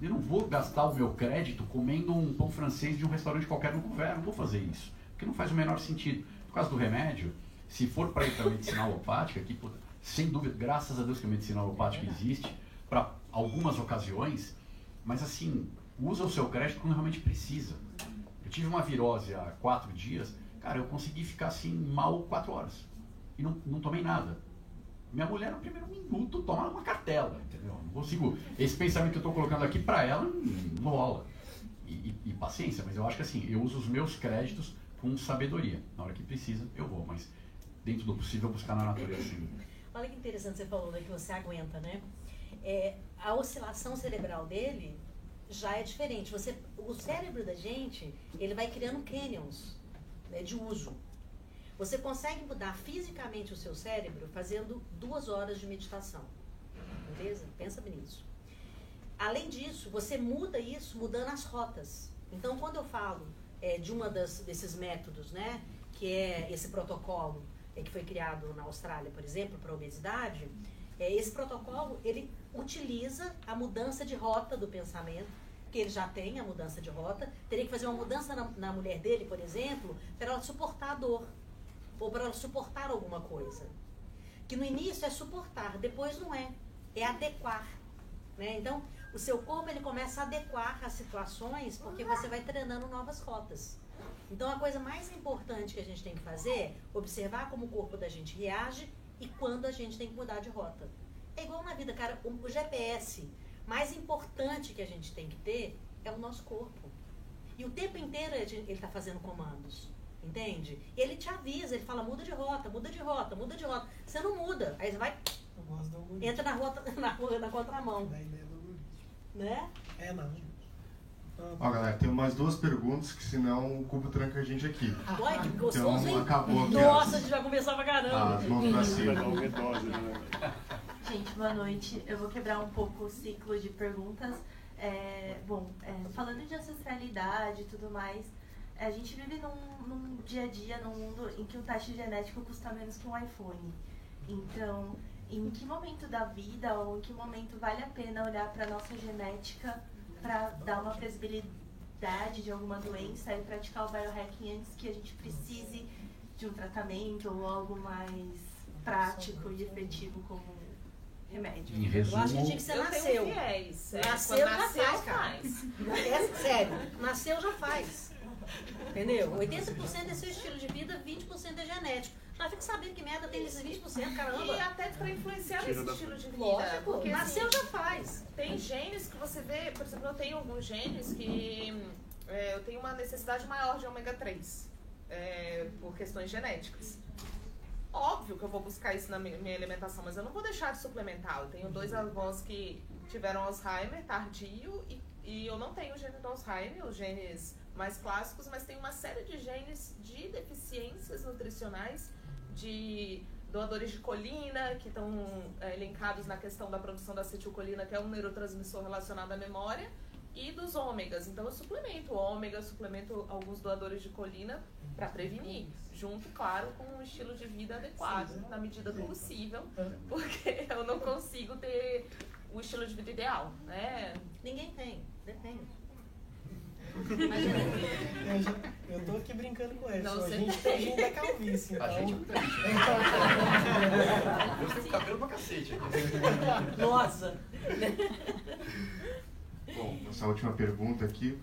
eu não vou gastar o meu crédito comendo um pão francês de um restaurante qualquer no governo, não vou fazer isso. Porque não faz o menor sentido. Por causa do remédio, se for para ir para medicina alopática, que sem dúvida, graças a Deus que a medicina alopática existe, para algumas ocasiões, mas assim, usa o seu crédito quando realmente precisa. Eu tive uma virose há quatro dias, cara, eu consegui ficar assim mal quatro horas. E não, não tomei nada. Minha mulher, no primeiro minuto, toma uma cartela, entendeu? Não consigo. Esse pensamento que eu estou colocando aqui para ela não, rola. E, e- e paciência, mas eu acho que assim, eu uso os meus créditos com sabedoria. Na hora que precisa, eu vou, mas dentro do possível, buscar na natureza, sim. Olha que interessante você falou, né, que você aguenta, né? É, a oscilação cerebral dele já é diferente. Você, o cérebro da gente, ele vai criando canyons né, de uso. Você consegue mudar fisicamente o seu cérebro fazendo duas horas de meditação. Beleza? Pensa nisso. Além disso, você muda isso mudando as rotas. Então, quando eu falo é, de uma das, desses métodos, né, que é esse protocolo é, que foi criado na Austrália, por exemplo, para obesidade, esse protocolo ele utiliza a mudança de rota do pensamento, que ele já tem a mudança de rota, teria que fazer uma mudança na, na mulher dele, por exemplo, para ela suportar a dor ou para ela suportar alguma coisa. Que no início é suportar, depois não é, é adequar. Né? Então, o seu corpo ele começa a adequar às situações porque você vai treinando novas rotas. Então, a coisa mais importante que a gente tem que fazer é observar como o corpo da gente reage e quando a gente tem que mudar de rota. É igual na vida, cara, o, GPS mais importante que a gente tem que ter é o nosso corpo. E o tempo inteiro ele está fazendo comandos. Entende? E ele te avisa, ele fala, muda de rota, muda de rota, muda de rota. Você não muda. Aí você vai, entra na rota, [laughs] na, rua- na contramão. Ideia do algoritmo. Né? É, não. Ó, galera, tem umas duas perguntas que senão o cubo tranca a gente aqui. Ué, que gostoso, hein? Então acabou aqui. Nossa, a gente vai conversar pra caramba. As mãos pra cima. Gente, boa noite. Eu vou quebrar um pouco o ciclo de perguntas. É, bom, é, falando de ancestralidade e tudo mais, a gente vive num, num dia a dia, num mundo em que um teste genético custa menos que um iPhone. Então, em que momento da vida ou em que momento vale a pena olhar para nossa genética para dar uma previsibilidade de alguma doença e praticar o biohacking antes que a gente precise de um tratamento ou algo mais prático e efetivo como remédio? Em resumo- Eu acho que tinha que ser nasceu. viés, é, Nasceu, já nasceu, faz, cara. É sério, nasceu, já faz. Entendeu? 80% é seu estilo de vida, 20% é genético. Já fica sabendo que merda tem esses 20%, caramba. E até para influenciar nesse da estilo de vida. Lógico, porque, nasceu, assim, já faz. Tem genes que você vê, por exemplo, eu tenho alguns genes que é, eu tenho uma necessidade maior de ômega 3 é, por questões genéticas. Óbvio que eu vou buscar isso na mi- minha alimentação, mas eu não vou deixar de suplementar. Eu tenho dois avós que tiveram Alzheimer tardio e, e eu não tenho o gene do Alzheimer, os genes mais clássicos, mas tem uma série de genes de deficiências nutricionais, de doadores de colina, que estão é, elencados na questão da produção da acetilcolina, que é um neurotransmissor relacionado à memória, e dos ômegas. Então eu suplemento ômega, suplemento alguns doadores de colina para prevenir, junto, claro, com um estilo de vida adequado, na medida do possível, porque eu não consigo ter o estilo de vida ideal, né? Ninguém tem, depende. Eu, tô aqui brincando com. Não, só a gente tem. gente da calvície. A Então... gente não tem. Eu tenho cabelo pra cacete aqui. Nossa! Bom, nossa última pergunta aqui.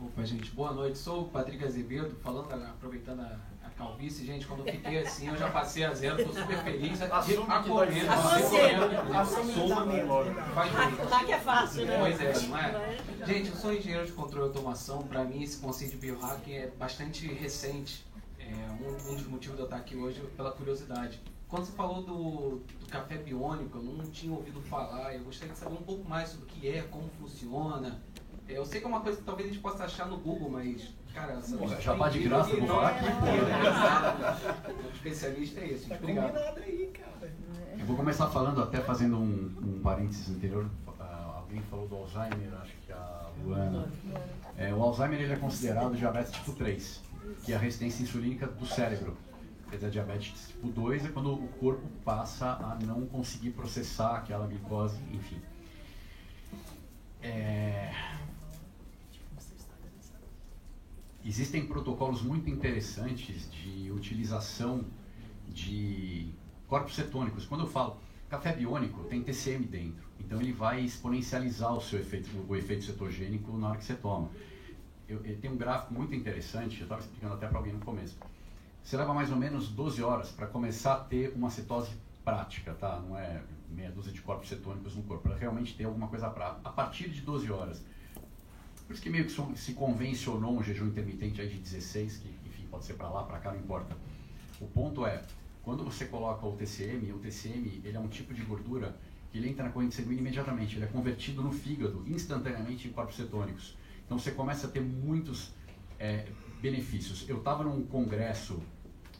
Opa, gente, boa noite. Sou o Patrick Azevedo, falando, aproveitando a, a calvície. Gente, quando eu fiquei assim, eu já passei a zero, tô super feliz. Assume Acolhendo, correndo. Assume tá mesmo. Faz bem. Lá que é fácil, né? Pois é, não é? Gente, eu sou engenheiro de controle e automação. Para mim, esse conceito de biohacking é bastante recente. É um, um dos motivos de eu estar aqui hoje pela curiosidade. Quando você falou do, do café biônico, eu não tinha ouvido falar. Eu gostaria de saber um pouco mais sobre o que é, como funciona. É, eu sei que é uma coisa que talvez a gente possa achar no Google, mas, cara, Porra, jabá de graça, eu vou falar aqui, pô. O especialista é esse. Tá Obrigado. combinado aí, cara. Eu vou começar falando, até fazendo um, um parênteses anterior. Ah, alguém falou do Alzheimer, acho que a Luana. É, o Alzheimer ele é considerado diabetes tipo 3, que é a resistência insulínica do cérebro. Quer dizer, diabetes tipo 2 é quando o corpo passa a não conseguir processar aquela glicose, enfim. É, Existem protocolos muito interessantes de utilização de corpos cetônicos. Quando eu falo café biônico, tem TCM dentro. Então ele vai exponencializar o seu efeito, o efeito cetogênico na hora que você toma. Eu, eu tenho um gráfico muito interessante, eu estava explicando até para alguém no começo. Você leva mais ou menos 12 horas para começar a ter uma cetose prática, tá? Não é meia dúzia de corpos cetônicos no corpo, para realmente ter alguma coisa prática. A partir de 12 horas, por isso que meio que se convencionou um jejum intermitente aí de 16, que enfim, pode ser para lá, para cá, não importa. O ponto é, quando você coloca o TCM, o TCM ele é um tipo de gordura que ele entra na corrente sanguínea imediatamente, ele é convertido no fígado instantaneamente em corpos cetônicos. Então você começa a ter muitos é, benefícios. Eu estava num congresso,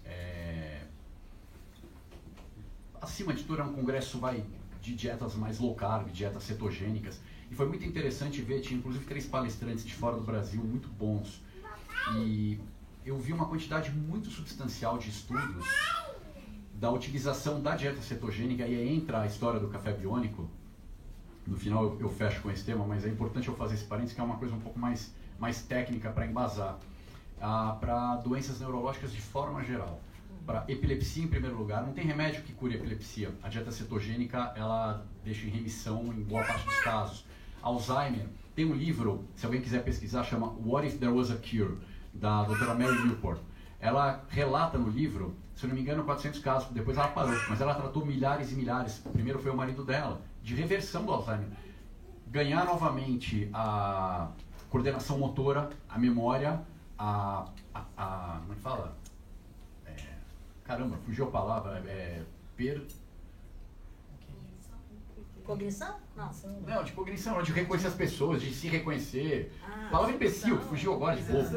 é, acima de tudo é um congresso vai, de dietas mais low carb, dietas cetogênicas, e foi muito interessante ver, tinha inclusive três palestrantes de fora do Brasil muito bons. E eu vi uma quantidade muito substancial de estudos da utilização da dieta cetogênica e aí entra a história do café biônico. No final eu, eu fecho com esse tema, mas é importante eu fazer esse parênteses que é uma coisa um pouco mais, mais técnica para embasar. Ah, para doenças neurológicas de forma geral. Para epilepsia em primeiro lugar, não tem remédio que cure epilepsia. A dieta cetogênica ela deixa em remissão em boa parte dos casos. Alzheimer, tem um livro, se alguém quiser pesquisar, chama What If There Was a Cure, da doutora Mary Newport. Ela relata no livro, se eu não me engano, 400 casos, depois ela parou, mas ela tratou milhares e milhares. O primeiro foi o marido dela, de reversão do Alzheimer. Ganhar novamente a coordenação motora, a memória, a. a, a como é que fala? É, caramba, fugiu a palavra. É, per, Cognição? Não. Não, de cognição, não, de reconhecer as pessoas, de se reconhecer. Ah, Palavra imbecil, percepção. fugiu agora de novo.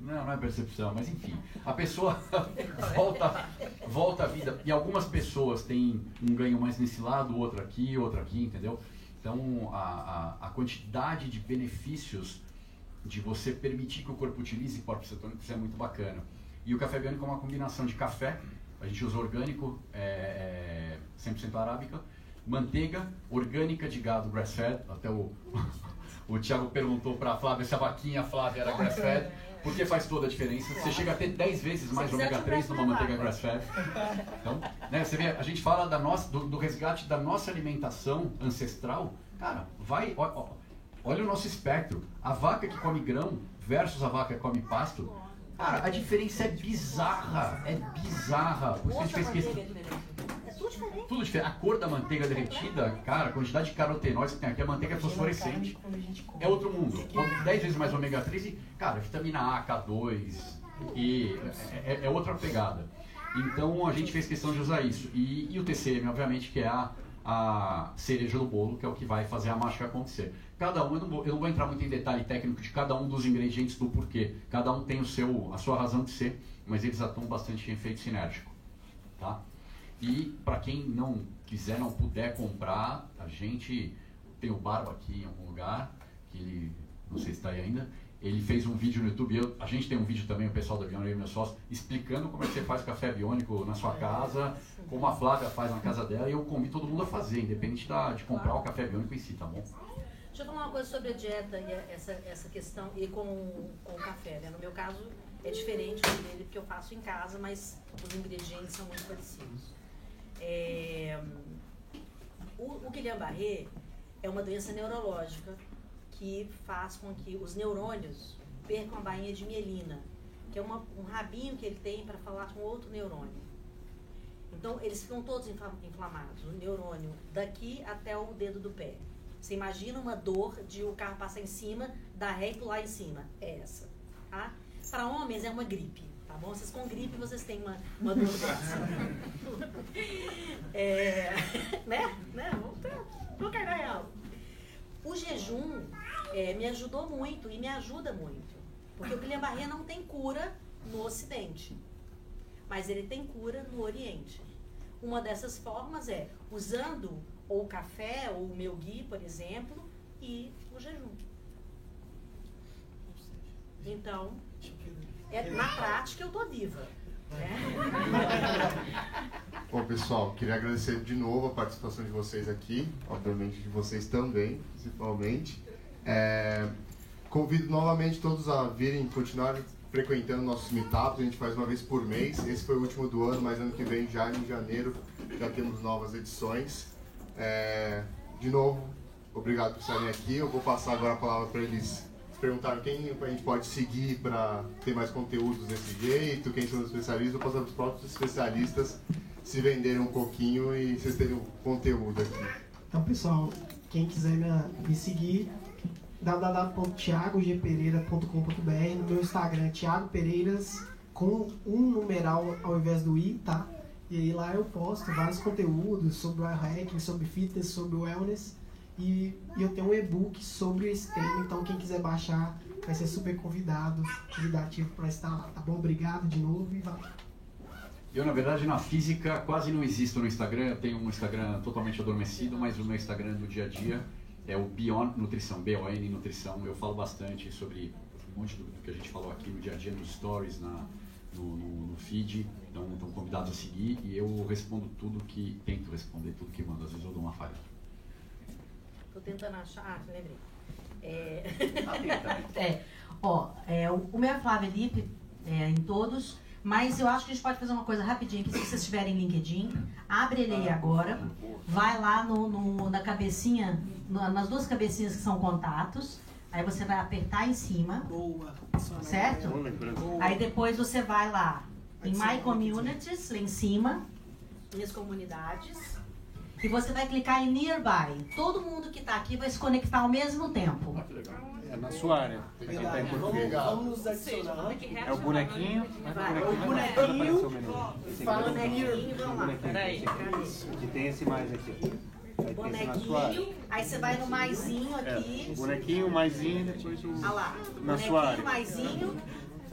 Não, não é percepção, mas enfim. A pessoa [laughs] volta, volta à vida. E algumas pessoas têm um ganho mais nesse lado, outro aqui, outro aqui, entendeu? Então, a, a, a quantidade de benefícios de você permitir que o corpo utilize corpos cetônicos é muito bacana. E o café biônico é uma combinação de café, a gente usa orgânico, é, é, 100% arábica, manteiga orgânica de gado grass-fed, até o, [laughs] o Thiago perguntou para a Flávia se a vaquinha Flávia era grass-fed, porque faz toda a diferença. Você chega a ter 10 vezes mais ômega eu te 3 empresto numa manteiga grass-fed. Então, né, você vê, a gente fala da nossa, do, do resgate da nossa alimentação ancestral. Cara, vai, ó- ó, olha o nosso espectro. A vaca que come grão versus a vaca que come pasto. Cara, a diferença é bizarra. É bizarra. Por isso que a gente Outra fez manteiga é. É tudo diferente. Tudo diferente. A cor da manteiga derretida, cara, a quantidade de carotenóidos que tem aqui, a manteiga é fosforescente. É outro mundo. 10 vezes mais ômega 3 e, cara, vitamina A, K2, e é, é- é outra pegada. Então a gente fez questão de usar isso. E, e o TCM, obviamente, que é a, a cereja do bolo, que é o que vai fazer a mágica acontecer. Cada um, eu não, vou, eu não vou entrar muito em detalhe técnico de cada um dos ingredientes do porquê. Cada um tem o seu, a sua razão de ser, mas eles atuam bastante em efeito sinérgico. Tá? E para quem não quiser, não puder comprar, a gente tem o Barba aqui em algum lugar, que ele, não sei se está aí ainda, ele fez um vídeo no YouTube, eu- a gente tem um vídeo também, o pessoal da Biônica e meu sócio, explicando como é que você faz café biônico na sua casa, como a Flávia faz na casa dela, e eu convido todo mundo a fazer, independente da, de comprar o café biônico em si, tá bom? Deixa eu falar uma coisa sobre a dieta e a- essa, essa questão e com, com o café. Né? No meu caso é diferente do dele porque eu faço em casa, mas os ingredientes são muito parecidos. É, o, o Guillain-Barré é uma doença neurológica que faz com que os neurônios percam a bainha de mielina, que é uma- um rabinho que ele tem para falar com outro neurônio. Então, eles ficam todos infla- inflamados, o neurônio, daqui até o dedo do pé. Você imagina uma dor de o carro passar em cima, dar ré e pular em cima. É essa. Tá? Para homens é uma gripe, tá bom? Vocês com gripe, vocês têm uma, uma dor. É, né? né? Vamos na real. O jejum é, me ajudou muito e me ajuda muito. Porque o Guillain-Barré não tem cura no Ocidente mas ele tem cura no Oriente. Uma dessas formas é usando ou o café ou o meu gui, por exemplo, e o jejum. Então, é, na prática eu tô viva. Né? [laughs] Bom, pessoal, queria agradecer de novo a participação de vocês aqui, obviamente de vocês também, principalmente. É, convido novamente todos a virem continuar frequentando nossos meetups, a gente faz uma vez por mês. Esse foi o último do ano, mas ano que vem, já em janeiro, já temos novas edições. É, de novo, obrigado por estarem aqui. Eu vou passar agora a palavra para eles perguntar quem a gente pode seguir para ter mais conteúdos desse jeito, quem são os especialistas, passar para os próprios especialistas se venderem um pouquinho e vocês terem um conteúdo aqui. Então, pessoal, quem quiser me, me seguir, www.thiagogpereira.com.br no meu Instagram, Thiago Pereiras, com um numeral ao invés do i, tá? E aí lá eu posto vários conteúdos sobre o hacking, sobre fitness, sobre wellness. E, e eu tenho um e-book sobre esse tema, então quem quiser baixar vai ser super convidado, convidativo para estar lá, tá bom? Obrigado de novo e valeu. Eu, na verdade, na física quase não existo no Instagram. Eu tenho um Instagram totalmente adormecido, mas o meu Instagram do dia a dia é o Beyond Nutrição, B-O-N Nutrição. Eu falo bastante sobre um monte do, do que a gente falou aqui no dia a dia, nos stories, na, no, no, no feed. Então, estão convidados a seguir e eu respondo tudo que, tento responder tudo que mando. Às vezes eu dou uma falha. Tô tentando achar. Ah, lembrei. É, Ah, [laughs] É, ó, é, o, o meu é Flávia Lipe, é, em todos, mas eu acho que a gente pode fazer uma coisa rapidinho, que se vocês tiverem LinkedIn, abre ele aí agora, vai lá no, no- na cabecinha, na- nas duas cabecinhas que são contatos, aí você vai apertar em cima, certo? Aí depois você vai lá em My Communities, lá em cima, minhas comunidades. E você vai clicar em Nearby. Todo mundo que está aqui vai se conectar ao mesmo tempo. É na sua área. Quem tá em Português. Vamos nos adicionar. É o bonequinho. Vai, o o bonequinho, fala é bonequinho, vamos lá. Peraí. Que tem esse mais aqui. Aí bonequinho, aí você vai no maisinho aqui. É, bonequinho, maisinho depois o. Olha lá, Na bonequinho, sua área. maisinho,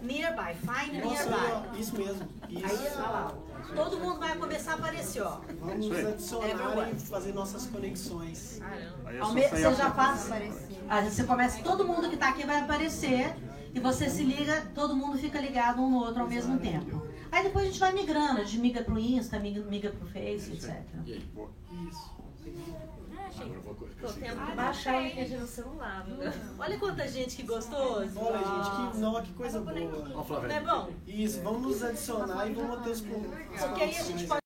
nearby, find Nossa, nearby. isso mesmo. Isso. Aí, olha lá, todo mundo vai começar a aparecer, ó. Vamos adicionar Everyone. e fazer nossas conexões. Aí é me- Você a já faz. Aí você começa, todo mundo que tá aqui vai aparecer e você se liga, todo mundo fica ligado um no outro ao mesmo tempo. Aí depois a gente vai migrando, a gente migra pro Insta, migra, migra pro Face, etc. E Isso. Agora eu vou Tô tendo que baixar o LinkedIn no celular? Olha quanta gente que gostoso. Olha, gente, que, não, que coisa boa. Não é bom? Isso, vamos nos adicionar e vamos ter os Porque aí a gente pode